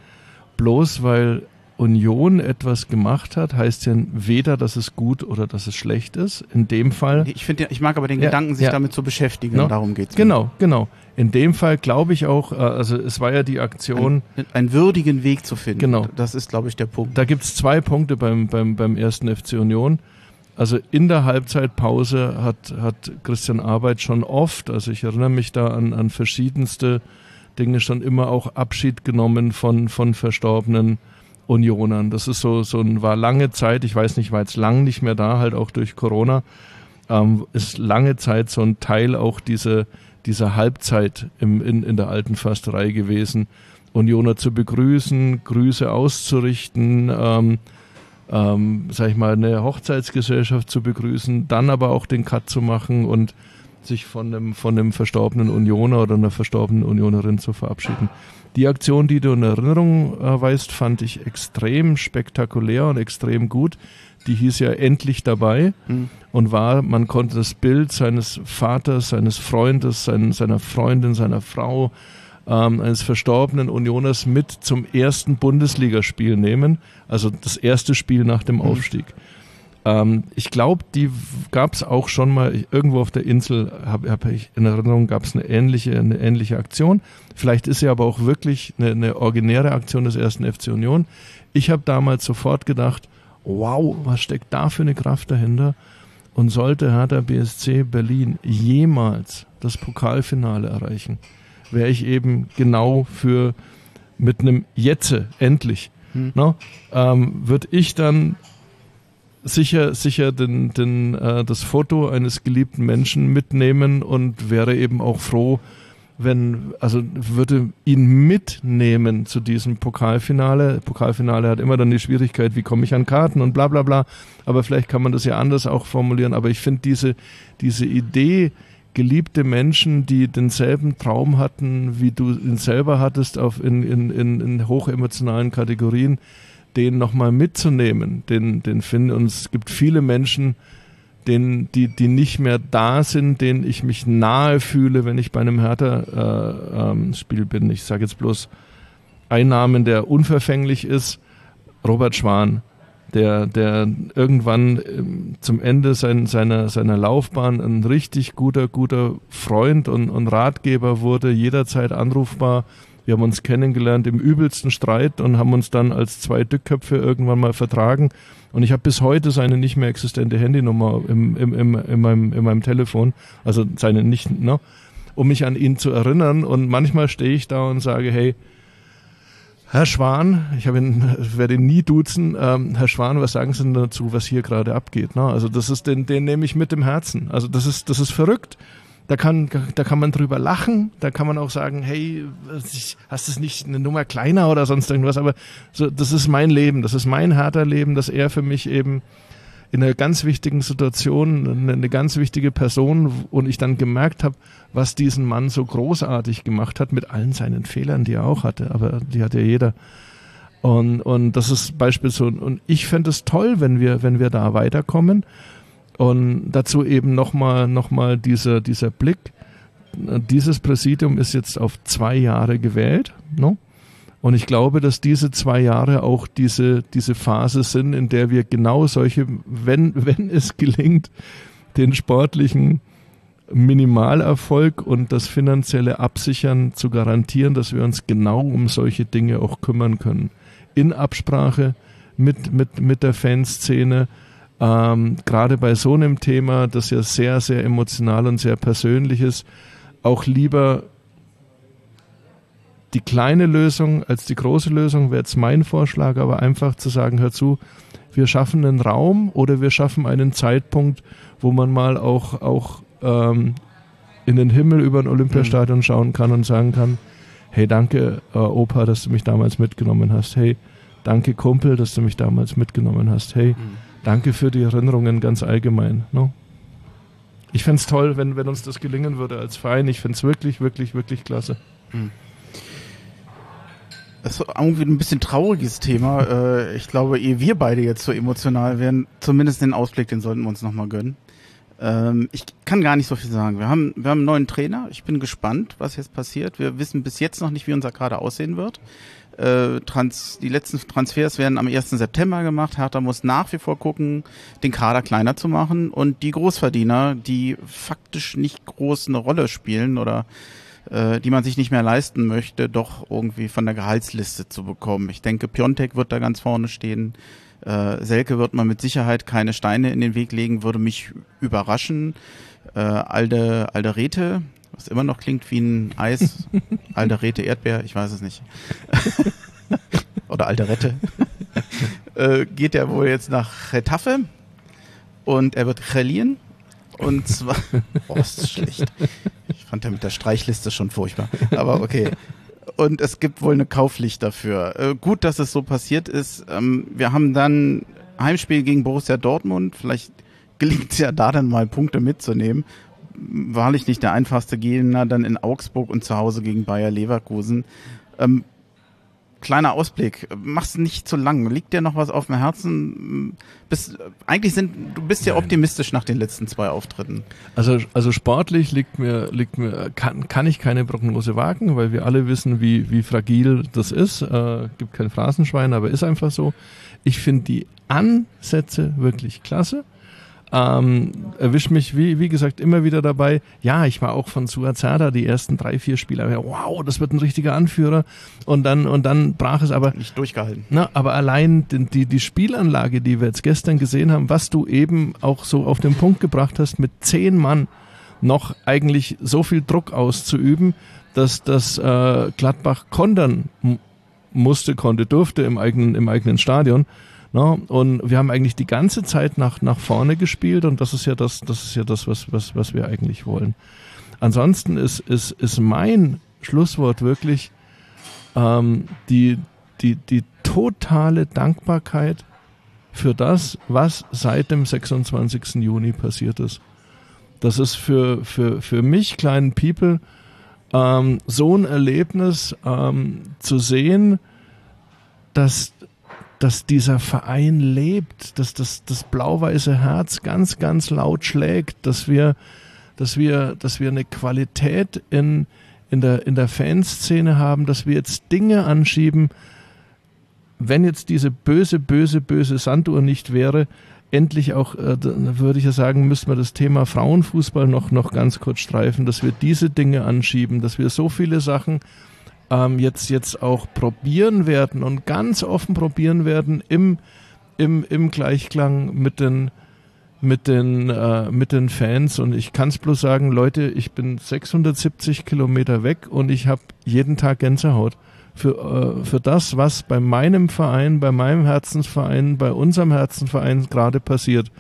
Bloß weil Union etwas gemacht hat, heißt ja weder, dass es gut oder dass es schlecht ist. In dem Fall. Ich finde, ich mag aber den ja, Gedanken, sich ja. damit zu beschäftigen. No? Darum geht's. Genau, mir. genau. In dem Fall glaube ich auch, äh, also es war ja die Aktion. Ein, einen würdigen Weg zu finden. Genau. Das ist, glaube ich, der Punkt. Da gibt es zwei Punkte beim, beim, beim ersten FC Union. Also in der Halbzeitpause hat, hat Christian Arbeit schon oft, also ich erinnere mich da an, an verschiedenste Dinge, schon immer auch Abschied genommen von, von verstorbenen Unionern. Das ist so, so ein, war lange Zeit, ich weiß nicht, war jetzt lang nicht mehr da, halt auch durch Corona, ähm, ist lange Zeit so ein Teil auch diese, dieser Halbzeit im, in, in der alten Försterei gewesen. Unioner zu begrüßen, Grüße auszurichten, ähm, ähm, sag ich mal, eine Hochzeitsgesellschaft zu begrüßen, dann aber auch den Cut zu machen und sich von einem, von einem verstorbenen Unioner oder einer verstorbenen Unionerin zu verabschieden. Die Aktion, die du in Erinnerung äh, weißt, fand ich extrem spektakulär und extrem gut. Die hieß ja endlich dabei mhm. und war, man konnte das Bild seines Vaters, seines Freundes, sein, seiner Freundin, seiner Frau, ähm, eines verstorbenen Unioners mit zum ersten Bundesligaspiel nehmen, also das erste Spiel nach dem mhm. Ähm, ich glaube, die gab es auch schon mal irgendwo auf der Insel, habe hab ich in Erinnerung, gab es eine ähnliche, eine ähnliche Aktion. Vielleicht ist sie aber auch wirklich eine, eine originäre Aktion des ersten FC Union. Ich habe damals sofort gedacht, wow, was steckt da für eine Kraft dahinter? Und sollte Hertha BSC Berlin jemals das Pokalfinale erreichen, wäre ich eben genau für mit einem Jetze, endlich, hm. no, ähm, würde ich dann sicher, sicher den, den, äh, das Foto eines geliebten Menschen mitnehmen und wäre eben auch froh, wenn, also würde ihn mitnehmen zu diesem Pokalfinale. Pokalfinale hat immer dann die Schwierigkeit, wie komme ich an Karten und bla bla bla. Aber vielleicht kann man das ja anders auch formulieren. Aber ich finde diese, diese Idee, geliebte Menschen, die denselben Traum hatten, wie du ihn selber hattest, auf in, in, in, in hochemotionalen Kategorien, den nochmal mitzunehmen, den, den finden. Und es gibt viele Menschen, den, die, die nicht mehr da sind, denen ich mich nahe fühle, wenn ich bei einem Hertha-Spiel äh, ähm, bin. Ich sage jetzt bloß ein Namen, der unverfänglich ist, Robert Schwan, der, der irgendwann ähm, zum Ende sein, seiner, seiner Laufbahn ein richtig guter, guter Freund und, und Ratgeber wurde, jederzeit anrufbar, wir haben uns kennengelernt im übelsten Streit und haben uns dann als zwei Dückköpfe irgendwann mal vertragen. Und ich habe bis heute seine nicht mehr existente Handynummer im, im, im, in, meinem, in meinem Telefon, also seine nicht, ne, um mich an ihn zu erinnern. Und manchmal stehe ich da und sage, hey, Herr Schwan, ich ihn, werde ihn nie duzen. Ähm, Herr Schwan, was sagen Sie denn dazu, was hier gerade abgeht? Ne? Also das ist den, den nehme ich mit dem Herzen. Also das ist, das ist verrückt. Da kann, da kann man drüber lachen, da kann man auch sagen, hey, hast es nicht eine Nummer kleiner oder sonst irgendwas, aber so, das ist mein Leben, das ist mein harter Leben, dass er für mich eben in einer ganz wichtigen Situation, eine, eine ganz wichtige Person und ich dann gemerkt habe, was diesen Mann so großartig gemacht hat, mit allen seinen Fehlern, die er auch hatte, aber die hat ja jeder. Und, und das ist beispielsweise, und ich fände es toll, wenn wir, wenn wir da weiterkommen. Und dazu eben nochmal noch mal dieser, dieser Blick. Dieses Präsidium ist jetzt auf zwei Jahre gewählt. No? Und ich glaube, dass diese zwei Jahre auch diese, diese Phase sind, in der wir genau solche, wenn, wenn es gelingt, den sportlichen Minimalerfolg und das finanzielle Absichern zu garantieren, dass wir uns genau um solche Dinge auch kümmern können. In Absprache mit, mit, mit der Fanszene, ähm, gerade bei so einem Thema, das ja sehr, sehr emotional und sehr persönlich ist, auch lieber die kleine Lösung als die große Lösung wäre jetzt mein Vorschlag, aber einfach zu sagen, hör zu, wir schaffen einen Raum oder wir schaffen einen Zeitpunkt, wo man mal auch, auch ähm, in den Himmel über ein Olympiastadion mhm. schauen kann und sagen kann, hey, danke äh, Opa, dass du mich damals mitgenommen hast. Hey, danke Kumpel, dass du mich damals mitgenommen hast. Hey, mhm. Danke für die Erinnerungen ganz allgemein. No? Ich fände es toll, wenn, wenn uns das gelingen würde als Verein. Ich finde es wirklich, wirklich, wirklich klasse. Das ist irgendwie ein bisschen trauriges Thema. Äh, ich glaube, ehe wir beide jetzt so emotional werden, zumindest den Ausblick, den sollten wir uns nochmal gönnen. Ähm, ich kann gar nicht so viel sagen. Wir haben, wir haben einen neuen Trainer. Ich bin gespannt, was jetzt passiert. Wir wissen bis jetzt noch nicht, wie unser Kader aussehen wird. Äh, Trans, die letzten Transfers werden am 1. September gemacht. Hertha muss nach wie vor gucken, den Kader kleiner zu machen und die Großverdiener, die faktisch nicht groß eine Rolle spielen oder äh, die man sich nicht mehr leisten möchte, doch irgendwie von der Gehaltsliste zu bekommen. Ich denke, Piontek wird da ganz vorne stehen. Äh, Selke wird man mit Sicherheit keine Steine in den Weg legen, würde mich überraschen. Äh, Alde, Alderete, was immer noch klingt wie ein Eis. Alderete Erdbeer, ich weiß es nicht. Oder Alderette. äh, geht er wohl jetzt nach Retafe und er wird Chelien. Und zwar, oh, ist schlecht. Ich fand ja mit der Streichliste schon furchtbar. Aber okay. Und es gibt wohl eine Kaufpflicht dafür. Äh, gut, dass es so passiert ist. Ähm, wir haben dann Heimspiel gegen Borussia Dortmund. Vielleicht gelingt es ja da dann mal Punkte mitzunehmen. Wahrlich nicht der einfachste Gegner, dann in Augsburg und zu Hause gegen Bayer Leverkusen. Ähm, kleiner Ausblick. Mach's nicht zu lang. Liegt dir noch was auf dem Herzen? Bist, eigentlich sind, du bist ja Nein. optimistisch nach den letzten zwei Auftritten. Also, also sportlich liegt mir, liegt mir, kann, kann ich keine Prognose wagen, weil wir alle wissen, wie, wie fragil das ist. Äh, gibt kein Phrasenschwein, aber ist einfach so. Ich finde die Ansätze wirklich klasse ähm, erwischt mich, wie, wie gesagt, immer wieder dabei. Ja, ich war auch von Suazada die ersten drei, vier Spieler. Wow, das wird ein richtiger Anführer. Und dann, und dann brach es aber. Nicht durchgehalten. Na, aber allein die, die, die Spielanlage, die wir jetzt gestern gesehen haben, was du eben auch so auf den Punkt gebracht hast, mit zehn Mann noch eigentlich so viel Druck auszuüben, dass das äh, Gladbach kontern musste, konnte, durfte im eigenen, im eigenen Stadion. Ne? Und wir haben eigentlich die ganze Zeit nach, nach vorne gespielt und das ist ja das, das ist ja das, was, was, was wir eigentlich wollen. Ansonsten ist, ist, ist mein Schlusswort wirklich ähm, die, die, die totale Dankbarkeit für das, was seit dem 26. Juni passiert ist. Das ist für, für, für mich, kleinen People, ähm, so ein Erlebnis ähm, zu sehen, dass, dass dieser Verein lebt, dass das, das blau-weiße Herz ganz, ganz laut schlägt, dass wir, dass wir, dass wir eine Qualität in, in der, in der Fanszene haben, dass wir jetzt Dinge anschieben, wenn jetzt diese böse, böse, böse Sanduhr nicht wäre, endlich auch, äh, würde ich ja sagen, müssten wir das Thema Frauenfußball noch, noch ganz kurz streifen, dass wir diese Dinge anschieben, dass wir so viele Sachen ähm, jetzt, jetzt auch probieren werden und ganz offen probieren werden im, im, im Gleichklang mit den, mit den, äh, mit den Fans. Und ich kann es bloß sagen, Leute, ich bin 670 Kilometer weg und ich habe jeden Tag Gänsehaut. Für, äh, für das, was bei meinem Verein, bei meinem Herzensverein, bei unserem Herzensverein gerade passiert.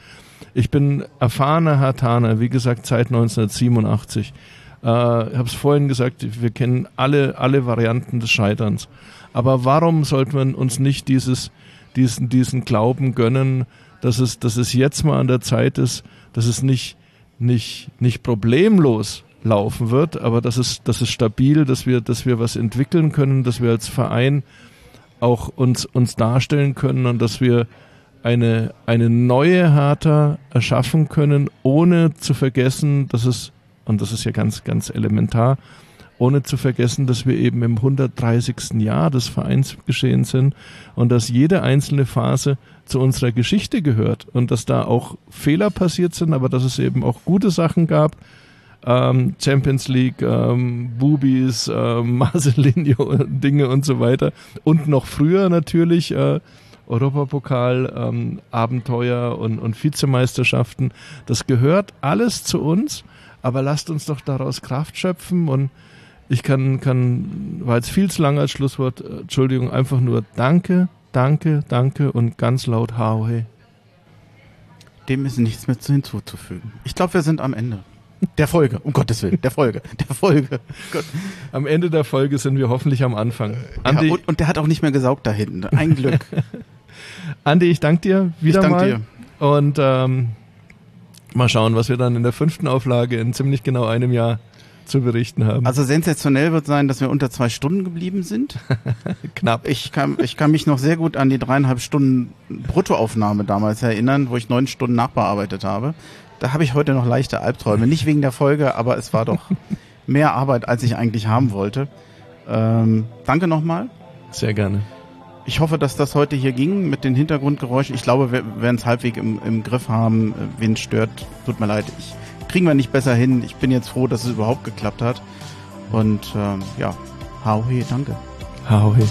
Ich bin erfahrener Hartaner, wie gesagt, seit 1987. Äh, ich habe es vorhin gesagt, wir kennen alle, alle Varianten des Scheiterns. Aber warum sollte man uns nicht dieses, diesen, diesen Glauben gönnen, dass es, dass es jetzt mal an der Zeit ist, dass es nicht, nicht, nicht problemlos laufen wird, aber dass es, dass es stabil, dass wir, dass wir was entwickeln können, dass wir als Verein auch uns, uns darstellen können und dass wir eine, eine neue Hertha erschaffen können, ohne zu vergessen, dass es und das ist ja ganz, ganz elementar, ohne zu vergessen, dass wir eben im 130. Jahr des Vereins geschehen sind und dass jede einzelne Phase zu unserer Geschichte gehört und dass da auch Fehler passiert sind, aber dass es eben auch gute Sachen gab. Ähm, Champions League, ähm, Bubis, ähm, Marcelinho, Dinge und so weiter. Und noch früher natürlich äh, Europapokal, ähm, Abenteuer und, und Vizemeisterschaften. Das gehört alles zu uns, aber lasst uns doch daraus Kraft schöpfen und ich kann, kann, war jetzt viel zu lang als Schlusswort, äh, Entschuldigung, einfach nur Danke, Danke, Danke und ganz laut Hauhe. Dem ist nichts mehr hinzuzufügen. Ich glaube, wir sind am Ende. Der Folge, um Gottes Willen, der Folge, der Folge. Gott. Am Ende der Folge sind wir hoffentlich am Anfang. Andi, ja, und, und, der hat auch nicht mehr gesaugt da hinten. Ein Glück. Andi, ich danke dir wieder ich dank mal. Dir. Und ähm, mal schauen, was wir dann in der fünften Auflage in ziemlich genau einem Jahr zu berichten haben. Also sensationell wird sein, dass wir unter zwei Stunden geblieben sind. Knapp. Ich kann, ich kann mich noch sehr gut an die dreieinhalb Stunden Bruttoaufnahme damals erinnern, wo ich neun Stunden nachbearbeitet habe. Da habe ich heute noch leichte Albträume. Nicht wegen der Folge, aber es war doch mehr Arbeit, als ich eigentlich haben wollte. Ähm, danke nochmal. Sehr gerne. Ich hoffe, dass das heute hier ging mit den Hintergrundgeräuschen. Ich glaube, wir werden es halbwegs im, im Griff haben. Wen stört, tut mir leid. Ich, kriegen wir nicht besser hin. Ich bin jetzt froh, dass es überhaupt geklappt hat. Und ähm, ja, hau he, danke. Hau he.